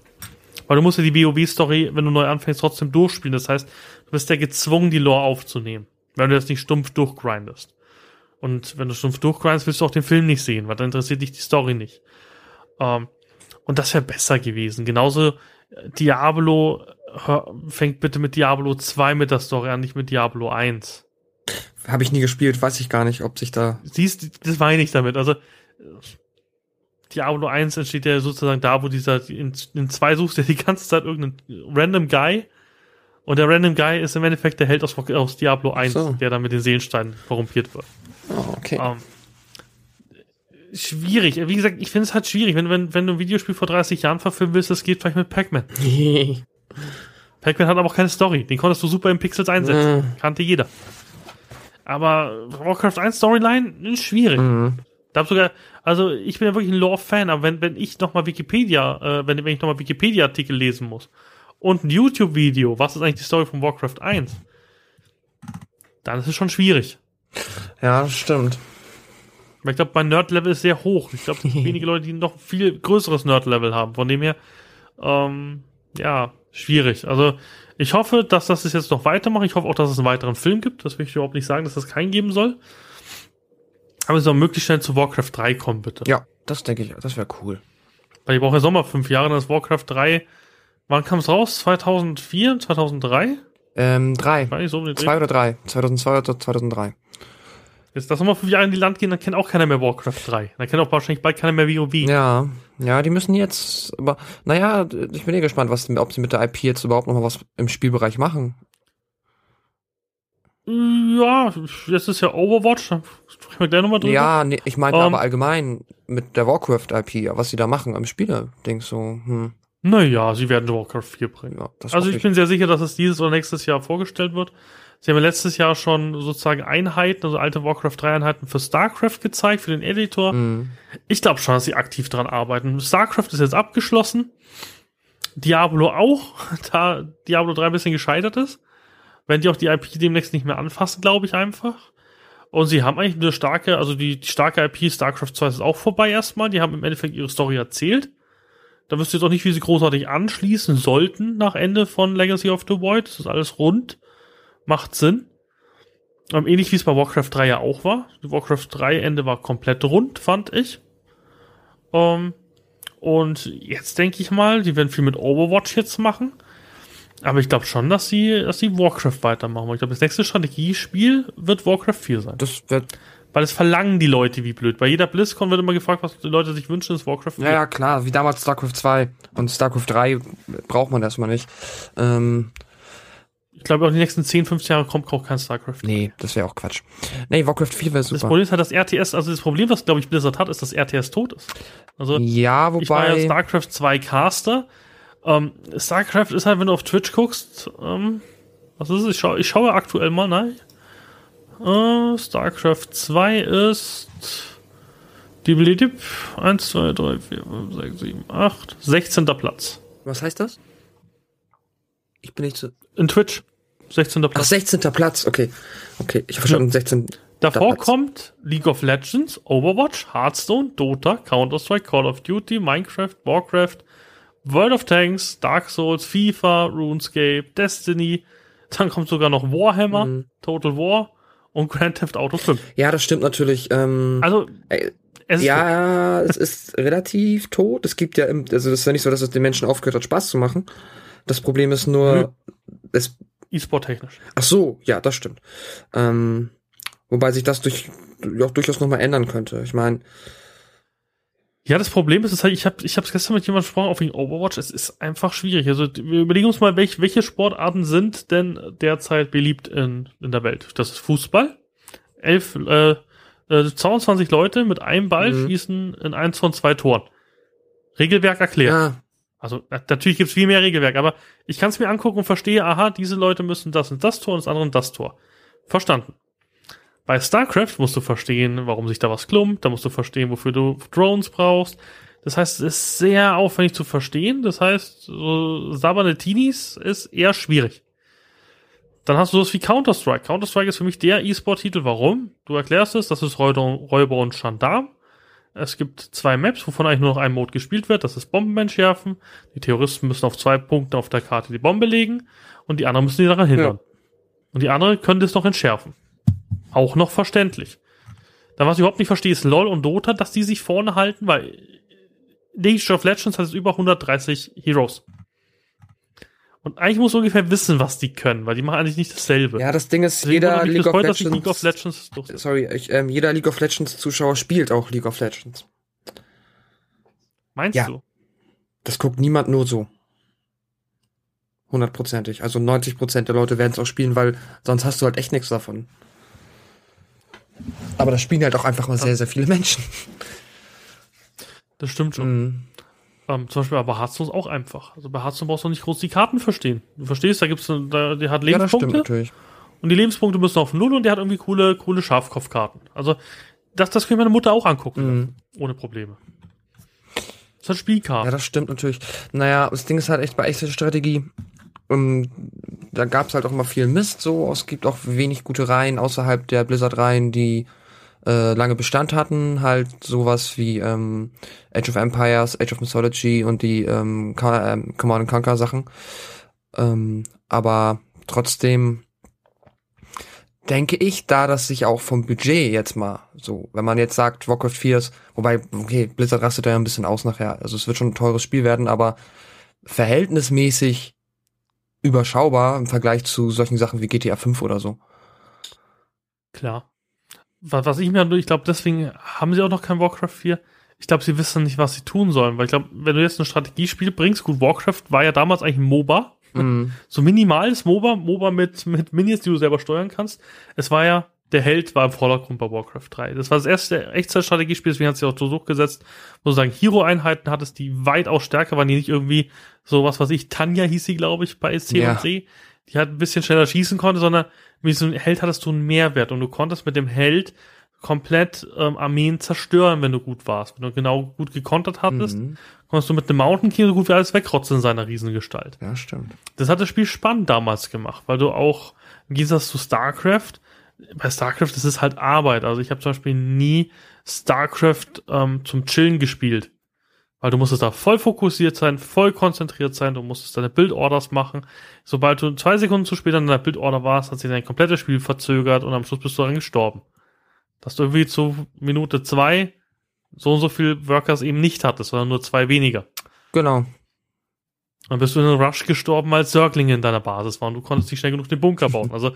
Weil du musst ja die WoW-Story, wenn du neu anfängst, trotzdem durchspielen. Das heißt, du bist ja gezwungen, die Lore aufzunehmen. Wenn du das nicht stumpf durchgrindest. Und wenn du stumpf durchgrindest, willst du auch den Film nicht sehen, weil dann interessiert dich die Story nicht. Ähm, und das wäre besser gewesen. Genauso äh, Diablo hör, fängt bitte mit Diablo 2 mit der Story an, nicht mit Diablo 1. Habe ich nie gespielt, weiß ich gar nicht, ob sich da. Siehst, das meine ich damit. Also Diablo 1 entsteht ja sozusagen da, wo dieser in, in zwei suchst du die ganze Zeit irgendeinen random Guy und der random Guy ist im Endeffekt der Held aus, aus Diablo 1, so. der dann mit den Seelensteinen korrumpiert wird. Oh, okay. Ähm, schwierig. Wie gesagt, ich finde es halt schwierig. Wenn, wenn, wenn du ein Videospiel vor 30 Jahren verfilmen willst, das geht vielleicht mit Pac-Man. Pac-Man hat aber auch keine Story. Den konntest du super in Pixels einsetzen. Kannte jeder. Aber Warcraft 1 Storyline ist schwierig. Mhm. Da hab sogar, also ich bin ja wirklich ein Lore-Fan, aber wenn, wenn ich nochmal Wikipedia, äh, wenn, wenn ich nochmal Wikipedia-Artikel lesen muss und ein YouTube-Video, was ist eigentlich die Story von Warcraft 1, dann ist es schon schwierig. Ja, stimmt. Weil ich glaube, mein Nerd-Level ist sehr hoch. Ich glaube, es gibt wenige Leute, die noch viel größeres Nerd-Level haben. Von dem her, ähm, ja, schwierig. Also ich hoffe, dass das jetzt noch weitermacht. Ich hoffe auch, dass es einen weiteren Film gibt. Das will ich überhaupt nicht sagen, dass das keinen geben soll. Aber es soll möglichst schnell zu Warcraft 3 kommen, bitte. Ja, das denke ich, das wäre cool. Weil ich brauche ja Sommer fünf Jahre, dann ist Warcraft 3. Wann kam es raus? 2004, 2003? Ähm, drei. So Zwei oder drei. 2002 oder 2003. Jetzt lass mal fünf Jahre in die Land gehen, dann kennt auch keiner mehr Warcraft 3. Dann kennt auch wahrscheinlich bald keiner mehr WoW. Ja, ja, die müssen jetzt, aber, naja, ich bin eh gespannt, was, ob sie mit der IP jetzt überhaupt noch mal was im Spielbereich machen. Ja, jetzt ist ja Overwatch, da sprechen wir gleich nochmal drüber. Ja, nee, ich meinte um, ähm, aber allgemein mit der Warcraft-IP, was sie da machen am Spieler, denk so, hm. Naja, sie werden Warcraft 4 bringen. Ja, also ich, ich bin sehr sicher, dass es dieses oder nächstes Jahr vorgestellt wird. Sie haben ja letztes Jahr schon sozusagen Einheiten, also alte Warcraft 3 Einheiten für StarCraft gezeigt, für den Editor. Mhm. Ich glaube schon, dass sie aktiv dran arbeiten. StarCraft ist jetzt abgeschlossen. Diablo auch, da Diablo 3 ein bisschen gescheitert ist. Wenn die auch die IP demnächst nicht mehr anfassen, glaube ich einfach. Und sie haben eigentlich eine starke, also die, die starke IP StarCraft 2 ist auch vorbei erstmal. Die haben im Endeffekt ihre Story erzählt. Da wüsste ich jetzt auch nicht, wie sie großartig anschließen sollten nach Ende von Legacy of the Void. Das ist alles rund macht Sinn. Ähm, ähnlich wie es bei Warcraft 3 ja auch war. Die Warcraft 3 Ende war komplett rund, fand ich. Ähm, und jetzt denke ich mal, die werden viel mit Overwatch jetzt machen. Aber ich glaube schon, dass sie, dass sie Warcraft weitermachen. Ich glaube, das nächste Strategiespiel wird Warcraft 4 sein. Das wird. Weil es verlangen die Leute wie blöd. Bei jeder BlizzCon wird immer gefragt, was die Leute sich wünschen, ist Warcraft 4. Ja, ja, klar. Wie damals StarCraft 2 und StarCraft 3 braucht man erstmal nicht. Ähm, ich glaube, auch die nächsten 10, 15 Jahre kommt auch kein StarCraft. Nee, das wäre auch Quatsch. Nee, Warcraft 4 wäre super. Das Problem ist halt, dass RTS, also das Problem, was, glaube ich, Blizzard hat, ist, dass RTS tot ist. Also, ja, wobei. Ich war ja StarCraft 2 Caster. Ähm, StarCraft ist halt, wenn du auf Twitch guckst, ähm, was ist es? Ich, schau, ich schaue aktuell mal, nein. Äh, StarCraft 2 ist. Diblidip. 1, 2, 3, 4, 5, 6, 7, 8. 16. Platz. Was heißt das? Ich bin nicht so. In Twitch. 16. Platz. Ach, 16. Platz, okay. Okay, ich habe verstanden, 16. Davor Platz. kommt League of Legends, Overwatch, Hearthstone, Dota, Counter-Strike, Call of Duty, Minecraft, Warcraft, World of Tanks, Dark Souls, FIFA, RuneScape, Destiny. Dann kommt sogar noch Warhammer, mhm. Total War und Grand Theft Auto 5. Ja, das stimmt natürlich. Ähm, also, äh, es ja, es ist relativ tot. Es gibt ja, im, also es ist ja nicht so, dass es den Menschen aufgehört hat, Spaß zu machen. Das Problem ist nur, mhm. es E-Sport technisch. Ach so, ja, das stimmt. Ähm, wobei sich das durch, auch durchaus nochmal ändern könnte. Ich meine. Ja, das Problem ist, ist halt, ich habe ich hab's gestern mit jemandem gesprochen auf wegen Overwatch, es ist einfach schwierig. Also wir überlegen uns mal, welch, welche Sportarten sind denn derzeit beliebt in, in der Welt? Das ist Fußball. Elf, äh, äh, 22 Leute mit einem Ball mhm. schießen in eins von zwei Toren. Regelwerk erklärt. Ja. Also natürlich gibt es viel mehr Regelwerk, aber ich kann es mir angucken und verstehe, aha, diese Leute müssen das und das Tor und das andere und das Tor. Verstanden. Bei StarCraft musst du verstehen, warum sich da was klumpt, da musst du verstehen, wofür du Drones brauchst. Das heißt, es ist sehr aufwendig zu verstehen. Das heißt, so sabbernde Teenies ist eher schwierig. Dann hast du sowas wie Counter-Strike. Counter-Strike ist für mich der E-Sport-Titel. Warum? Du erklärst es, das ist Räuber und Gendarm. Es gibt zwei Maps, wovon eigentlich nur noch ein Mode gespielt wird. Das ist Bomben entschärfen. Die Terroristen müssen auf zwei Punkte auf der Karte die Bombe legen und die anderen müssen die daran hindern. Ja. Und die anderen können das noch entschärfen. Auch noch verständlich. Dann, was ich überhaupt nicht verstehe, ist LOL und Dota, dass die sich vorne halten, weil League of Legends hat über 130 Heroes. Und eigentlich muss ungefähr wissen, was die können, weil die machen eigentlich nicht dasselbe. Ja, das Ding ist, Deswegen jeder League, of heute, Legends, League of Legends, sorry, ich, ähm, jeder League of Legends Zuschauer spielt auch League of Legends. Meinst ja. du? Das guckt niemand nur so. Hundertprozentig. Also 90 Prozent der Leute werden es auch spielen, weil sonst hast du halt echt nichts davon. Aber das spielen halt auch einfach mal sehr, sehr viele Menschen. Das stimmt schon. Mhm. Ähm, zum Beispiel bei Hearthstone ist auch einfach. Also bei Hearthstone brauchst du nicht groß die Karten verstehen. Du verstehst, da gibt's, da, die hat Lebenspunkte. Ja, das stimmt natürlich. Und die Lebenspunkte müssen auf Null und der hat irgendwie coole, coole Schafkopfkarten. Also, das, das kann meine Mutter auch angucken. Mhm. Ohne Probleme. Das hat Spielkarten. Ja, das stimmt natürlich. Naja, das Ding ist halt echt bei echter Strategie. Und da gab's halt auch immer viel Mist so. Es gibt auch wenig gute Reihen außerhalb der Blizzard-Reihen, die äh, lange Bestand hatten, halt sowas wie ähm, Age of Empires, Age of Mythology und die ähm, ähm Command Conquer Sachen. Ähm, aber trotzdem denke ich, da das sich auch vom Budget jetzt mal so, wenn man jetzt sagt, Warcraft 4 ist, wobei, okay, Blizzard rastet da ja ein bisschen aus nachher, also es wird schon ein teures Spiel werden, aber verhältnismäßig überschaubar im Vergleich zu solchen Sachen wie GTA 5 oder so. Klar was ich mir, ich glaube, deswegen haben sie auch noch kein Warcraft 4. Ich glaube, sie wissen nicht, was sie tun sollen, weil ich glaube, wenn du jetzt ein Strategiespiel bringst, gut, Warcraft war ja damals eigentlich ein MOBA. Mhm. So minimales MOBA, MOBA mit, mit Minis, die du selber steuern kannst. Es war ja, der Held war im Vordergrund bei Warcraft 3. Das war das erste Echtzeitstrategiespiel, deswegen hat sie auch so durchgesetzt, wo du sagen, Hero-Einheiten hattest, die weitaus stärker waren, die nicht irgendwie so was, was ich, Tanja hieß sie, glaube ich, bei C ja. und C, die halt ein bisschen schneller schießen konnte, sondern mit so einem Held hattest du einen Mehrwert und du konntest mit dem Held komplett ähm, Armeen zerstören, wenn du gut warst. Wenn du genau gut gekontert hattest, mhm. konntest du mit einem Mountain King so gut wie alles wegrotzen in seiner Riesengestalt. Ja, stimmt. Das hat das Spiel spannend damals gemacht, weil du auch, im Gegensatz zu StarCraft, bei StarCraft ist halt Arbeit. Also ich habe zum Beispiel nie StarCraft ähm, zum Chillen gespielt. Weil du musstest da voll fokussiert sein, voll konzentriert sein, du musstest deine Bildorders machen. Sobald du zwei Sekunden zu spät an deiner Bildorder warst, hat sich dein komplettes Spiel verzögert und am Schluss bist du dann gestorben. Dass du irgendwie zu Minute zwei so und so viel Workers eben nicht hattest, sondern nur zwei weniger. Genau. Dann bist du in einem Rush gestorben, als Zerglinge in deiner Basis waren. Du konntest nicht schnell genug den Bunker bauen. Also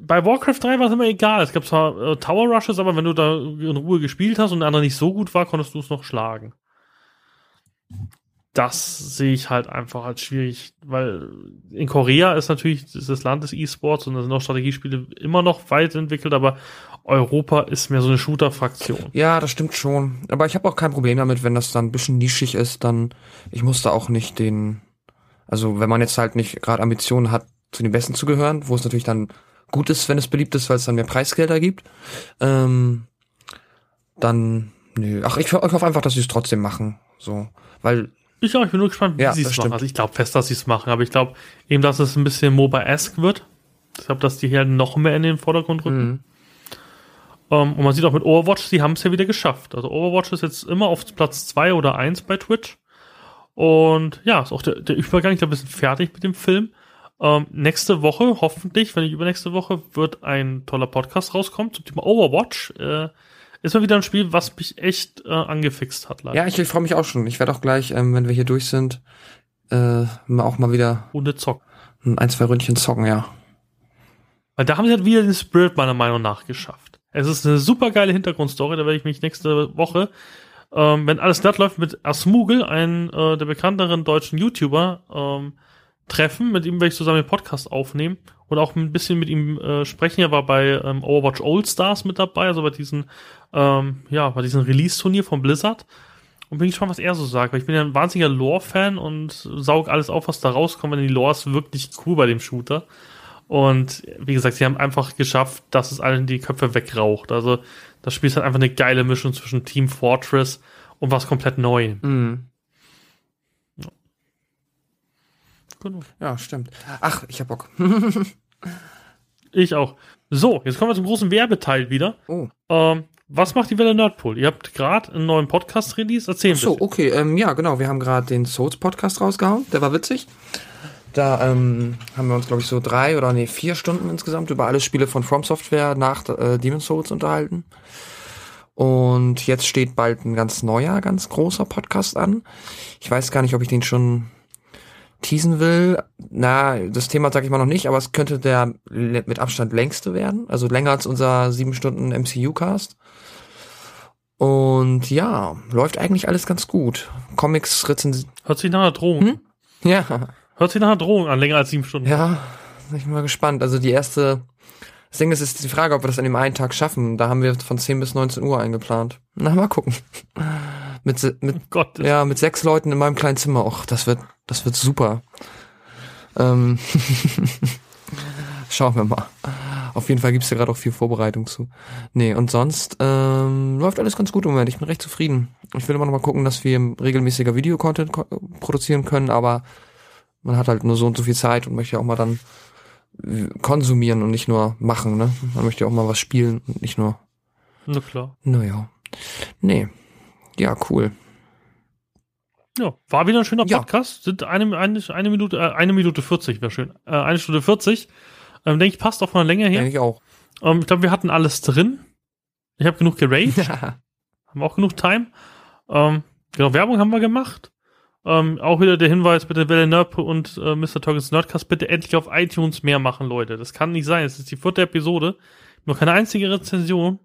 bei Warcraft 3 war es immer egal. Es gab zwar äh, Tower Rushes, aber wenn du da in Ruhe gespielt hast und der andere nicht so gut war, konntest du es noch schlagen das sehe ich halt einfach als schwierig, weil in Korea ist natürlich das Land des E-Sports und da sind auch Strategiespiele immer noch weit entwickelt, aber Europa ist mehr so eine Shooter-Fraktion. Ja, das stimmt schon. Aber ich habe auch kein Problem damit, wenn das dann ein bisschen nischig ist, dann ich muss da auch nicht den, also wenn man jetzt halt nicht gerade Ambitionen hat, zu den Besten zu gehören, wo es natürlich dann gut ist, wenn es beliebt ist, weil es dann mehr Preisgelder gibt, ähm, dann nö. Ach, ich, ich hoffe einfach, dass sie es trotzdem machen. So, weil ich, auch, ich bin nur gespannt, wie ja, sie es machen. Also ich glaube fest, dass sie es machen, aber ich glaube eben, dass es ein bisschen MOBA-esque wird. Ich glaube, dass die hier noch mehr in den Vordergrund rücken. Mhm. Um, ähm, und man sieht auch mit Overwatch, die haben es ja wieder geschafft. Also Overwatch ist jetzt immer auf Platz zwei oder eins bei Twitch. Und ja, ist auch der, der Übergang, ich glaube, wir sind fertig mit dem Film. Ähm, nächste Woche, hoffentlich, wenn nicht übernächste Woche, wird ein toller Podcast rauskommen zum Thema Overwatch. Äh, ist mal wieder ein Spiel, was mich echt äh, angefixt hat. Leider. Ja, ich, ich freue mich auch schon. Ich werde auch gleich, ähm, wenn wir hier durch sind, äh, auch mal wieder Runde zocken. Ein, zwei Ründchen zocken, ja. Weil da haben sie halt wieder den Spirit meiner Meinung nach geschafft. Es ist eine super geile Hintergrundstory, da werde ich mich nächste Woche, ähm, wenn alles glatt läuft, mit Asmugel, einem äh, der bekannteren deutschen YouTuber, ähm, treffen. Mit ihm werde ich zusammen den Podcast aufnehmen und auch ein bisschen mit ihm äh, sprechen. Er war bei ähm, Overwatch All Stars mit dabei, also bei diesen, ähm, ja, bei diesem Release-Turnier von Blizzard. Und bin gespannt, was er so sagt, weil ich bin ja ein wahnsinniger Lore-Fan und saug alles auf, was da rauskommt, denn die Lore ist wirklich cool bei dem Shooter. Und wie gesagt, sie haben einfach geschafft, dass es allen die Köpfe wegraucht. Also das Spiel ist halt einfach eine geile Mischung zwischen Team Fortress und was komplett neu. Mhm. Genau. Ja, stimmt. Ach, ich hab Bock. ich auch. So, jetzt kommen wir zum großen Werbeteil wieder. Oh. Ähm, was macht die Welle Nerdpool? Ihr habt gerade einen neuen Podcast-Release. Erzählen Sie. So, okay, ähm, ja, genau. Wir haben gerade den Souls-Podcast rausgehauen. Der war witzig. Da ähm, haben wir uns, glaube ich, so drei oder nee, vier Stunden insgesamt über alle Spiele von From Software nach äh, Demon's Souls unterhalten. Und jetzt steht bald ein ganz neuer, ganz großer Podcast an. Ich weiß gar nicht, ob ich den schon teasen will. Na, das Thema sage ich mal noch nicht, aber es könnte der mit Abstand längste werden. Also länger als unser sieben Stunden MCU-Cast. Und ja, läuft eigentlich alles ganz gut. Comics rezensieren. Hört sich nach einer Drohung. Hm? Ja. Hört sich nach einer Drohung an, länger als sieben Stunden. Ja, ich bin mal gespannt. Also die erste das Ding ist, ist die Frage, ob wir das an dem einen Tag schaffen. Da haben wir von 10 bis 19 Uhr eingeplant. Na, mal gucken. Mit, mit, oh Gott, ja, mit sechs Leuten in meinem kleinen Zimmer. Och, das wird, das wird super. Ähm Schauen wir mal. Auf jeden Fall gibt's ja gerade auch viel Vorbereitung zu. Nee, und sonst ähm, läuft alles ganz gut im Moment. Ich bin recht zufrieden. Ich will immer noch mal gucken, dass wir regelmäßiger Videocontent produzieren können, aber man hat halt nur so und so viel Zeit und möchte ja auch mal dann konsumieren und nicht nur machen, ne? Man möchte ja auch mal was spielen und nicht nur. Na klar. Naja. Nee. Ja, cool. Ja, war wieder ein schöner Podcast. Ja. Sind eine, eine, eine Minute, äh, eine Minute 40 wäre schön. Äh, eine Stunde 40. Ähm, denke ich, passt auch von der Länge her. Denke ich auch. Ähm, ich glaube, wir hatten alles drin. Ich habe genug geraged. haben auch genug Time. Ähm, genau, Werbung haben wir gemacht. Ähm, auch wieder der Hinweis, bitte Welle Nerd und äh, Mr. Tolkien's Nerdcast bitte endlich auf iTunes mehr machen, Leute. Das kann nicht sein. Es ist die vierte Episode. Noch keine einzige Rezension.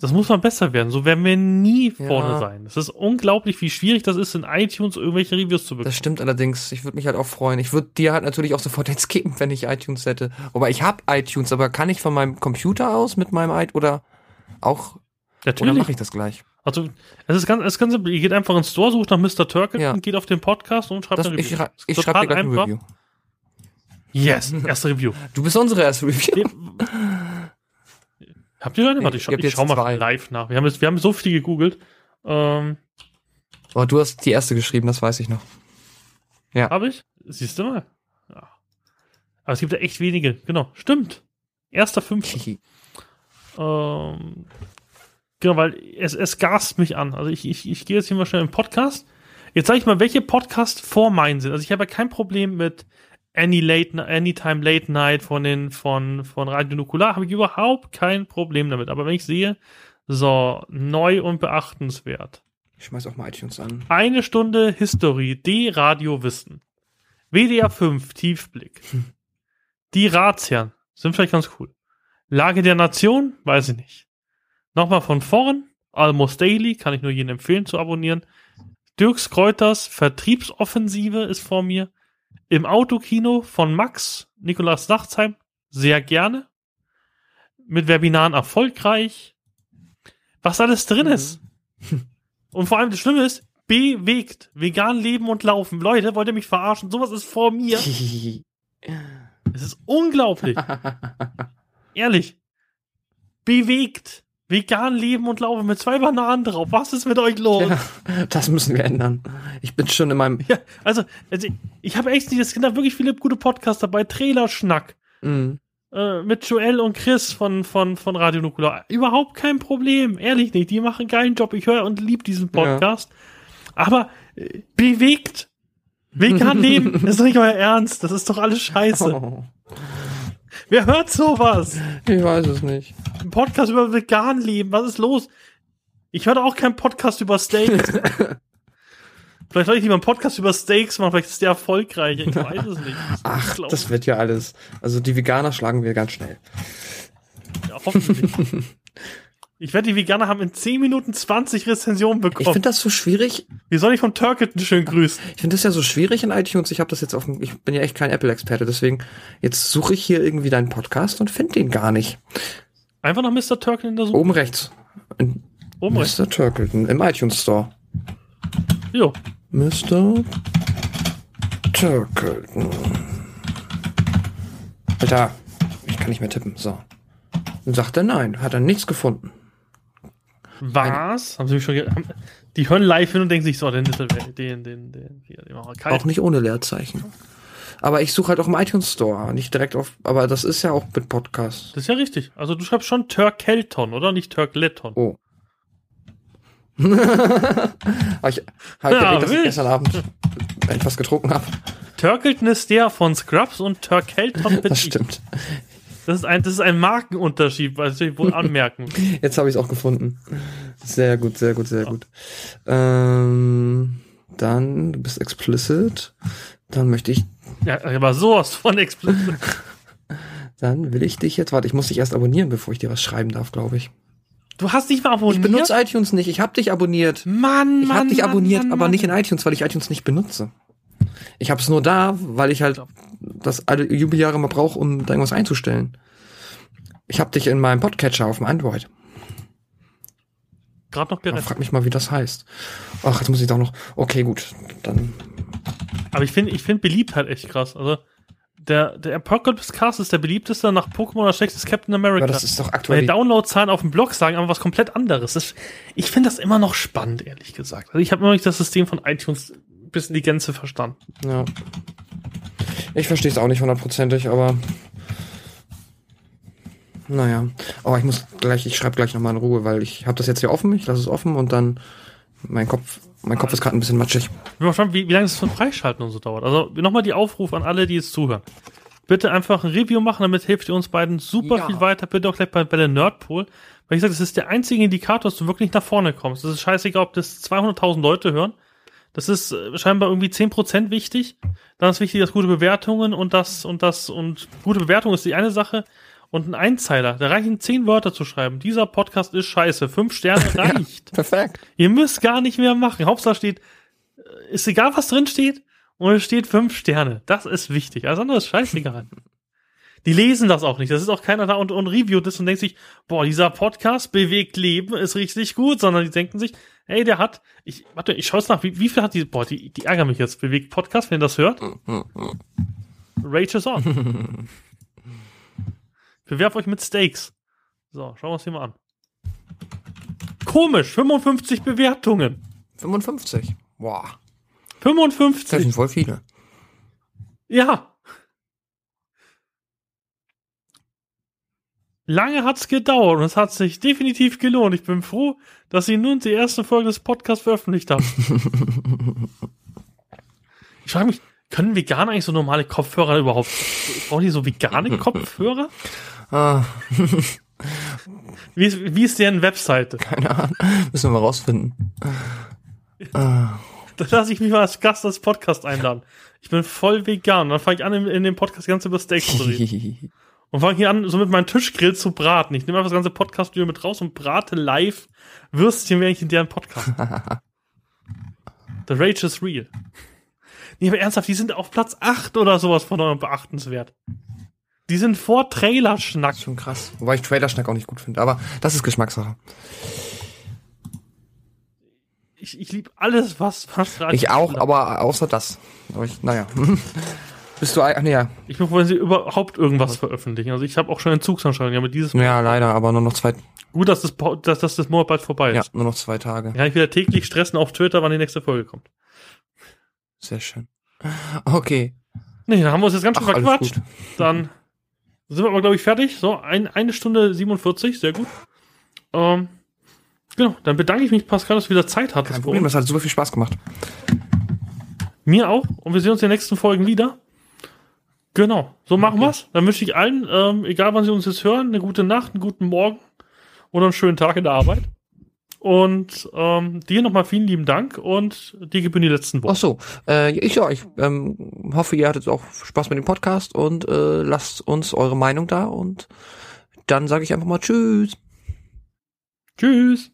Das muss mal besser werden. So werden wir nie vorne ja. sein. Es ist unglaublich, wie schwierig das ist, in iTunes irgendwelche Reviews zu bekommen. Das stimmt allerdings. Ich würde mich halt auch freuen. Ich würde dir halt natürlich auch sofort jetzt geben, wenn ich iTunes hätte. Aber ich habe iTunes, aber kann ich von meinem Computer aus mit meinem iTunes oder auch Natürlich. Oder mache ich das gleich? Also, es ist ganz, es ist ganz simpel. Ihr geht einfach ins Store, sucht nach Mr. Turkle ja. und geht auf den Podcast und schreibt das, ein Review. Ich, ich schreibe dir gleich ein Review. Yes, erste Review. Du bist unsere erste Review. Habt ihr eine? Warte, ich, schau, ich schau mal zwei. live nach. Wir haben, jetzt, wir haben so viel gegoogelt. Ähm, Aber du hast die erste geschrieben, das weiß ich noch. Ja. Habe ich? Siehst du mal. Ja. Aber es gibt ja echt wenige. Genau, stimmt. Erster fünf. ähm, Genau, weil es, es gast mich an. Also ich, ich, ich gehe jetzt hier mal schnell im Podcast. Jetzt sage ich mal, welche Podcasts vor meinen sind. Also ich habe ja kein Problem mit Any Late, Anytime Late Night von den, von, von Radio Nukular, habe ich überhaupt kein Problem damit. Aber wenn ich sehe, so, neu und beachtenswert. Ich schmeiß auch mal iTunes an. Eine Stunde History, D-Radio Wissen. WDR 5, Tiefblick. Die Ratsherren, sind vielleicht ganz cool. Lage der Nation, weiß ich nicht. Nochmal von vorn, Almost Daily, kann ich nur jedem empfehlen zu abonnieren. Dirks Kräuters Vertriebsoffensive ist vor mir. Im Autokino von Max, Nikolaus Nachtsheim, sehr gerne. Mit Webinaren erfolgreich. Was alles drin mhm. ist. Und vor allem das Schlimme ist, bewegt. Vegan leben und laufen. Leute, wollt ihr mich verarschen? Sowas ist vor mir. es ist unglaublich. Ehrlich. Bewegt. Vegan leben und laufen mit zwei Bananen drauf. Was ist mit euch los? Ja, das müssen wir ändern. Ich bin schon in meinem. Ja, also, also ich habe echt nicht, es sind da wirklich viele gute Podcasts dabei. Trailerschnack. Mhm. Äh, mit Joel und Chris von, von, von Radio Nukular. Überhaupt kein Problem. Ehrlich nicht. Die machen einen geilen Job. Ich höre und liebe diesen Podcast. Ja. Aber äh, bewegt. Vegan leben. das ist doch nicht euer Ernst. Das ist doch alles scheiße. Oh. Wer hört sowas? Ich weiß es nicht. Ein Podcast über vegan leben, was ist los? Ich höre auch keinen Podcast über Steaks. vielleicht soll ich lieber einen Podcast über Steaks machen, vielleicht ist der erfolgreich. Ich weiß es nicht. Das Ach, das wird ja alles. Also die Veganer schlagen wir ganz schnell. Ja, hoffentlich. Ich werde die Veganer haben in 10 Minuten 20 Rezensionen bekommen. Ich finde das so schwierig. Wie soll ich von Turkitten schön grüßen? Ich finde das ja so schwierig in iTunes. Ich habe das jetzt auf dem, ich bin ja echt kein Apple-Experte, deswegen jetzt suche ich hier irgendwie deinen Podcast und finde den gar nicht. Einfach nach Mr. Turkleton in der Suche. Oben rechts. In Oben Mr. rechts. Mr. Turkleton im iTunes Store. Jo. Mr. Turkleton. Alter, ich kann nicht mehr tippen. So. Dann sagt er nein, hat er nichts gefunden. Was? Haben sie mich schon haben, Die hören live hin und denken sich so, den, den, den, den, hier, den Auch nicht ohne Leerzeichen. Aber ich suche halt auch im iTunes Store, nicht direkt auf, aber das ist ja auch mit Podcast. Das ist ja richtig. Also du schreibst schon Turkelton, oder? Nicht Turkleton. Oh. ich habe ja, dass ich gestern Abend etwas getrunken habe. Turkelton ist der von Scrubs und Turkelton Das stimmt. Das ist ein, das ist ein Markenunterschied, was ich wohl anmerken. Jetzt habe ich es auch gefunden. Sehr gut, sehr gut, sehr ja. gut. Ähm, dann, du bist explicit. Dann möchte ich. Ja, aber sowas von explicit. dann will ich dich jetzt, warte, ich muss dich erst abonnieren, bevor ich dir was schreiben darf, glaube ich. Du hast dich mal abonniert? Ich benutze iTunes nicht. Ich habe dich abonniert. Mann, Ich habe dich abonniert, Mann, aber Mann. nicht in iTunes, weil ich iTunes nicht benutze. Ich habe es nur da, weil ich halt das alle Jubeljahre mal brauche, um da irgendwas einzustellen. Ich habe dich in meinem Podcatcher auf dem Android. Gerade noch gerettet. Frag mich mal, wie das heißt. Ach, jetzt muss ich doch noch. Okay, gut. Dann. Aber ich finde, ich finde Beliebtheit echt krass. Also der, der Apocalypse Cast ist der beliebteste nach Pokémon oder schlechtes Captain America. Ja, das ist doch aktuell. Weil Downloadzahlen auf dem Blog sagen aber was komplett anderes. Das, ich finde das immer noch spannend, ehrlich gesagt. Also ich habe noch nicht das System von iTunes bis in die Gänze verstanden. Ja. Ich verstehe es auch nicht hundertprozentig, aber naja. Oh, ich muss gleich, ich schreibe gleich nochmal in Ruhe, weil ich habe das jetzt hier offen, ich lasse es offen und dann mein Kopf, mein Kopf ist gerade ein bisschen matschig. Ich bin mal gespannt, wie, wie lange es von Freischalten und so dauert. Also nochmal die Aufruf an alle, die jetzt zuhören. Bitte einfach ein Review machen, damit hilft ihr uns beiden super ja. viel weiter. Bitte auch gleich bei, bei der Nerdpool. Weil ich sage, das ist der einzige Indikator, dass du wirklich nach vorne kommst. Das ist scheißegal, ob das 200.000 Leute hören. Das ist äh, scheinbar irgendwie 10% wichtig. Dann ist wichtig, dass gute Bewertungen und das und das und gute Bewertung ist die eine Sache und ein Einzeiler. Da reichen zehn Wörter zu schreiben. Dieser Podcast ist scheiße. Fünf Sterne reicht. ja, perfekt. Ihr müsst gar nicht mehr machen. Hauptsache steht, äh, ist egal, was drin steht. Und es steht fünf Sterne. Das ist wichtig. Alles andere ist scheißegal. Die lesen das auch nicht. Das ist auch keiner da und, und reviewt das und denkt sich, boah, dieser Podcast bewegt Leben, ist richtig gut, sondern die denken sich, hey, der hat, ich, warte, ich schaue es nach, wie, wie viel hat die, boah, die, die ärgern mich jetzt, bewegt Podcast, wenn ihr das hört. Rage is on. Bewerf euch mit Steaks. So, schauen wir uns hier mal an. Komisch, 55 Bewertungen. 55? Boah. 55. Das sind voll viele. Ja. Lange hat's gedauert und es hat sich definitiv gelohnt. Ich bin froh, dass Sie nun die erste Folge des Podcasts veröffentlicht haben. ich frage mich, können Veganer eigentlich so normale Kopfhörer überhaupt? Brauchen die so vegane Kopfhörer? Ah. wie, ist, wie ist deren Webseite? Keine Ahnung. Müssen wir mal rausfinden. ah. Da lasse ich mich mal als Gast als Podcast einladen. Ich bin voll vegan. Dann fange ich an, in, in dem Podcast ganz über Steaks zu reden. und fange hier an, so mit meinem Tischgrill zu braten. Ich nehme einfach das ganze Podcast-Video mit raus und brate live Würstchen, während ich in deren Podcast. The Rage is real. Nee, aber ernsthaft, die sind auf Platz 8 oder sowas von eurem beachtenswert. Die sind vor Trailerschnack. Schon krass. Wobei ich Trailerschnack auch nicht gut finde, aber das ist Geschmackssache. Ich, ich liebe alles, was, was Ich auch, aber außer das. Aber ich, naja. Bist du, ach, nee, ja. Ich bin froh, wenn sie überhaupt irgendwas veröffentlichen. Also ich habe auch schon Entzugsanschauungen, ja, mit dieses Ja, leider, aber nur noch zwei. Gut, dass das, dass, dass das Monat bald vorbei ist. Ja, nur noch zwei Tage. Ja, ich wieder täglich stressen auf Twitter, wann die nächste Folge kommt. Sehr schön. Okay. Nee, dann haben wir uns jetzt ganz schön ach, verquatscht. Dann sind wir aber, glaube ich, fertig. So, ein, eine Stunde 47, sehr gut. Ähm, genau, dann bedanke ich mich, Pascal, dass du wieder Zeit hattest. Kein Problem, das hat super viel Spaß gemacht. Mir auch. Und wir sehen uns in den nächsten Folgen wieder. Genau, so machen okay. wir's. Dann wünsche ich allen, ähm, egal wann Sie uns jetzt hören, eine gute Nacht, einen guten Morgen oder einen schönen Tag in der Arbeit. Und ähm, dir nochmal vielen lieben Dank und dir gebühren die letzten Worte. Ach so, äh, ich, ja, ich ähm, hoffe, ihr hattet auch Spaß mit dem Podcast und äh, lasst uns eure Meinung da und dann sage ich einfach mal Tschüss. Tschüss.